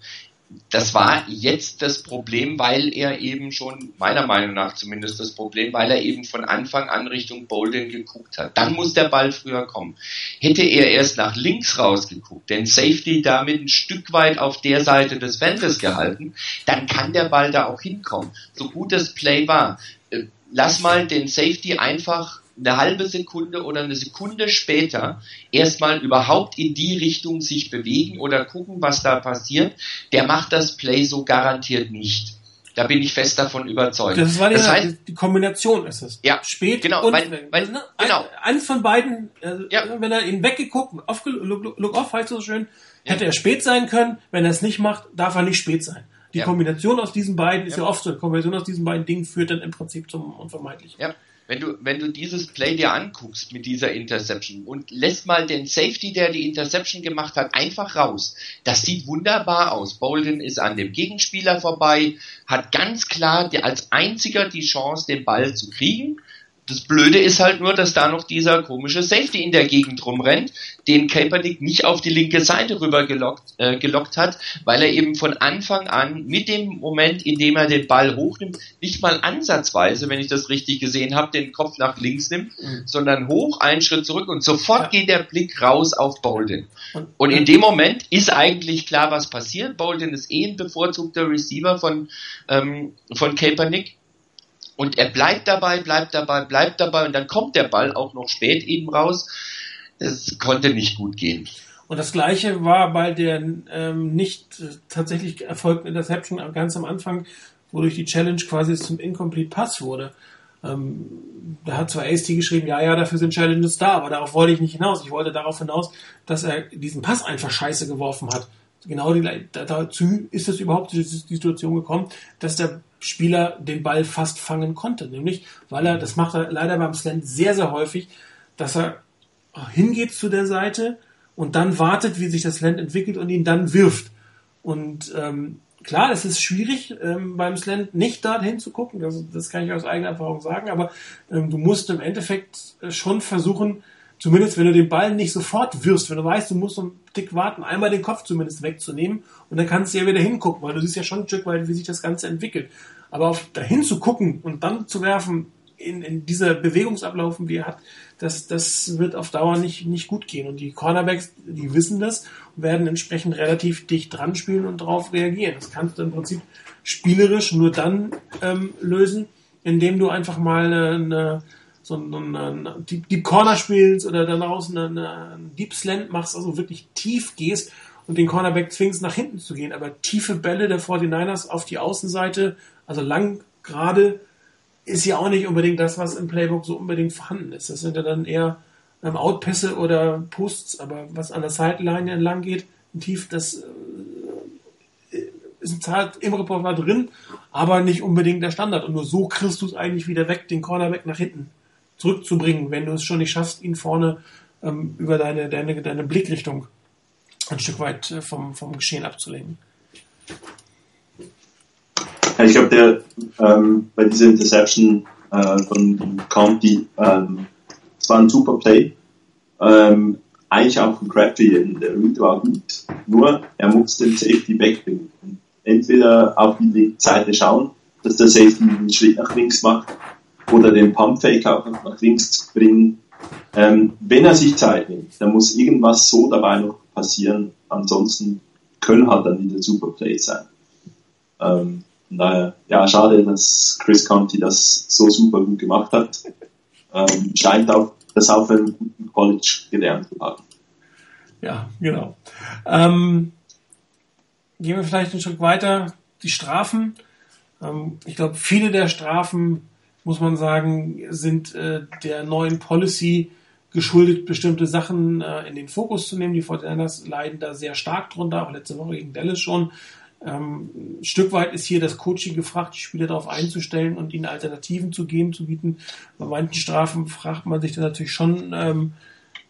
das war jetzt das Problem, weil er eben schon, meiner Meinung nach zumindest das Problem, weil er eben von Anfang an Richtung Bolden geguckt hat. Dann muss der Ball früher kommen. Hätte er erst nach links rausgeguckt, denn Safety damit ein Stück weit auf der Seite des Feldes gehalten, dann kann der Ball da auch hinkommen. So gut das Play war. Äh, lass mal den Safety einfach eine halbe Sekunde oder eine Sekunde später erstmal überhaupt in die Richtung sich bewegen oder gucken, was da passiert, der macht das Play so garantiert nicht. Da bin ich fest davon überzeugt. Das war die, das heißt, die Kombination ist es. Ja, spät genau, und weil, weil, ne, genau. eins von beiden, also ja. wenn er ihn weggeguckt, off, look, look off heißt so schön, hätte er spät sein können. Wenn er es nicht macht, darf er nicht spät sein. Die ja. Kombination aus diesen beiden ist ja. ja oft so. Die Kombination aus diesen beiden Dingen führt dann im Prinzip zum Unvermeidlichen. Ja wenn du, wenn du dieses Play dir anguckst mit dieser Interception und lässt mal den Safety, der die Interception gemacht hat, einfach raus. Das sieht wunderbar aus. Bolden ist an dem Gegenspieler vorbei, hat ganz klar als einziger die Chance, den Ball zu kriegen das Blöde ist halt nur, dass da noch dieser komische Safety in der Gegend rumrennt, den Kaepernick nicht auf die linke Seite rüber gelockt, äh, gelockt hat, weil er eben von Anfang an mit dem Moment, in dem er den Ball hochnimmt, nicht mal ansatzweise, wenn ich das richtig gesehen habe, den Kopf nach links nimmt, mhm. sondern hoch, einen Schritt zurück und sofort ja. geht der Blick raus auf Bolden. Und, in dem Moment ist eigentlich klar, was passiert. Bolden ist eh ein bevorzugter Receiver von, ähm, von Kaepernick und er bleibt dabei, bleibt dabei, bleibt dabei und dann kommt der Ball auch noch spät eben raus. Das konnte nicht gut gehen. Und das gleiche war bei der ähm, nicht tatsächlich erfolgten Interception ganz am Anfang, wodurch die Challenge quasi zum Incomplete Pass wurde. Ähm, da hat zwar AST geschrieben, ja, ja, dafür sind Challenges da, aber darauf wollte ich nicht hinaus. Ich wollte darauf hinaus, dass er diesen Pass einfach scheiße geworfen hat. Genau die, dazu ist es überhaupt die Situation gekommen, dass der Spieler den Ball fast fangen konnte. Nämlich, weil er, das macht er leider beim Slant sehr, sehr häufig, dass er hingeht zu der Seite und dann wartet, wie sich das Land entwickelt und ihn dann wirft. Und ähm, klar, es ist schwierig ähm, beim Slant nicht dorthin zu gucken, das, das kann ich aus eigener Erfahrung sagen, aber ähm, du musst im Endeffekt äh, schon versuchen, zumindest wenn du den Ball nicht sofort wirst, wenn du weißt, du musst so einen Tick warten, einmal den Kopf zumindest wegzunehmen und dann kannst du ja wieder hingucken, weil du siehst ja schon ein Stück weit, wie sich das Ganze entwickelt. Aber auf dahin zu gucken und dann zu werfen, in, in dieser Bewegungsablaufen, die er hat, das, das wird auf Dauer nicht, nicht gut gehen. Und die Cornerbacks, die wissen das werden entsprechend relativ dicht dran spielen und darauf reagieren. Das kannst du im Prinzip spielerisch nur dann ähm, lösen, indem du einfach mal eine, eine so eine, Deep, Deep Corner spielst oder dann draußen eine, eine Deep Slant machst, also wirklich tief gehst und den Cornerback zwingst, nach hinten zu gehen. Aber tiefe Bälle der 49ers auf die Außenseite, also lang gerade, ist ja auch nicht unbedingt das, was im Playbook so unbedingt vorhanden ist. Das sind ja dann eher ähm, Outpässe oder Posts, aber was an der Sideline entlang geht, tief, das äh, ist halt im Repertoire drin, aber nicht unbedingt der Standard. Und nur so kriegst du es eigentlich wieder weg, den Cornerback nach hinten zurückzubringen, wenn du es schon nicht schaffst, ihn vorne ähm, über deine, deine, deine Blickrichtung ein Stück weit äh, vom, vom Geschehen abzulenken. Ich glaube, ähm, bei dieser Interception äh, von Conti, ähm, es war ein super Play. Ähm, eigentlich auch ein Crabtree, der Read war gut, nur er muss den Safety wegbringen. Entweder auf die Seite schauen, dass der Safety einen Schritt nach links macht, oder den Pump Fake auch nach links bringen. Ähm, wenn er sich Zeit nimmt, dann muss irgendwas so dabei noch passieren, ansonsten können halt dann wieder super Plays sein. Ähm, von daher, ja, schade, dass Chris Conti das so super gut gemacht hat. Ähm, scheint auch das auf einem guten College gelernt zu haben. Ja, genau. Ähm, gehen wir vielleicht ein Stück weiter. Die Strafen. Ähm, ich glaube, viele der Strafen, muss man sagen, sind äh, der neuen Policy geschuldet, bestimmte Sachen äh, in den Fokus zu nehmen. Die Fortinanders leiden da sehr stark drunter, auch letzte Woche gegen Dallas schon. Ähm, ein Stück weit ist hier das Coaching gefragt, die Spieler darauf einzustellen und ihnen Alternativen zu geben, zu bieten. Bei manchen Strafen fragt man sich dann natürlich schon, ähm,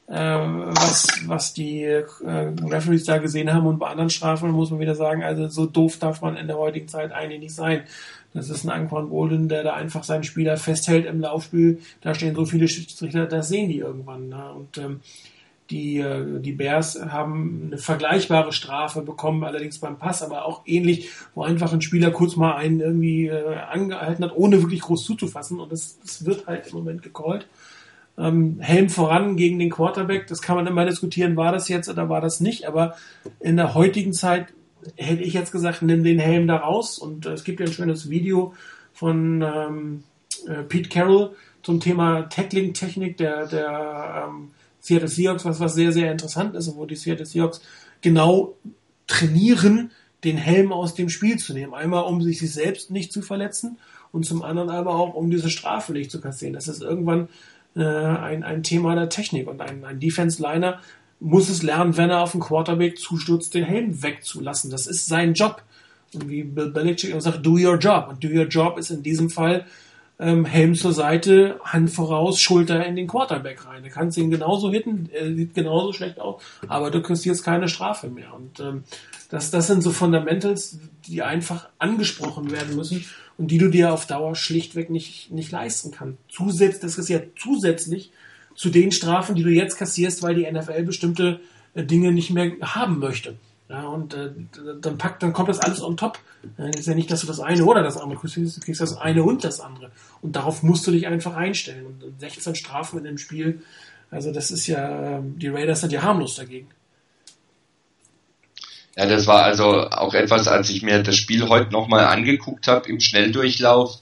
äh, was, was die äh, Referees da gesehen haben und bei anderen Strafen muss man wieder sagen, also so doof darf man in der heutigen Zeit eigentlich nicht sein. Das ist ein Anquan Bolden, der da einfach seinen Spieler festhält im Laufspiel. Da stehen so viele Schiedsrichter, das sehen die irgendwann. Ne? Und ähm, die, äh, die Bears haben eine vergleichbare Strafe bekommen, allerdings beim Pass, aber auch ähnlich, wo einfach ein Spieler kurz mal einen irgendwie äh, angehalten hat, ohne wirklich groß zuzufassen. Und das, das wird halt im Moment gecallt. Ähm, Helm voran gegen den Quarterback, das kann man immer diskutieren, war das jetzt oder war das nicht, aber in der heutigen Zeit hätte ich jetzt gesagt, nimm den Helm da raus. Und äh, es gibt ja ein schönes Video von ähm, äh, Pete Carroll zum Thema Tackling-Technik der, der ähm, Seattle Seahawks, was, was sehr, sehr interessant ist, wo die Seattle Seahawks genau trainieren, den Helm aus dem Spiel zu nehmen. Einmal, um sich selbst nicht zu verletzen und zum anderen aber auch, um diese Strafe nicht zu kassieren. Das ist irgendwann äh, ein, ein Thema der Technik und ein, ein Defense-Liner muss es lernen, wenn er auf den Quarterback zustürzt, den Helm wegzulassen. Das ist sein Job. Und wie Bill Belichick immer sagt, do your job. Und do your job ist in diesem Fall ähm, Helm zur Seite, Hand voraus, Schulter in den Quarterback rein. Du kannst ihn genauso hitten, er sieht genauso schlecht aus, aber du kriegst jetzt keine Strafe mehr. Und ähm, das, das sind so Fundamentals, die einfach angesprochen werden müssen und die du dir auf Dauer schlichtweg nicht, nicht leisten kannst. Zusätzlich, das ist ja zusätzlich zu den Strafen, die du jetzt kassierst, weil die NFL bestimmte äh, Dinge nicht mehr haben möchte. Ja, und äh, dann packt, dann kommt das alles on top. Äh, ist ja nicht, dass du das eine oder das andere kriegst, du kriegst das eine und das andere. Und darauf musst du dich einfach einstellen. Und 16 Strafen in dem Spiel, also das ist ja, ähm, die Raiders sind ja harmlos dagegen. Ja, das war also auch etwas, als ich mir das Spiel heute nochmal angeguckt habe im Schnelldurchlauf.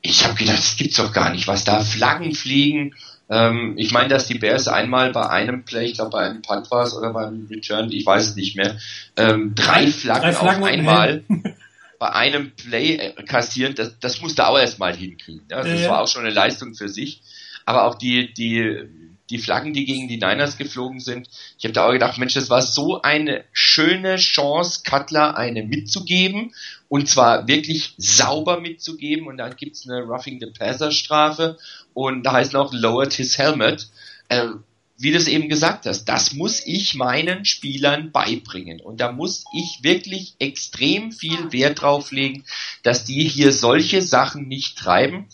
Ich habe gedacht, das gibt's doch gar nicht, was da Flaggen fliegen ähm, ich meine, dass die Bears einmal bei einem Play, ich glaube bei einem Punt war es oder beim Return, ich weiß es nicht mehr, ähm, drei, Flaggen drei Flaggen auf einmal (laughs) bei einem Play äh, kassieren, das, das musste auch erstmal hinkriegen. Ja? Das ja, war auch schon eine Leistung für sich. Aber auch die, die, die Flaggen, die gegen die Niners geflogen sind, ich habe da auch gedacht, Mensch, das war so eine schöne Chance, Cutler eine mitzugeben und zwar wirklich sauber mitzugeben und dann gibt's eine Roughing the Passer Strafe und da heißt noch lowered his helmet. Äh, wie du es eben gesagt hast, das muss ich meinen Spielern beibringen. Und da muss ich wirklich extrem viel Wert drauf legen, dass die hier solche Sachen nicht treiben.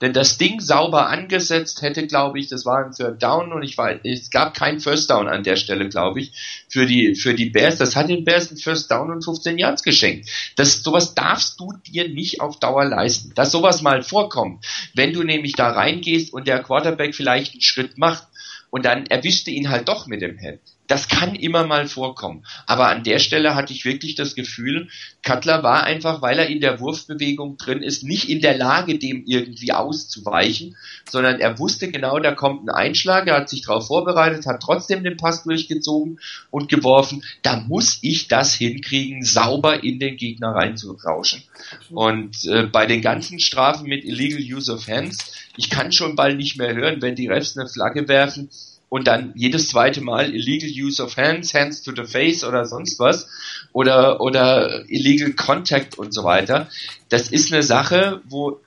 Denn das Ding sauber angesetzt hätte, glaube ich, das war ein Third Down und ich war, es gab kein First Down an der Stelle, glaube ich, für die, für die Bears. Das hat den Bears ein First Down und 15 Yards geschenkt. Das, sowas darfst du dir nicht auf Dauer leisten. Dass sowas mal vorkommt. Wenn du nämlich da reingehst und der Quarterback vielleicht einen Schritt macht und dann erwischte ihn halt doch mit dem Helm. Das kann immer mal vorkommen. Aber an der Stelle hatte ich wirklich das Gefühl, Cutler war einfach, weil er in der Wurfbewegung drin ist, nicht in der Lage, dem irgendwie auszuweichen, sondern er wusste genau, da kommt ein Einschlag, er hat sich darauf vorbereitet, hat trotzdem den Pass durchgezogen und geworfen. Da muss ich das hinkriegen, sauber in den Gegner reinzurauschen. Und äh, bei den ganzen Strafen mit Illegal Use of Hands, ich kann schon bald nicht mehr hören, wenn die Refs eine Flagge werfen, und dann jedes zweite Mal illegal use of hands, hands to the face oder sonst was oder oder illegal contact und so weiter. Das ist eine Sache, wo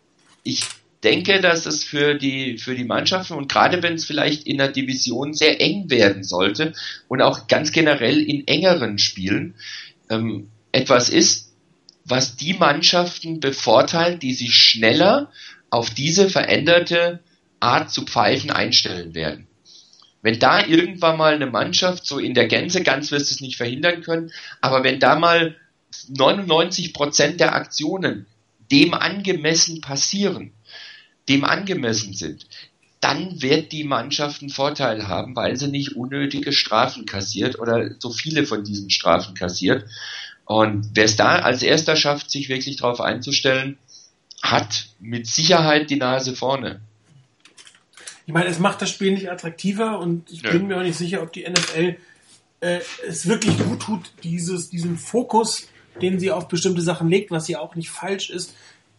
ich denke, dass es für die für die Mannschaften und gerade wenn es vielleicht in der Division sehr eng werden sollte und auch ganz generell in engeren Spielen ähm, etwas ist, was die Mannschaften bevorteilt, die sich schneller auf diese veränderte Art zu pfeifen einstellen werden. Wenn da irgendwann mal eine Mannschaft so in der Gänze, ganz wirst du es nicht verhindern können, aber wenn da mal 99 Prozent der Aktionen dem angemessen passieren, dem angemessen sind, dann wird die Mannschaft einen Vorteil haben, weil sie nicht unnötige Strafen kassiert oder so viele von diesen Strafen kassiert. Und wer es da als erster schafft, sich wirklich darauf einzustellen, hat mit Sicherheit die Nase vorne. Ich meine, es macht das Spiel nicht attraktiver und ich ja. bin mir auch nicht sicher, ob die NFL äh, es wirklich gut tut, dieses, diesen Fokus, den sie auf bestimmte Sachen legt, was ja auch nicht falsch ist,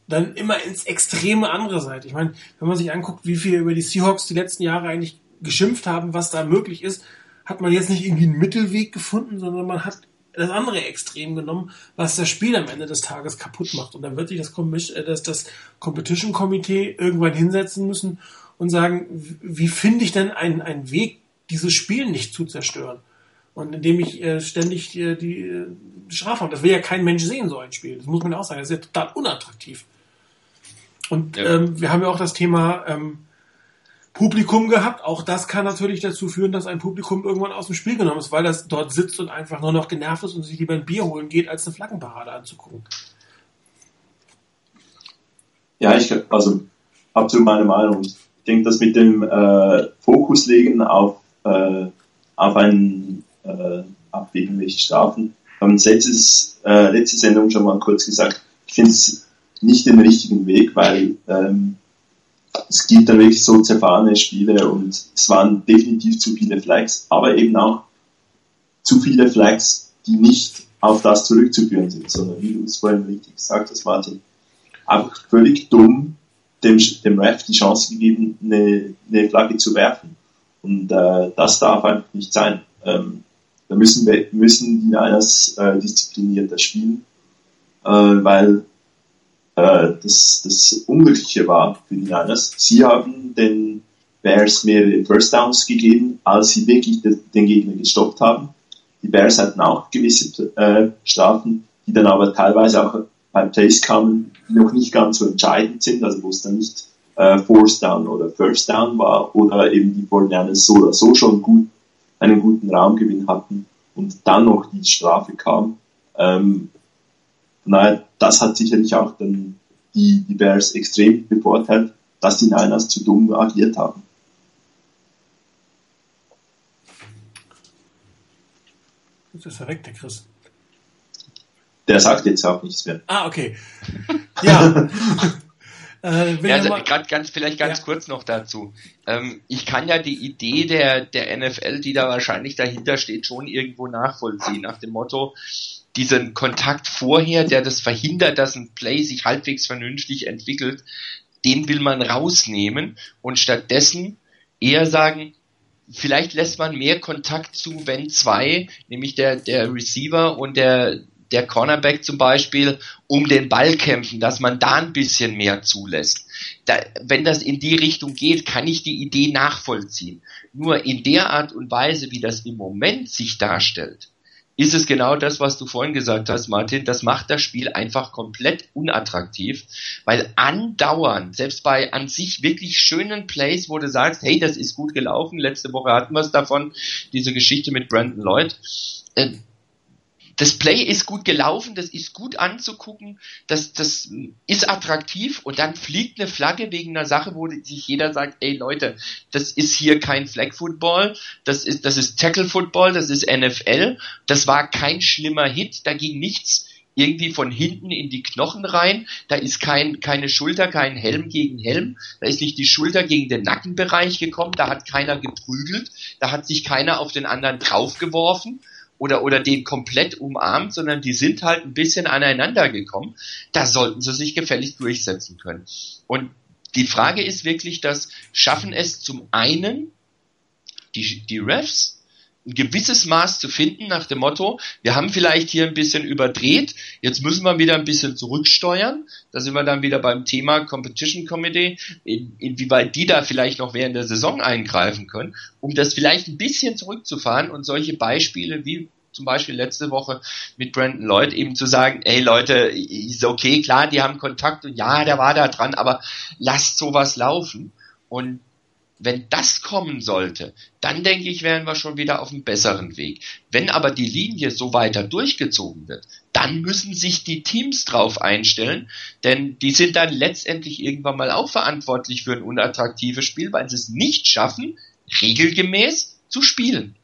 dann immer ins extreme andere Seite. Ich meine, wenn man sich anguckt, wie viel über die Seahawks die letzten Jahre eigentlich geschimpft haben, was da möglich ist, hat man jetzt nicht irgendwie einen Mittelweg gefunden, sondern man hat das andere Extrem genommen, was das Spiel am Ende des Tages kaputt macht. Und dann wird sich das, äh, das, das Competition Komitee irgendwann hinsetzen müssen und sagen, wie finde ich denn einen, einen Weg, dieses Spiel nicht zu zerstören? Und indem ich äh, ständig äh, die äh, Strafe habe. Das will ja kein Mensch sehen, so ein Spiel. Das muss man auch sagen. Das ist ja total unattraktiv. Und ja. ähm, wir haben ja auch das Thema ähm, Publikum gehabt. Auch das kann natürlich dazu führen, dass ein Publikum irgendwann aus dem Spiel genommen ist, weil das dort sitzt und einfach nur noch genervt ist und sich lieber ein Bier holen geht, als eine Flaggenparade anzugucken. Ja, ich also absolut meine Meinung. Ich denke, dass mit dem äh, Fokuslegen auf, äh, auf einen äh, Abwägen, welche Strafen, haben letztes, äh, letzte Sendung schon mal kurz gesagt, ich finde es nicht den richtigen Weg, weil ähm, es gibt dann wirklich so zerfahrene Spiele und es waren definitiv zu viele Flags, aber eben auch zu viele Flags, die nicht auf das zurückzuführen sind, sondern wie du es vorhin richtig gesagt hast, Martin, einfach völlig dumm dem, dem Ref die Chance gegeben, eine, eine Flagge zu werfen. Und äh, das darf einfach nicht sein. Ähm, da müssen, wir, müssen die Niners äh, disziplinierter spielen, äh, weil äh, das, das Unglückliche war für die Niners. Sie haben den Bears mehrere First Downs gegeben, als sie wirklich den, den Gegner gestoppt haben. Die Bears hatten auch gewisse äh, Strafen, die dann aber teilweise auch bei Plays kamen, die noch nicht ganz so entscheidend sind, also wo es dann nicht äh, Fourth Down oder First Down war oder eben die 49ers so oder so schon gut, einen guten Raumgewinn hatten und dann noch die Strafe kam. Ähm, Nein, das hat sicherlich auch dann die, die Bears extrem bevorteilt, dass die Niners zu dumm agiert haben. Jetzt ist er weg, der Chris. Der sagt jetzt auch nichts mehr. Ah, okay. Ja. (laughs) äh, ja also gerade ganz vielleicht ganz ja. kurz noch dazu. Ähm, ich kann ja die Idee der der NFL, die da wahrscheinlich dahinter steht, schon irgendwo nachvollziehen nach dem Motto: diesen Kontakt vorher, der das verhindert, dass ein Play sich halbwegs vernünftig entwickelt, den will man rausnehmen und stattdessen eher sagen, vielleicht lässt man mehr Kontakt zu, wenn zwei, nämlich der, der Receiver und der, der Cornerback zum Beispiel, um den Ball kämpfen, dass man da ein bisschen mehr zulässt. Da, wenn das in die Richtung geht, kann ich die Idee nachvollziehen. Nur in der Art und Weise, wie das im Moment sich darstellt, ist es genau das, was du vorhin gesagt hast, Martin. Das macht das Spiel einfach komplett unattraktiv, weil andauernd, selbst bei an sich wirklich schönen Plays, wo du sagst, hey, das ist gut gelaufen, letzte Woche hatten wir es davon, diese Geschichte mit Brandon Lloyd, äh, das Play ist gut gelaufen, das ist gut anzugucken, das, das ist attraktiv und dann fliegt eine Flagge wegen einer Sache, wo sich jeder sagt, ey Leute, das ist hier kein Flag Football, das ist, das ist Tackle Football, das ist NFL, das war kein schlimmer Hit, da ging nichts irgendwie von hinten in die Knochen rein. Da ist kein, keine Schulter, kein Helm gegen Helm. Da ist nicht die Schulter gegen den Nackenbereich gekommen. Da hat keiner geprügelt. Da hat sich keiner auf den anderen draufgeworfen oder, oder den komplett umarmt, sondern die sind halt ein bisschen aneinander gekommen. Da sollten sie sich gefälligst durchsetzen können. Und die Frage ist wirklich, dass schaffen es zum einen die, die Refs ein gewisses Maß zu finden nach dem Motto, wir haben vielleicht hier ein bisschen überdreht, jetzt müssen wir wieder ein bisschen zurücksteuern. Da sind wir dann wieder beim Thema Competition Committee, in, inwieweit die da vielleicht noch während der Saison eingreifen können, um das vielleicht ein bisschen zurückzufahren und solche Beispiele wie zum Beispiel letzte Woche mit Brandon Lloyd eben zu sagen, ey Leute, ist okay, klar, die haben Kontakt und ja, der war da dran, aber lasst sowas laufen. Und wenn das kommen sollte, dann denke ich, wären wir schon wieder auf einem besseren Weg. Wenn aber die Linie so weiter durchgezogen wird, dann müssen sich die Teams drauf einstellen, denn die sind dann letztendlich irgendwann mal auch verantwortlich für ein unattraktives Spiel, weil sie es nicht schaffen, regelgemäß zu spielen.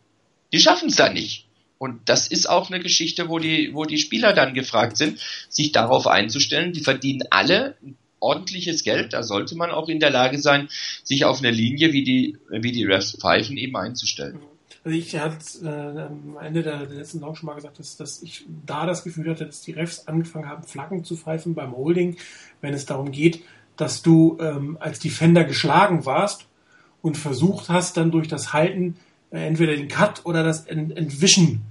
Die schaffen es dann nicht. Und das ist auch eine Geschichte, wo die, wo die Spieler dann gefragt sind, sich darauf einzustellen. Die verdienen alle ordentliches Geld. Da sollte man auch in der Lage sein, sich auf eine Linie wie die, wie die Refs pfeifen eben einzustellen. Also ich hatte äh, am Ende der, letzten Saison schon mal gesagt, dass, dass ich da das Gefühl hatte, dass die Refs angefangen haben, Flaggen zu pfeifen beim Holding, wenn es darum geht, dass du ähm, als Defender geschlagen warst und versucht hast, dann durch das Halten äh, entweder den Cut oder das Ent Entwischen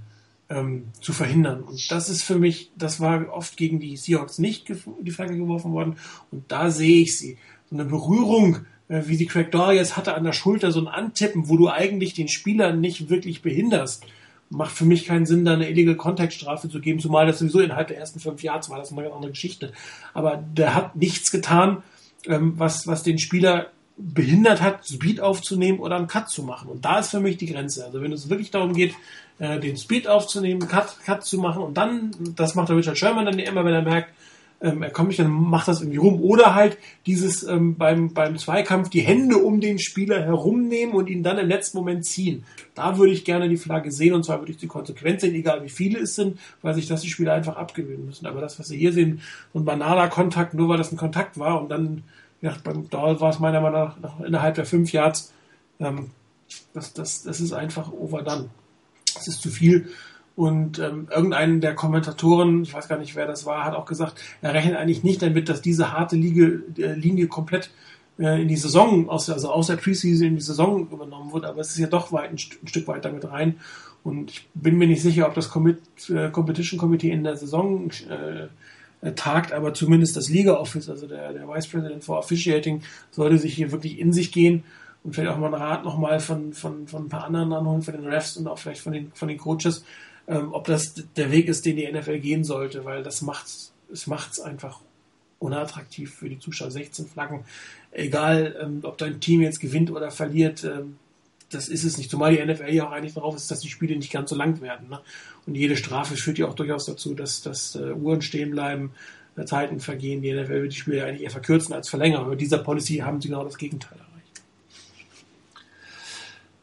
ähm, zu verhindern. Und das ist für mich, das war oft gegen die Seahawks nicht die Flagge geworfen worden. Und da sehe ich sie. So eine Berührung, äh, wie die Craig Dorias hatte an der Schulter, so ein Antippen, wo du eigentlich den Spieler nicht wirklich behinderst. Macht für mich keinen Sinn, da eine illegal Kontextstrafe zu geben, zumal das sowieso innerhalb der ersten fünf Jahre war, das eine ganz andere Geschichte. Aber der hat nichts getan, ähm, was, was den Spieler behindert hat, Speed aufzunehmen oder einen Cut zu machen. Und da ist für mich die Grenze. Also wenn es wirklich darum geht, äh, den Speed aufzunehmen, Cut, Cut zu machen und dann, das macht der Richard Sherman dann immer, wenn er merkt, ähm, er kommt nicht, dann macht das irgendwie rum. Oder halt dieses ähm, beim, beim Zweikampf die Hände um den Spieler herumnehmen und ihn dann im letzten Moment ziehen. Da würde ich gerne die Flagge sehen und zwar würde ich die Konsequenz sehen, egal wie viele es sind, weil sich das die Spieler einfach abgewöhnen müssen. Aber das, was Sie hier sehen, so ein banaler Kontakt, nur weil das ein Kontakt war und dann, ja, beim Doll war es meiner Meinung nach innerhalb der fünf Yards, ähm, das, das, das ist einfach overdone. Das ist zu viel. Und ähm, irgendein der Kommentatoren, ich weiß gar nicht, wer das war, hat auch gesagt, er rechnet eigentlich nicht damit, dass diese harte Linie, äh, Linie komplett äh, in die Saison, aus, also aus der Preseason in die Saison übernommen wird, aber es ist ja doch weit, ein, ein Stück weit damit rein. Und ich bin mir nicht sicher, ob das Commit, äh, Competition Committee in der Saison äh, tagt, aber zumindest das Liga Office, also der, der Vice President for Officiating, sollte sich hier wirklich in sich gehen und vielleicht auch mal einen Rat nochmal von, von, von ein paar anderen anholen, von den Refs und auch vielleicht von den, von den Coaches, ähm, ob das der Weg ist, den die NFL gehen sollte, weil das macht es macht's einfach unattraktiv für die Zuschauer. 16 Flaggen, egal ähm, ob dein Team jetzt gewinnt oder verliert, ähm, das ist es nicht. Zumal die NFL ja auch eigentlich darauf ist, dass die Spiele nicht ganz so lang werden. Ne? Und jede Strafe führt ja auch durchaus dazu, dass, dass äh, Uhren stehen bleiben, äh, Zeiten vergehen. Die NFL wird die Spiele ja eigentlich eher verkürzen als verlängern. Aber mit dieser Policy haben sie genau das Gegenteil erreicht.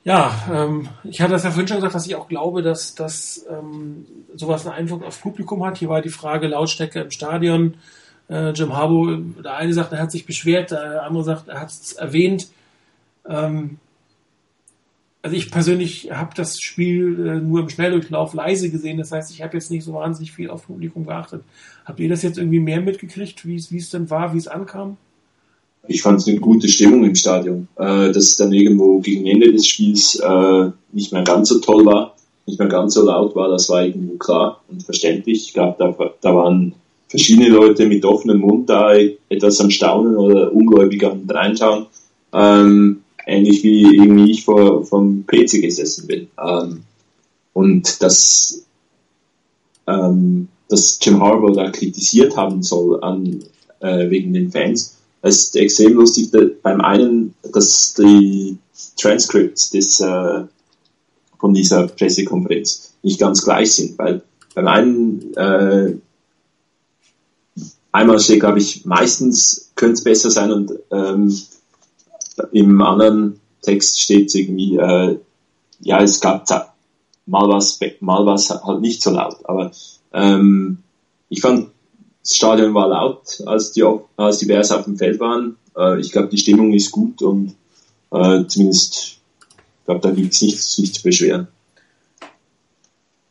Ja, ähm, ich hatte das ja vorhin schon gesagt, dass ich auch glaube, dass, dass ähm, sowas einen Einfluss aufs Publikum hat. Hier war die Frage Lautstärke im Stadion. Äh, Jim Harbo, der eine sagt, er hat sich beschwert, der andere sagt, er hat es erwähnt. Ähm, also ich persönlich habe das Spiel äh, nur im Schnelldurchlauf leise gesehen. Das heißt, ich habe jetzt nicht so wahnsinnig viel auf Publikum geachtet. Habt ihr das jetzt irgendwie mehr mitgekriegt, wie es denn war, wie es ankam? ich fand es eine gute Stimmung im Stadion. Äh, dass es dann irgendwo gegen Ende des Spiels äh, nicht mehr ganz so toll war, nicht mehr ganz so laut war, das war irgendwo klar und verständlich. Ich glaube, da, da waren verschiedene Leute mit offenem Mund da, etwas am Staunen oder ungläubig am Reinschauen. Ähm, ähnlich wie irgendwie ich vor vom PC gesessen bin. Ähm, und dass, ähm, dass Jim Harbour da kritisiert haben soll an, äh, wegen den Fans, es ist extrem lustig, beim einen, dass die Transcripts des, äh, von dieser Pressekonferenz nicht ganz gleich sind, weil beim einen, äh, einmal steht, glaube ich, meistens könnte es besser sein und ähm, im anderen Text steht irgendwie, äh, ja, es gab mal was, mal was halt nicht so laut, aber ähm, ich fand das Stadion war laut, als die, als die Bears auf dem Feld waren. Äh, ich glaube, die Stimmung ist gut und äh, zumindest, ich glaube, da gibt es nichts, nichts zu beschweren.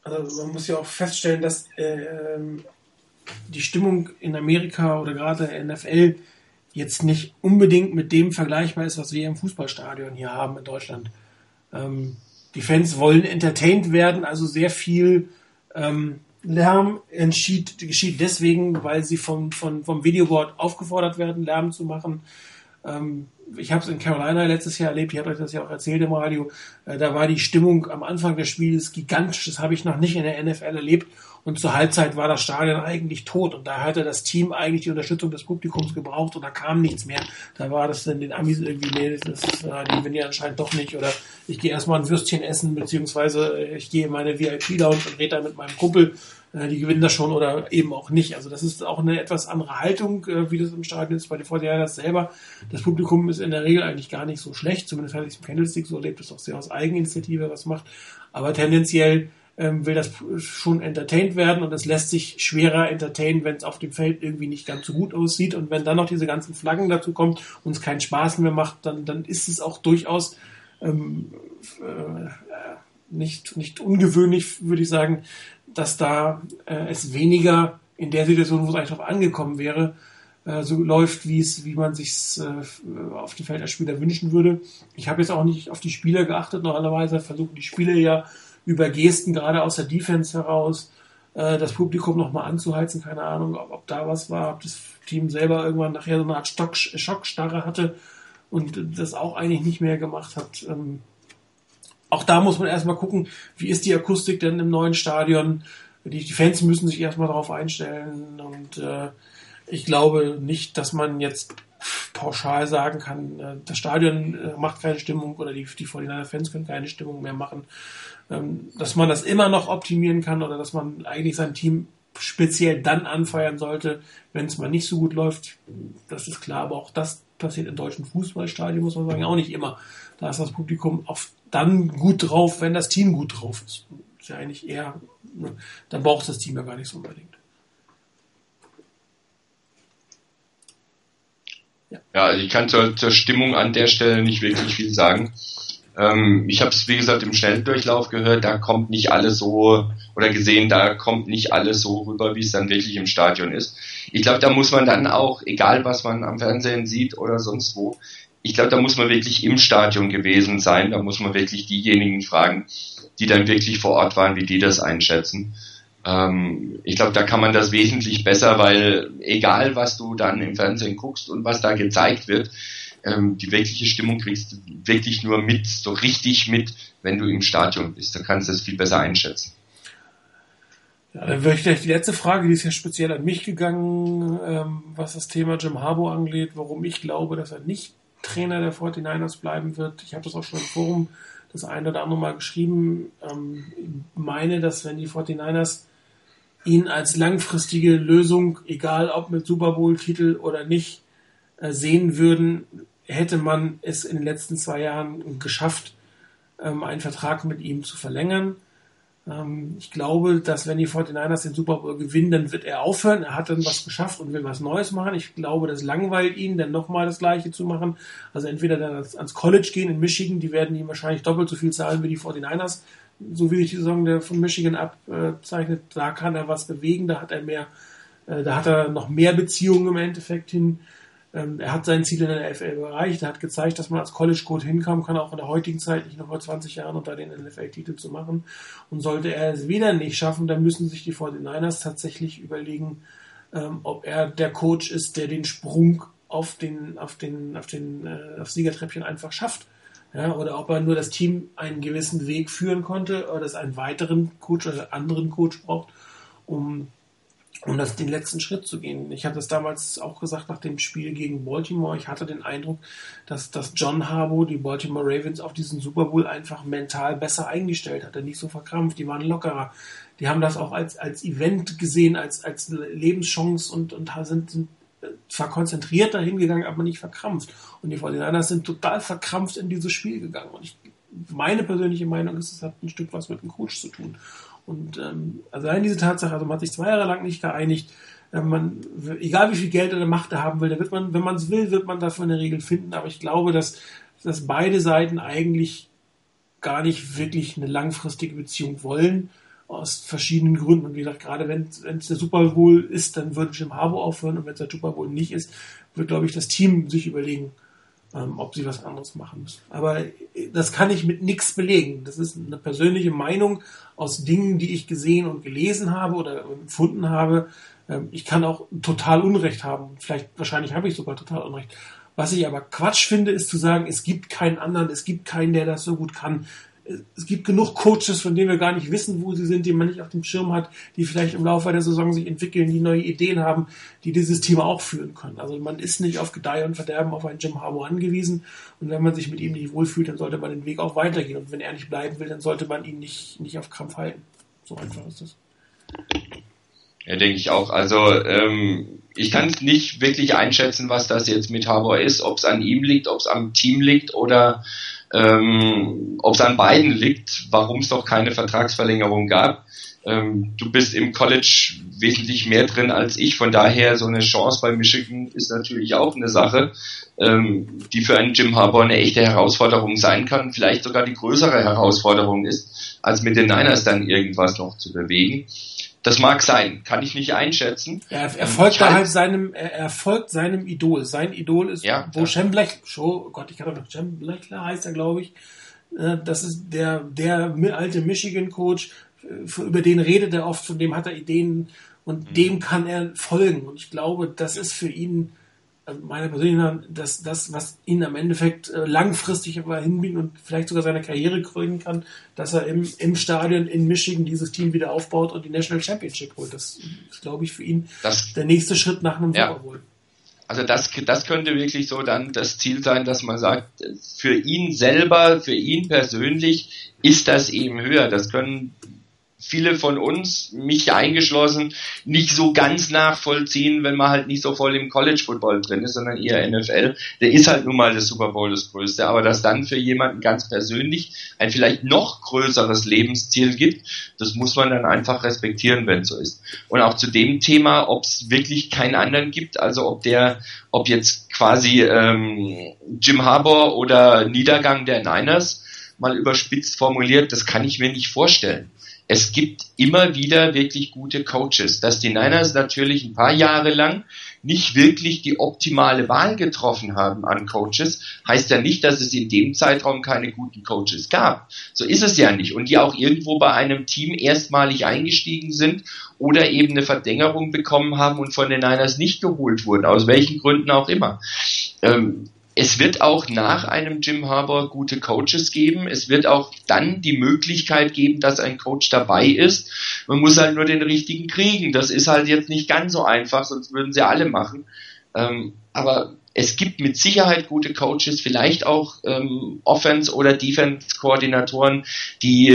Also man muss ja auch feststellen, dass äh, ähm, die Stimmung in Amerika oder gerade in der NFL jetzt nicht unbedingt mit dem vergleichbar ist, was wir im Fußballstadion hier haben in Deutschland. Ähm, die Fans wollen entertained werden, also sehr viel ähm, Lärm entschied, geschieht deswegen, weil sie vom, vom, vom Videoboard aufgefordert werden, Lärm zu machen. Ähm, ich habe es in Carolina letztes Jahr erlebt, ich habe euch das ja auch erzählt im Radio, äh, da war die Stimmung am Anfang des Spiels gigantisch, das habe ich noch nicht in der NFL erlebt und zur Halbzeit war das Stadion eigentlich tot und da hatte das Team eigentlich die Unterstützung des Publikums gebraucht und da kam nichts mehr. Da war das dann den Amis irgendwie, nee, das ist, äh, die gewinnen ja anscheinend doch nicht oder ich gehe erstmal ein Würstchen essen, beziehungsweise ich gehe in meine VIP-Lounge und rede da mit meinem Kumpel äh, die gewinnen das schon oder eben auch nicht. Also das ist auch eine etwas andere Haltung, äh, wie das im Stadion ist bei den 49ers selber. Das Publikum ist in der Regel eigentlich gar nicht so schlecht, zumindest hatte ich es im Candlestick so erlebt, das auch sehr aus Eigeninitiative was macht. Aber tendenziell ähm, will das schon entertained werden und es lässt sich schwerer entertainen, wenn es auf dem Feld irgendwie nicht ganz so gut aussieht. Und wenn dann noch diese ganzen Flaggen dazu kommt und es keinen Spaß mehr macht, dann, dann ist es auch durchaus ähm, äh, nicht, nicht ungewöhnlich, würde ich sagen, dass da äh, es weniger in der Situation, wo es eigentlich drauf angekommen wäre, äh, so läuft, wie es, wie man sich äh, auf dem Feld als Spieler wünschen würde. Ich habe jetzt auch nicht auf die Spieler geachtet. Normalerweise versuchen die Spieler ja über Gesten gerade aus der Defense heraus äh, das Publikum nochmal anzuheizen. Keine Ahnung, ob, ob, da was war, ob das Team selber irgendwann nachher so eine Art Stock, Schockstarre hatte und das auch eigentlich nicht mehr gemacht hat. Ähm, auch da muss man erstmal gucken, wie ist die Akustik denn im neuen Stadion. Die, die Fans müssen sich erstmal darauf einstellen und äh, ich glaube nicht, dass man jetzt pauschal sagen kann, äh, das Stadion äh, macht keine Stimmung oder die, die 49 Fans können keine Stimmung mehr machen. Ähm, dass man das immer noch optimieren kann oder dass man eigentlich sein Team speziell dann anfeiern sollte, wenn es mal nicht so gut läuft. Das ist klar, aber auch das passiert in deutschen Fußballstadien, muss man sagen, auch nicht immer. Da ist das Publikum oft dann gut drauf, wenn das Team gut drauf ist. Ist ja eigentlich eher, ne, dann braucht das Team ja gar nicht so unbedingt. Ja, ja also ich kann zur, zur Stimmung an der Stelle nicht wirklich viel sagen. Ähm, ich habe es, wie gesagt, im Schnelldurchlauf gehört, da kommt nicht alles so, oder gesehen, da kommt nicht alles so rüber, wie es dann wirklich im Stadion ist. Ich glaube, da muss man dann auch, egal was man am Fernsehen sieht oder sonst wo, ich glaube, da muss man wirklich im Stadion gewesen sein. Da muss man wirklich diejenigen fragen, die dann wirklich vor Ort waren, wie die das einschätzen. Ähm, ich glaube, da kann man das wesentlich besser, weil egal, was du dann im Fernsehen guckst und was da gezeigt wird, ähm, die wirkliche Stimmung kriegst du wirklich nur mit, so richtig mit, wenn du im Stadion bist. Da kannst du es viel besser einschätzen. Ja, dann würde ich gleich die letzte Frage, die ist ja speziell an mich gegangen, ähm, was das Thema Jim Harbour angeht, warum ich glaube, dass er nicht Trainer der 49ers bleiben wird. Ich habe das auch schon im Forum das eine oder andere Mal geschrieben. Ähm, ich meine, dass wenn die 49ers ihn als langfristige Lösung, egal ob mit Super Bowl-Titel oder nicht, äh, sehen würden, hätte man es in den letzten zwei Jahren geschafft, ähm, einen Vertrag mit ihm zu verlängern. Ähm, ich glaube, dass wenn die 49ers den Super Bowl gewinnen, dann wird er aufhören. Er hat dann was geschafft und will was Neues machen. Ich glaube, das langweilt ihn, dann nochmal das Gleiche zu machen. Also entweder dann ans, College gehen in Michigan, die werden ihm wahrscheinlich doppelt so viel zahlen wie die 49ers. So wie ich die Saison der von Michigan abzeichnet, da kann er was bewegen, da hat er mehr, äh, da hat er noch mehr Beziehungen im Endeffekt hin. Ähm, er hat sein Ziel in der NFL erreicht. Er hat gezeigt, dass man als College Code hinkommen kann, auch in der heutigen Zeit, nicht noch vor 20 Jahren unter den NFL-Titel zu machen. Und sollte er es wieder nicht schaffen, dann müssen sich die 49ers tatsächlich überlegen, ähm, ob er der Coach ist, der den Sprung auf den, auf den, auf den, äh, auf Siegertreppchen einfach schafft. Ja, oder ob er nur das Team einen gewissen Weg führen konnte oder es einen weiteren Coach oder anderen Coach braucht, um um das den letzten Schritt zu gehen. Ich hatte es damals auch gesagt nach dem Spiel gegen Baltimore. Ich hatte den Eindruck, dass, dass John Harbaugh die Baltimore Ravens auf diesen Super Bowl einfach mental besser eingestellt hatte, nicht so verkrampft. Die waren lockerer. Die haben das auch als, als Event gesehen, als, als Lebenschance und, und sind, sind zwar konzentriert dahin gegangen, aber nicht verkrampft. Und die 49ers sind total verkrampft in dieses Spiel gegangen. Und ich, meine persönliche Meinung ist, es hat ein Stück was mit dem Coach zu tun. Und ähm, allein diese Tatsache, also man hat sich zwei Jahre lang nicht geeinigt, äh, man, egal wie viel Geld oder Macht er haben will, da wird man, wenn man es will, wird man dafür eine Regel finden. Aber ich glaube, dass, dass beide Seiten eigentlich gar nicht wirklich eine langfristige Beziehung wollen, aus verschiedenen Gründen. Und wie gesagt, gerade wenn es der Super Bowl ist, dann würde Jim Harbour aufhören und wenn es der Super Bowl nicht ist, wird, glaube ich, das Team sich überlegen, ähm, ob sie was anderes machen müssen. Aber das kann ich mit nichts belegen. Das ist eine persönliche Meinung aus Dingen, die ich gesehen und gelesen habe oder empfunden habe. Ähm, ich kann auch total Unrecht haben. Vielleicht, wahrscheinlich habe ich sogar total Unrecht. Was ich aber Quatsch finde, ist zu sagen, es gibt keinen anderen, es gibt keinen, der das so gut kann. Es gibt genug Coaches, von denen wir gar nicht wissen, wo sie sind, die man nicht auf dem Schirm hat, die vielleicht im Laufe der Saison sich entwickeln, die neue Ideen haben, die dieses Team auch führen können. Also man ist nicht auf Gedeih und Verderben auf einen Jim Harbour angewiesen. Und wenn man sich mit ihm nicht wohlfühlt, dann sollte man den Weg auch weitergehen. Und wenn er nicht bleiben will, dann sollte man ihn nicht, nicht auf Krampf halten. So einfach ist das. Ja, denke ich auch. Also ähm, ich kann nicht wirklich einschätzen, was das jetzt mit Harbour ist, ob es an ihm liegt, ob es am Team liegt oder ähm, ob es an beiden liegt, warum es doch keine Vertragsverlängerung gab. Ähm, du bist im College wesentlich mehr drin als ich, von daher so eine Chance bei Michigan ist natürlich auch eine Sache, ähm, die für einen Jim Harbour eine echte Herausforderung sein kann, vielleicht sogar die größere Herausforderung ist, als mit den Niners dann irgendwas noch zu bewegen. Das mag sein, kann ich nicht einschätzen. Er, er folgt da halt seinem, er, er, folgt seinem Idol. Sein Idol ist, ja, wo ja. Schemblech, oh Gott, ich habe noch Schemblechler heißt er, glaube ich. Äh, das ist der, der alte Michigan-Coach, über den redet er oft, von dem hat er Ideen und mhm. dem kann er folgen. Und ich glaube, das ist für ihn also meiner persönlichen Meinung, dass das, was ihn am Endeffekt äh, langfristig hinbieten und vielleicht sogar seine Karriere krönen kann, dass er im, im Stadion in Michigan dieses Team wieder aufbaut und die National Championship holt. Das ist, glaube ich, für ihn das, der nächste Schritt nach einem ja. Super Bowl. Also das, das könnte wirklich so dann das Ziel sein, dass man sagt, für ihn selber, für ihn persönlich ist das eben höher. Das können viele von uns, mich eingeschlossen, nicht so ganz nachvollziehen, wenn man halt nicht so voll im College Football drin ist, sondern eher NFL. Der ist halt nun mal das Super Bowl das Größte. Aber dass dann für jemanden ganz persönlich ein vielleicht noch größeres Lebensziel gibt, das muss man dann einfach respektieren, wenn es so ist. Und auch zu dem Thema, ob es wirklich keinen anderen gibt, also ob der, ob jetzt quasi ähm, Jim Harbour oder Niedergang der Niners mal überspitzt formuliert, das kann ich mir nicht vorstellen es gibt immer wieder wirklich gute Coaches. Dass die Niners natürlich ein paar Jahre lang nicht wirklich die optimale Wahl getroffen haben an Coaches, heißt ja nicht, dass es in dem Zeitraum keine guten Coaches gab. So ist es ja nicht. Und die auch irgendwo bei einem Team erstmalig eingestiegen sind oder eben eine Verlängerung bekommen haben und von den Niners nicht geholt wurden, aus welchen Gründen auch immer. Ähm, es wird auch nach einem Jim Harbour gute Coaches geben. Es wird auch dann die Möglichkeit geben, dass ein Coach dabei ist. Man muss halt nur den richtigen kriegen. Das ist halt jetzt nicht ganz so einfach, sonst würden sie alle machen. Ähm, aber es gibt mit Sicherheit gute Coaches, vielleicht auch ähm, Offense- oder Defense-Koordinatoren, die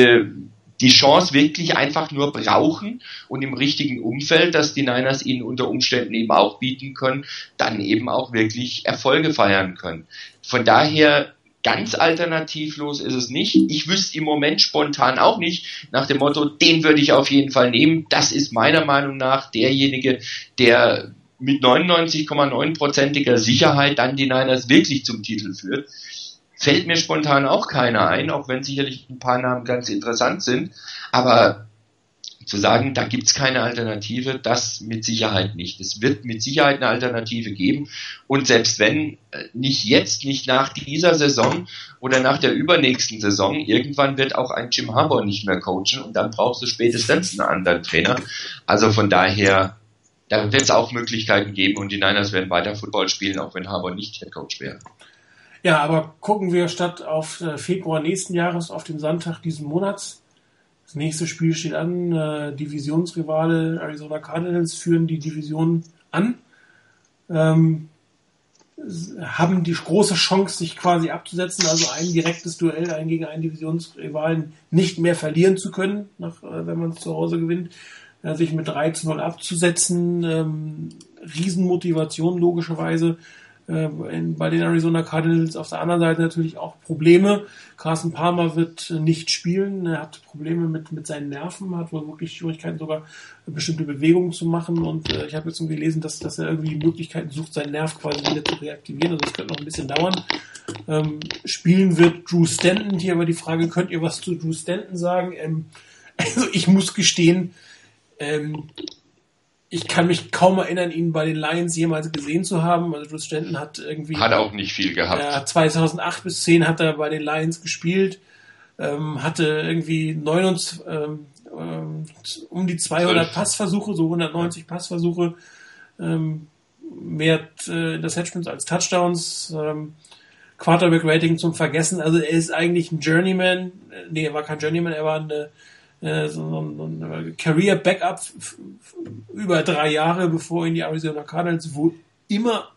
die Chance wirklich einfach nur brauchen und im richtigen Umfeld, dass die Niners ihnen unter Umständen eben auch bieten können, dann eben auch wirklich Erfolge feiern können. Von daher ganz alternativlos ist es nicht. Ich wüsste im Moment spontan auch nicht nach dem Motto, den würde ich auf jeden Fall nehmen. Das ist meiner Meinung nach derjenige, der mit 99,9%iger Sicherheit dann die Niners wirklich zum Titel führt fällt mir spontan auch keiner ein, auch wenn sicherlich ein paar Namen ganz interessant sind. Aber zu sagen, da gibt's keine Alternative, das mit Sicherheit nicht. Es wird mit Sicherheit eine Alternative geben. Und selbst wenn äh, nicht jetzt, nicht nach dieser Saison oder nach der übernächsten Saison, irgendwann wird auch ein Jim Harbour nicht mehr coachen und dann brauchst du spätestens einen anderen Trainer. Also von daher, da wird es auch Möglichkeiten geben und die Niners werden weiter Football spielen, auch wenn Harbour nicht Head Coach wäre. Ja, aber gucken wir statt auf äh, Februar nächsten Jahres auf den Sonntag diesen Monats. Das nächste Spiel steht an. Äh, Divisionsrivale Arizona Cardinals führen die Division an. Ähm, haben die große Chance, sich quasi abzusetzen, also ein direktes Duell, ein gegen einen Divisionsrivalen nicht mehr verlieren zu können, nach, äh, wenn man es zu Hause gewinnt, äh, sich mit 3 zu 0 abzusetzen. Ähm, Riesenmotivation logischerweise äh, in, bei den Arizona Cardinals auf der anderen Seite natürlich auch Probleme. Carson Palmer wird nicht spielen, er hat Probleme mit, mit seinen Nerven, hat wohl wirklich Schwierigkeiten sogar bestimmte Bewegungen zu machen und äh, ich habe jetzt gelesen, dass, dass er irgendwie Möglichkeiten sucht, seinen Nerv quasi wieder zu reaktivieren, also das könnte noch ein bisschen dauern. Ähm, spielen wird Drew Stanton, hier aber die Frage, könnt ihr was zu Drew Stanton sagen? Ähm, (laughs) also ich muss gestehen, ähm, ich kann mich kaum erinnern, ihn bei den Lions jemals gesehen zu haben. Also Drew Stanton hat irgendwie... Hat auch nicht viel gehabt. Ja, 2008 bis 10 hat er bei den Lions gespielt, ähm, hatte irgendwie 29, ähm, ähm, um die 200 12. Passversuche, so 190 Passversuche. Ähm, mehr äh, Interceptions als Touchdowns. Ähm, Quarterback-Rating zum Vergessen. Also er ist eigentlich ein Journeyman. Nee, er war kein Journeyman, er war eine, äh, so ein, ein Career-Backup über drei Jahre, bevor ihn die Arizona Cardinals wo immer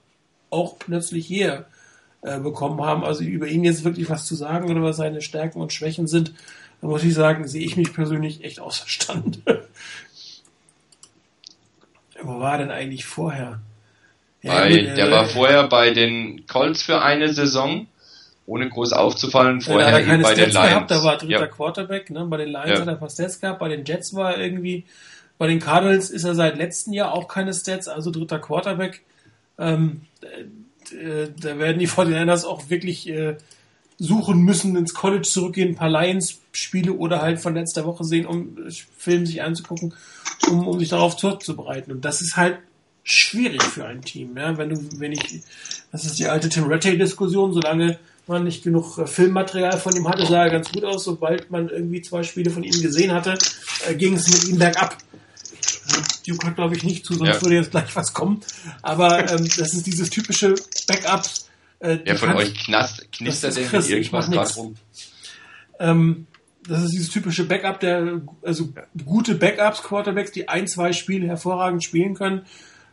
auch plötzlich hier äh, bekommen haben. Also über ihn jetzt wirklich was zu sagen oder was seine Stärken und Schwächen sind, da muss ich sagen, sehe ich mich persönlich echt außerstand. (laughs) Wo war denn eigentlich vorher? Bei, ja, der äh, war vorher bei den Colts für eine Saison, ohne groß aufzufallen, vorher ja, bei den Lions. Gehabt, da war dritter ja. Quarterback, ne? bei den Lions hat er ein paar Stats gehabt, bei den Jets war er irgendwie, bei den Cardinals ist er seit letztem Jahr auch keine Stats, also dritter Quarterback. Ähm, äh, da werden die 49ers auch wirklich äh, suchen müssen, ins College zurückgehen, ein paar Lions-Spiele oder halt von letzter Woche sehen, um Film sich anzugucken, um, um sich darauf vorzubereiten. Und das ist halt schwierig für ein Team. Ja? Wenn du, wenn ich, das ist die alte Tim Rattay-Diskussion, solange man nicht genug äh, Filmmaterial von ihm hatte, sah er ganz gut aus. Sobald man irgendwie zwei Spiele von ihm gesehen hatte, äh, ging es mit ihm bergab. Duke hat, glaube ich, nicht zu, sonst ja. würde jetzt gleich was kommen. Aber ähm, das ist dieses typische Backups. Äh, ja, von euch knast, knistert denn Chris, irgendwas gerade rum? Ähm, das ist dieses typische Backup, der, also gute Backups, Quarterbacks, die ein, zwei Spiele hervorragend spielen können,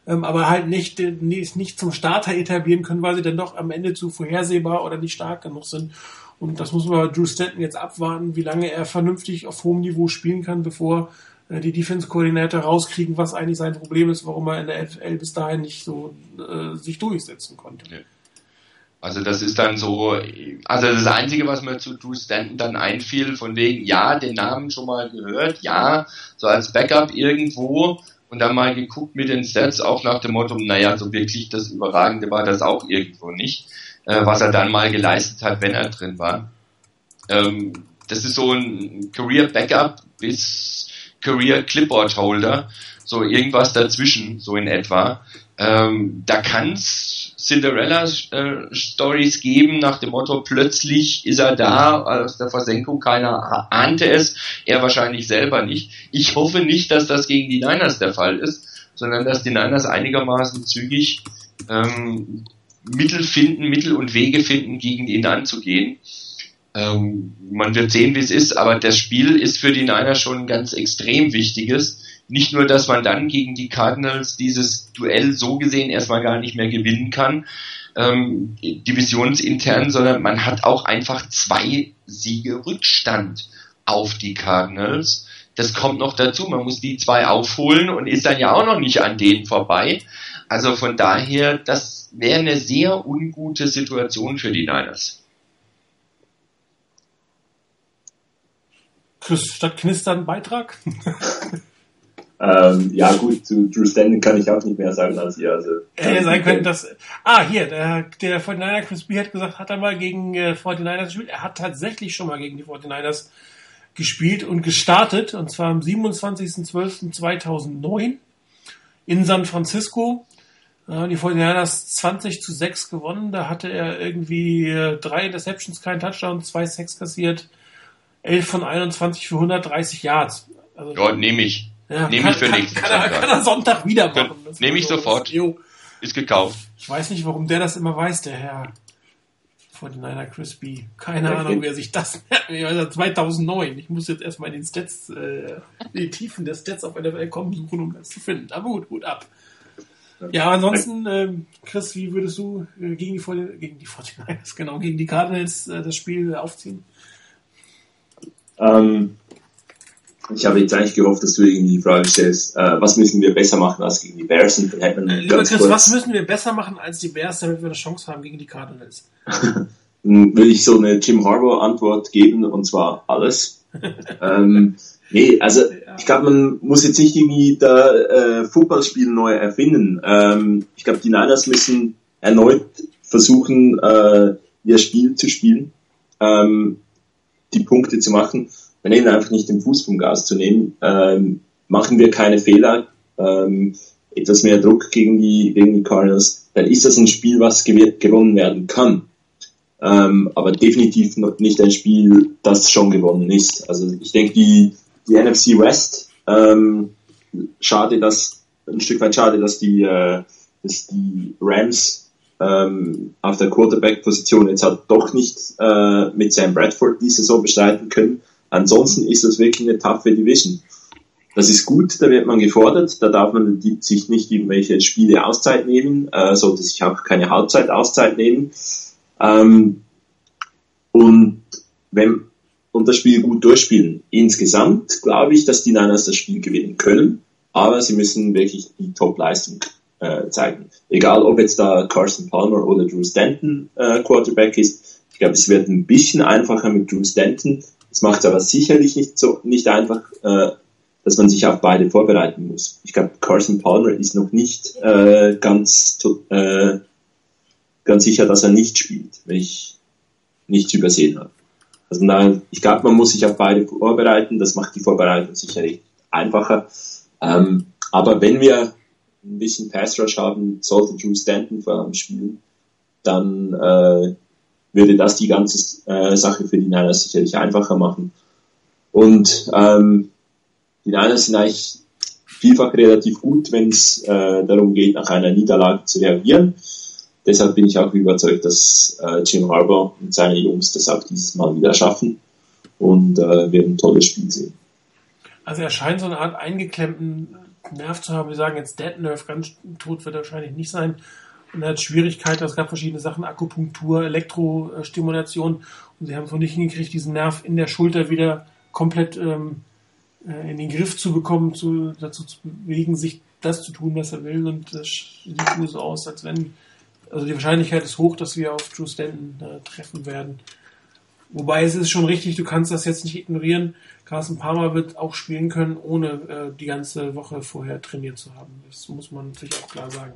ähm, aber halt nicht, nicht, zum Starter etablieren können, weil sie dann doch am Ende zu vorhersehbar oder nicht stark genug sind. Und das muss man bei Drew Stanton jetzt abwarten, wie lange er vernünftig auf hohem Niveau spielen kann, bevor äh, die Defense-Koordinator rauskriegen, was eigentlich sein Problem ist, warum er in der FL bis dahin nicht so äh, sich durchsetzen konnte. Ja. Also das ist dann so, also das Einzige, was mir zu Drew Stanton dann einfiel, von wegen, ja, den Namen schon mal gehört, ja, so als Backup irgendwo, und dann mal geguckt mit den Stats, auch nach dem Motto, naja, so wirklich das Überragende war das auch irgendwo nicht, äh, was er dann mal geleistet hat, wenn er drin war. Ähm, das ist so ein Career Backup bis Career Clipboard Holder, so irgendwas dazwischen, so in etwa. Ähm, da kann's Cinderella-Stories äh, geben, nach dem Motto, plötzlich ist er da aus der Versenkung, keiner ahnte es, er wahrscheinlich selber nicht. Ich hoffe nicht, dass das gegen die Niners der Fall ist, sondern dass die Niners einigermaßen zügig ähm, Mittel finden, Mittel und Wege finden, gegen ihn anzugehen. Ähm, man wird sehen, wie es ist, aber das Spiel ist für die Niners schon ein ganz extrem wichtiges nicht nur, dass man dann gegen die Cardinals dieses Duell so gesehen erstmal gar nicht mehr gewinnen kann, ähm, divisionsintern, sondern man hat auch einfach zwei Siege Rückstand auf die Cardinals. Das kommt noch dazu. Man muss die zwei aufholen und ist dann ja auch noch nicht an denen vorbei. Also von daher, das wäre eine sehr ungute Situation für die Niners. Chris, statt knistern Beitrag? (laughs) Ähm, ja, gut, zu Drew Stanton kann ich auch nicht mehr sagen als ihr. Also, Hätte sein können, dass. Ah, hier, der, der 49er Chris B hat gesagt, hat er mal gegen äh, 49ers gespielt. Er hat tatsächlich schon mal gegen die 49ers gespielt und gestartet, und zwar am 27.12.2009 in San Francisco. Äh, die 49ers 20 zu 6 gewonnen. Da hatte er irgendwie äh, drei Interceptions, kein Touchdown, zwei Sacks kassiert, 11 von 21 für 130 Yards. Also, ja, nehme ich. Ja, Nehme ich für kann, nächsten kann, Sonntag. Kann er Sonntag wieder machen. Nehme ich so sofort. Jo. Ist gekauft. Ich weiß nicht, warum der das immer weiß, der Herr 49er Crispy. Keine ja, Ahnung, wer sich das (laughs) merkt. 2009. Ich muss jetzt erstmal in den Stats, äh, in die Tiefen der Stats auf NFL kommen suchen, um das zu finden. Aber gut, gut ab. Ja, ansonsten, äh, Chris, wie würdest du äh, gegen die, gegen die 49ers, (laughs) genau, gegen die Cardinals äh, das Spiel aufziehen? Ähm, ich habe jetzt eigentlich gehofft, dass du irgendwie die Frage stellst, äh, was müssen wir besser machen als gegen die Bears? Und dann hätte man Lieber Chris, kurz, was müssen wir besser machen als die Bears, damit wir eine Chance haben gegen die Cardinals? (laughs) dann würde ich so eine Jim Harbour Antwort geben, und zwar alles. (laughs) ähm, nee, also ich glaube, man muss jetzt nicht irgendwie da äh, Footballspiel neu erfinden. Ähm, ich glaube, die Niners müssen erneut versuchen, äh, ihr Spiel zu spielen, ähm, die Punkte zu machen daneben einfach nicht den Fuß vom Gas zu nehmen. Ähm, machen wir keine Fehler, ähm, etwas mehr Druck gegen die, gegen die Cardinals, dann ist das ein Spiel, was gewonnen werden kann. Ähm, aber definitiv noch nicht ein Spiel, das schon gewonnen ist. Also ich denke, die, die NFC West, ähm, schade, dass, ein Stück weit schade, dass die, äh, dass die Rams ähm, auf der Quarterback-Position jetzt halt doch nicht äh, mit Sam Bradford die Saison bestreiten können. Ansonsten ist das wirklich eine taffe Division. Das ist gut, da wird man gefordert, da darf man sich nicht irgendwelche Spiele Auszeit nehmen, äh, sollte sich auch keine Halbzeit Auszeit nehmen. Ähm, und wenn und das Spiel gut durchspielen. Insgesamt glaube ich, dass die Niners das Spiel gewinnen können, aber sie müssen wirklich die Top-Leistung äh, zeigen. Egal, ob jetzt da Carson Palmer oder Drew Stanton äh, Quarterback ist. Ich glaube, es wird ein bisschen einfacher mit Drew Stanton. Es macht es aber sicherlich nicht so nicht einfach, äh, dass man sich auf beide vorbereiten muss. Ich glaube, Carson Palmer ist noch nicht äh, ganz äh, ganz sicher, dass er nicht spielt, wenn ich nichts übersehen habe. Also na, ich glaube, man muss sich auf beide vorbereiten. Das macht die Vorbereitung sicherlich einfacher. Ähm, aber wenn wir ein bisschen Pass Rush haben, sollte Drew Stanton vor allem spielen, dann äh, würde das die ganze äh, Sache für die Niners sicherlich einfacher machen. Und ähm, die Niners sind eigentlich vielfach relativ gut, wenn es äh, darum geht, nach einer Niederlage zu reagieren. Deshalb bin ich auch überzeugt, dass äh, Jim Harbour und seine Jungs das auch dieses Mal wieder schaffen und äh, werden ein tolles Spiel sehen. Also er scheint so eine Art eingeklemmten Nerv zu haben. Wir sagen jetzt Dead Nerve, ganz tot wird er wahrscheinlich nicht sein. Und hat Schwierigkeiten, es gab verschiedene Sachen, Akupunktur, Elektrostimulation. Und sie haben es noch nicht hingekriegt, diesen Nerv in der Schulter wieder komplett ähm, äh, in den Griff zu bekommen, zu, dazu zu bewegen, sich das zu tun, was er will. Und das sieht nur so aus, als wenn, also die Wahrscheinlichkeit ist hoch, dass wir auf Drew Stanton äh, treffen werden. Wobei es ist schon richtig, du kannst das jetzt nicht ignorieren. Carsten Palmer wird auch spielen können, ohne äh, die ganze Woche vorher trainiert zu haben. Das muss man natürlich auch klar sagen.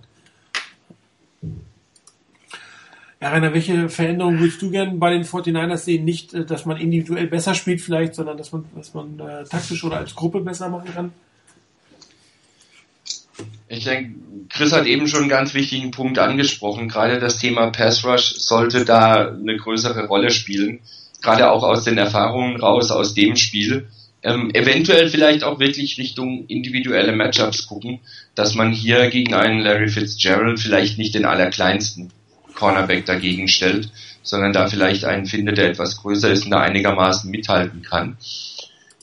Ja, Rainer, welche Veränderungen würdest du gerne bei den 49ers sehen? Nicht, äh, dass man individuell besser spielt vielleicht, sondern dass man, dass man äh, taktisch oder als Gruppe besser machen kann? Ich denke, Chris hat eben schon einen ganz wichtigen Punkt angesprochen. Gerade das Thema Pass Rush sollte da eine größere Rolle spielen gerade auch aus den Erfahrungen raus aus dem Spiel, ähm, eventuell vielleicht auch wirklich Richtung individuelle Matchups gucken, dass man hier gegen einen Larry Fitzgerald vielleicht nicht den allerkleinsten Cornerback dagegen stellt, sondern da vielleicht einen findet, der etwas größer ist und da einigermaßen mithalten kann.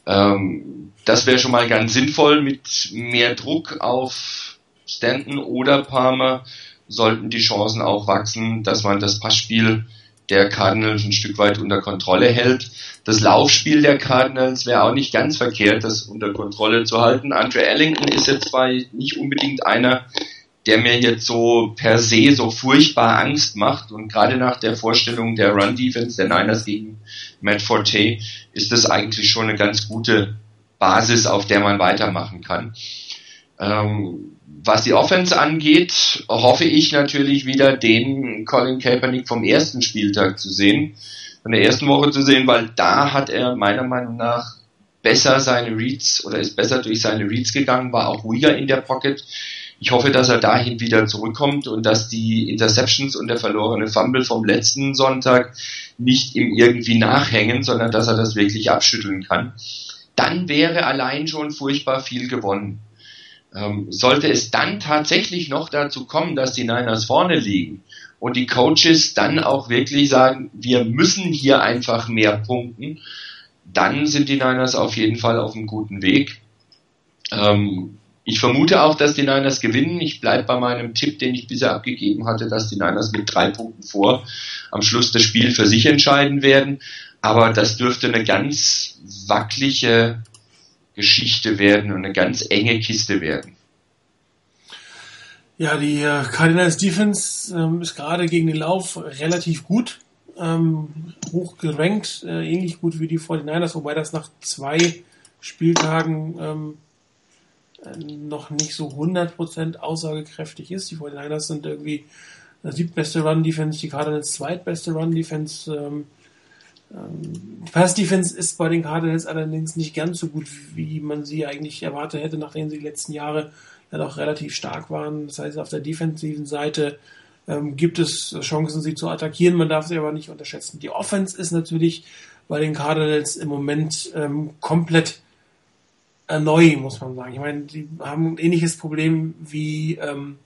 Ähm, das wäre schon mal ganz sinnvoll. Mit mehr Druck auf Stanton oder Palmer sollten die Chancen auch wachsen, dass man das Passspiel der Cardinals ein Stück weit unter Kontrolle hält. Das Laufspiel der Cardinals wäre auch nicht ganz verkehrt, das unter Kontrolle zu halten. Andre Ellington ist jetzt zwar nicht unbedingt einer, der mir jetzt so per se so furchtbar Angst macht und gerade nach der Vorstellung der Run Defense der Niners gegen Matt Forte ist das eigentlich schon eine ganz gute Basis, auf der man weitermachen kann. Ähm, was die Offense angeht, hoffe ich natürlich wieder den Colin Kaepernick vom ersten Spieltag zu sehen, von der ersten Woche zu sehen, weil da hat er meiner Meinung nach besser seine Reads oder ist besser durch seine Reads gegangen, war auch ruhiger in der Pocket. Ich hoffe, dass er dahin wieder zurückkommt und dass die Interceptions und der verlorene Fumble vom letzten Sonntag nicht ihm irgendwie nachhängen, sondern dass er das wirklich abschütteln kann. Dann wäre allein schon furchtbar viel gewonnen. Ähm, sollte es dann tatsächlich noch dazu kommen, dass die Niners vorne liegen und die Coaches dann auch wirklich sagen, wir müssen hier einfach mehr punkten, dann sind die Niners auf jeden Fall auf einem guten Weg. Ähm, ich vermute auch, dass die Niners gewinnen. Ich bleibe bei meinem Tipp, den ich bisher abgegeben hatte, dass die Niners mit drei Punkten vor am Schluss das Spiel für sich entscheiden werden. Aber das dürfte eine ganz wackelige Geschichte werden und eine ganz enge Kiste werden. Ja, die äh, Cardinals Defense ähm, ist gerade gegen den Lauf relativ gut, ähm, hoch gerankt, äh, ähnlich gut wie die 49ers, wobei das nach zwei Spieltagen ähm, äh, noch nicht so 100% aussagekräftig ist. Die 49ers sind irgendwie äh, siebtbeste Run-Defense, die Cardinals zweitbeste Run-Defense. Ähm, ähm, Pass-Defense ist bei den Cardinals allerdings nicht ganz so gut, wie man sie eigentlich erwartet hätte, nachdem sie die letzten Jahre ja doch relativ stark waren. Das heißt, auf der defensiven Seite ähm, gibt es Chancen, sie zu attackieren. Man darf sie aber nicht unterschätzen. Die Offense ist natürlich bei den Cardinals im Moment ähm, komplett neu, muss man sagen. Ich meine, die haben ein ähnliches Problem wie ähm,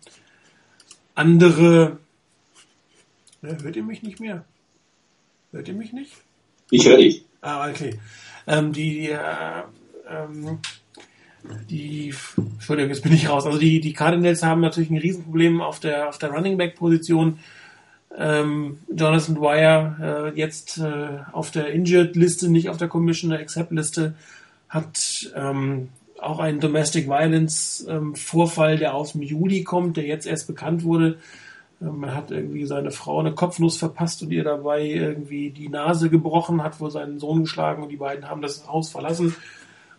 andere. Ja, hört ihr mich nicht mehr? Hört ihr mich nicht? Ich höre dich. Ah, okay. Ähm, die, äh, ähm, die, Entschuldigung, jetzt bin ich raus. Also die, die Cardinals haben natürlich ein Riesenproblem auf der, auf der Running Back Position. Ähm, Jonathan Dwyer äh, jetzt äh, auf der Injured Liste, nicht auf der Commissioner Accept Liste, hat ähm, auch einen Domestic Violence ähm, Vorfall, der aus dem Juli kommt, der jetzt erst bekannt wurde. Ähm, er hat irgendwie seine Frau eine Kopfnuss verpasst und ihr dabei irgendwie die Nase gebrochen, hat wohl seinen Sohn geschlagen und die beiden haben das Haus verlassen.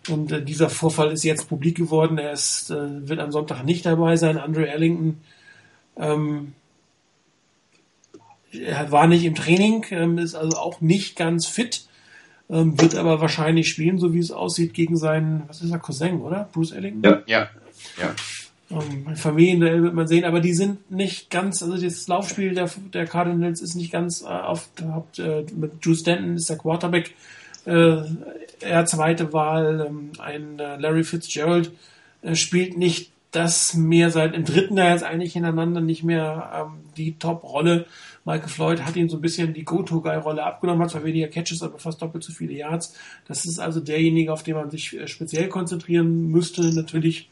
Und äh, dieser Vorfall ist jetzt publik geworden. Er ist, äh, wird am Sonntag nicht dabei sein. Andrew Ellington ähm, er war nicht im Training, ähm, ist also auch nicht ganz fit, ähm, wird aber wahrscheinlich spielen, so wie es aussieht, gegen seinen, was ist er, Cousin, oder? Bruce Ellington? Ja, ja, ja. Ähm, Familienduell wird man sehen, aber die sind nicht ganz, also das Laufspiel der, der Cardinals ist nicht ganz äh, auf, äh, mit Drew Stanton ist der Quarterback, äh, er zweite Wahl, ähm, ein äh, Larry Fitzgerald äh, spielt nicht das mehr seit im dritten Jahr jetzt eigentlich hintereinander nicht mehr ähm, die Top-Rolle. Michael Floyd hat ihm so ein bisschen die Go-To-Guy-Rolle abgenommen, hat zwar weniger Catches, aber fast doppelt so viele Yards. Das ist also derjenige, auf den man sich äh, speziell konzentrieren müsste. Natürlich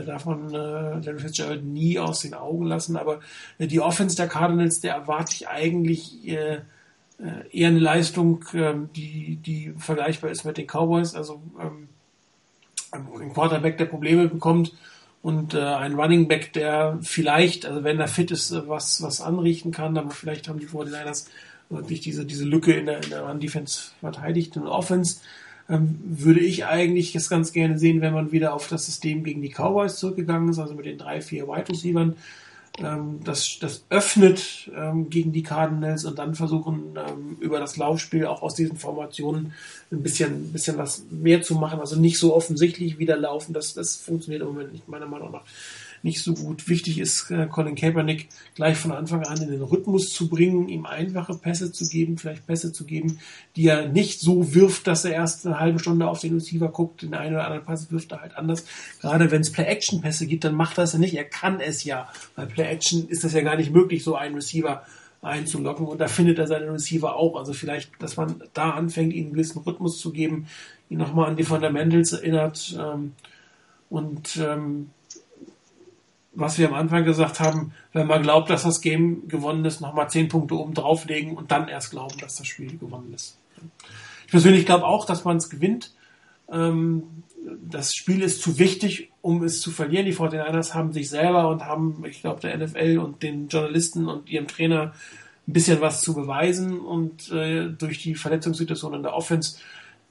darf man äh, Larry Fitzgerald nie aus den Augen lassen, aber äh, die Offense der Cardinals, der erwarte ich eigentlich äh, äh, eher eine Leistung, ähm, die, die vergleichbar ist mit den Cowboys. Also ähm, ein Quarterback, der Probleme bekommt und äh, ein Running Back, der vielleicht, also wenn er fit ist, äh, was, was anrichten kann, aber vielleicht haben die 49ers wirklich diese, diese Lücke in der, in der Run-Defense verteidigt. Und Offense ähm, würde ich eigentlich jetzt ganz gerne sehen, wenn man wieder auf das System gegen die Cowboys zurückgegangen ist, also mit den drei, vier Wide Receivers ähm, das, das öffnet ähm, gegen die Cardinals und dann versuchen ähm, über das Laufspiel auch aus diesen Formationen ein bisschen, ein bisschen was mehr zu machen. Also nicht so offensichtlich wieder laufen. Das, das funktioniert im Moment nicht, meiner Meinung nach nicht so gut. Wichtig ist, äh, Colin Kaepernick gleich von Anfang an in den Rhythmus zu bringen, ihm einfache Pässe zu geben, vielleicht Pässe zu geben, die er nicht so wirft, dass er erst eine halbe Stunde auf den Receiver guckt, den einen oder anderen Pass wirft er halt anders. Gerade wenn es Play-Action-Pässe gibt, dann macht er es nicht. Er kann es ja. Bei Play-Action ist das ja gar nicht möglich, so einen Receiver einzulocken und da findet er seinen Receiver auch. Also vielleicht, dass man da anfängt, ihm einen gewissen Rhythmus zu geben, ihn nochmal an die Fundamentals erinnert ähm, und ähm, was wir am Anfang gesagt haben, wenn man glaubt, dass das Game gewonnen ist, nochmal zehn Punkte oben drauflegen und dann erst glauben, dass das Spiel gewonnen ist. Ich persönlich glaube auch, dass man es gewinnt. Ähm, das Spiel ist zu wichtig, um es zu verlieren. Die 49ers haben sich selber und haben, ich glaube, der NFL und den Journalisten und ihrem Trainer ein bisschen was zu beweisen und äh, durch die Verletzungssituation in der Offense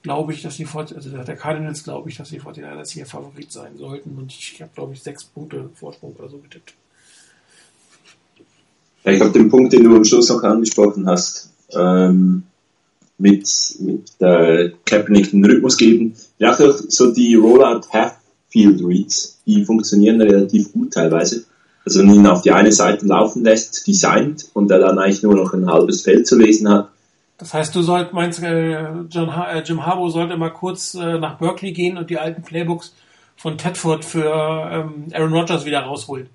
glaube ich, dass die also der Cardinals glaube ich, dass die 49ers hier Favorit sein sollten und ich habe glaube ich sechs Punkte Vorsprung oder so getippt. Ja, ich glaube den Punkt, den du am Schluss noch angesprochen hast, ähm, mit, mit äh, Kaepernick den Rhythmus geben. Ja, auch so die Rollout Half-Field Reads, die funktionieren relativ gut teilweise. Also wenn man ihn auf die eine Seite laufen lässt, designt und er dann eigentlich nur noch ein halbes Feld zu lesen hat, das heißt, du sollst, meinst, äh, ha äh, Jim Harbaugh sollte mal kurz äh, nach Berkeley gehen und die alten Playbooks von Tedford für ähm, Aaron Rodgers wieder rausholen.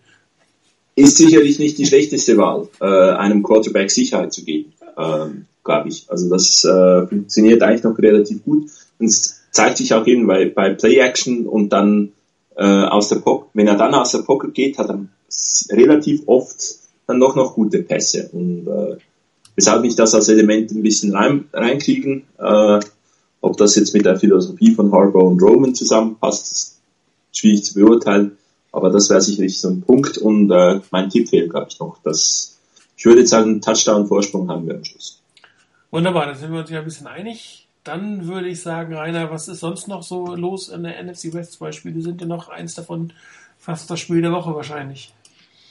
Ist sicherlich nicht die schlechteste Wahl, äh, einem Quarterback Sicherheit zu geben, ähm, glaube ich. Also das äh, funktioniert eigentlich noch relativ gut und es zeigt sich auch eben bei, bei Play Action und dann äh, aus der Pocket, wenn er dann aus der Pocket geht, hat er relativ oft dann doch noch gute Pässe und äh, weshalb ich das als Element ein bisschen rein, reinkriegen. Äh, ob das jetzt mit der Philosophie von Harbour und Roman zusammenpasst, ist schwierig zu beurteilen. Aber das wäre sicherlich so ein Punkt. Und äh, mein Tipp fehlt, glaube ich, noch. Dass, ich würde jetzt sagen, Touchdown-Vorsprung haben wir am Schluss. Wunderbar, da sind wir uns ja ein bisschen einig. Dann würde ich sagen, Rainer, was ist sonst noch so los in der NFC West? Zwei Spiele sind ja noch eins davon fast das Spiel der Woche wahrscheinlich.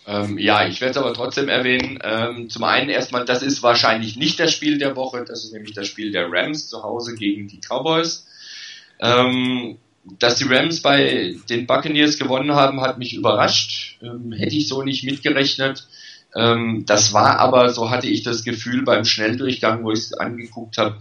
Ähm, ja, ich werde es aber trotzdem erwähnen. Ähm, zum einen erstmal, das ist wahrscheinlich nicht das Spiel der Woche, das ist nämlich das Spiel der Rams zu Hause gegen die Cowboys. Ähm, dass die Rams bei den Buccaneers gewonnen haben, hat mich überrascht. Ähm, hätte ich so nicht mitgerechnet. Ähm, das war aber, so hatte ich das Gefühl beim Schnelldurchgang, wo ich es angeguckt habe,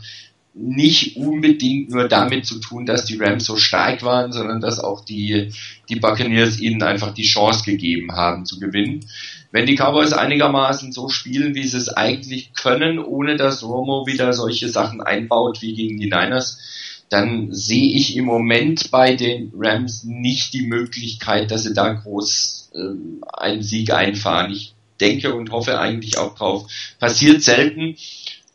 nicht unbedingt nur damit zu tun, dass die Rams so stark waren, sondern dass auch die, die Buccaneers ihnen einfach die Chance gegeben haben zu gewinnen. Wenn die Cowboys einigermaßen so spielen, wie sie es eigentlich können, ohne dass Romo wieder solche Sachen einbaut wie gegen die Niners, dann sehe ich im Moment bei den Rams nicht die Möglichkeit, dass sie da groß äh, einen Sieg einfahren. Ich denke und hoffe eigentlich auch drauf. Passiert selten,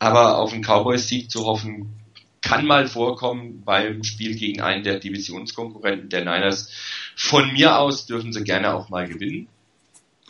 aber auf einen Cowboys-Sieg zu hoffen, kann mal vorkommen beim Spiel gegen einen der Divisionskonkurrenten der Niners. Von mir aus dürfen sie gerne auch mal gewinnen.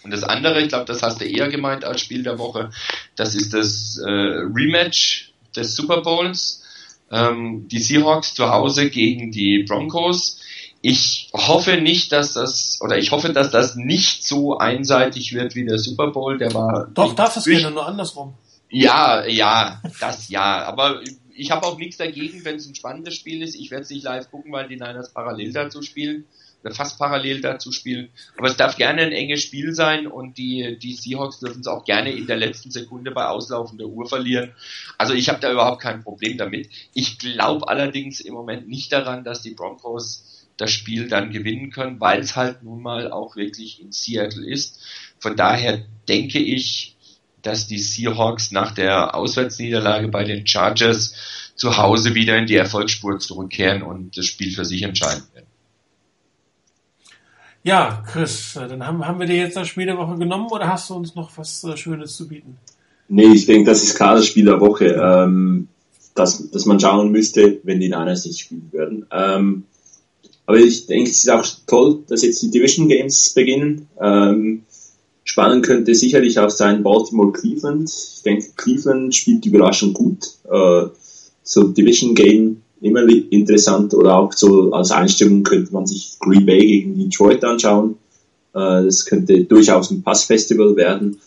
Und das andere, ich glaube, das hast du eher gemeint als Spiel der Woche, das ist das äh, Rematch des Super Bowls. Ähm, die Seahawks zu Hause gegen die Broncos. Ich hoffe nicht, dass das, oder ich hoffe, dass das nicht so einseitig wird wie der Super Bowl. Der war. Doch, darf es gerne, nur andersrum. Ja, ja, das ja. Aber ich habe auch nichts dagegen, wenn es ein spannendes Spiel ist. Ich werde es nicht live gucken, weil die Niners parallel dazu spielen oder fast parallel dazu spielen. Aber es darf gerne ein enges Spiel sein und die, die Seahawks dürfen es auch gerne in der letzten Sekunde bei auslaufender Uhr verlieren. Also ich habe da überhaupt kein Problem damit. Ich glaube allerdings im Moment nicht daran, dass die Broncos das Spiel dann gewinnen können, weil es halt nun mal auch wirklich in Seattle ist. Von daher denke ich, dass die Seahawks nach der Auswärtsniederlage bei den Chargers zu Hause wieder in die Erfolgsspur zurückkehren und das Spiel für sich entscheiden werden. Ja, Chris, äh, dann haben, haben wir dir jetzt das Spiel der Woche genommen oder hast du uns noch was äh, Schönes zu bieten? Nee, ich denke, das ist klar das Spiel der Woche, ähm, dass, dass man schauen müsste, wenn die Niners nicht spielen würden. Ähm, aber ich denke, es ist auch toll, dass jetzt die Division Games beginnen. Ähm, spannend könnte sicherlich auch sein Baltimore Cleveland. Ich denke, Cleveland spielt überraschend gut. Äh, so Division Game immer interessant oder auch so als Einstimmung könnte man sich Green Bay gegen Detroit anschauen. Äh, das könnte durchaus ein Passfestival werden.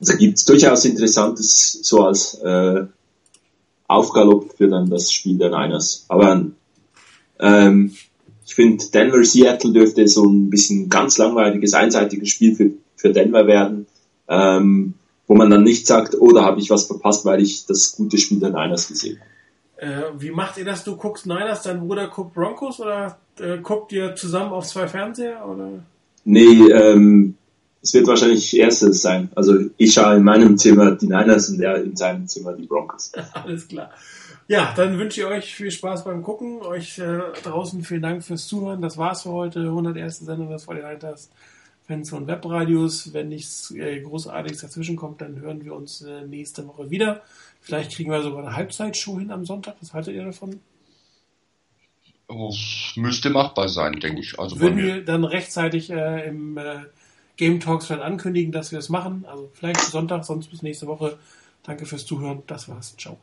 Also gibt es durchaus Interessantes so als äh, Aufgalopp für dann das Spiel der Niners. Aber ähm, ich finde, Denver Seattle dürfte so ein bisschen ganz langweiliges, einseitiges Spiel für, für Denver werden, ähm, wo man dann nicht sagt, oh, da habe ich was verpasst, weil ich das gute Spiel der Niners gesehen habe. Äh, wie macht ihr das? Du guckst Niners, dein Bruder guckt Broncos oder äh, guckt ihr zusammen auf zwei Fernseher? Oder? Nee, ähm, es wird wahrscheinlich erstes sein. Also ich schaue in meinem Zimmer die Niners und er in seinem Zimmer die Broncos. (laughs) Alles klar. Ja, dann wünsche ich euch viel Spaß beim Gucken. Euch äh, draußen vielen Dank fürs Zuhören. Das war's für heute. 101. Sendung des 49ers Fans und Webradios. Wenn nichts äh, Großartiges dazwischen kommt, dann hören wir uns äh, nächste Woche wieder. Vielleicht kriegen wir sogar eine Halbzeitshow hin am Sonntag. Was haltet ihr davon? Das müsste machbar sein, denke ich. Also Würden wir dann rechtzeitig äh, im äh, Game Talks vielleicht ankündigen, dass wir es machen. Also vielleicht Sonntag, sonst bis nächste Woche. Danke fürs Zuhören. Das war's. Ciao.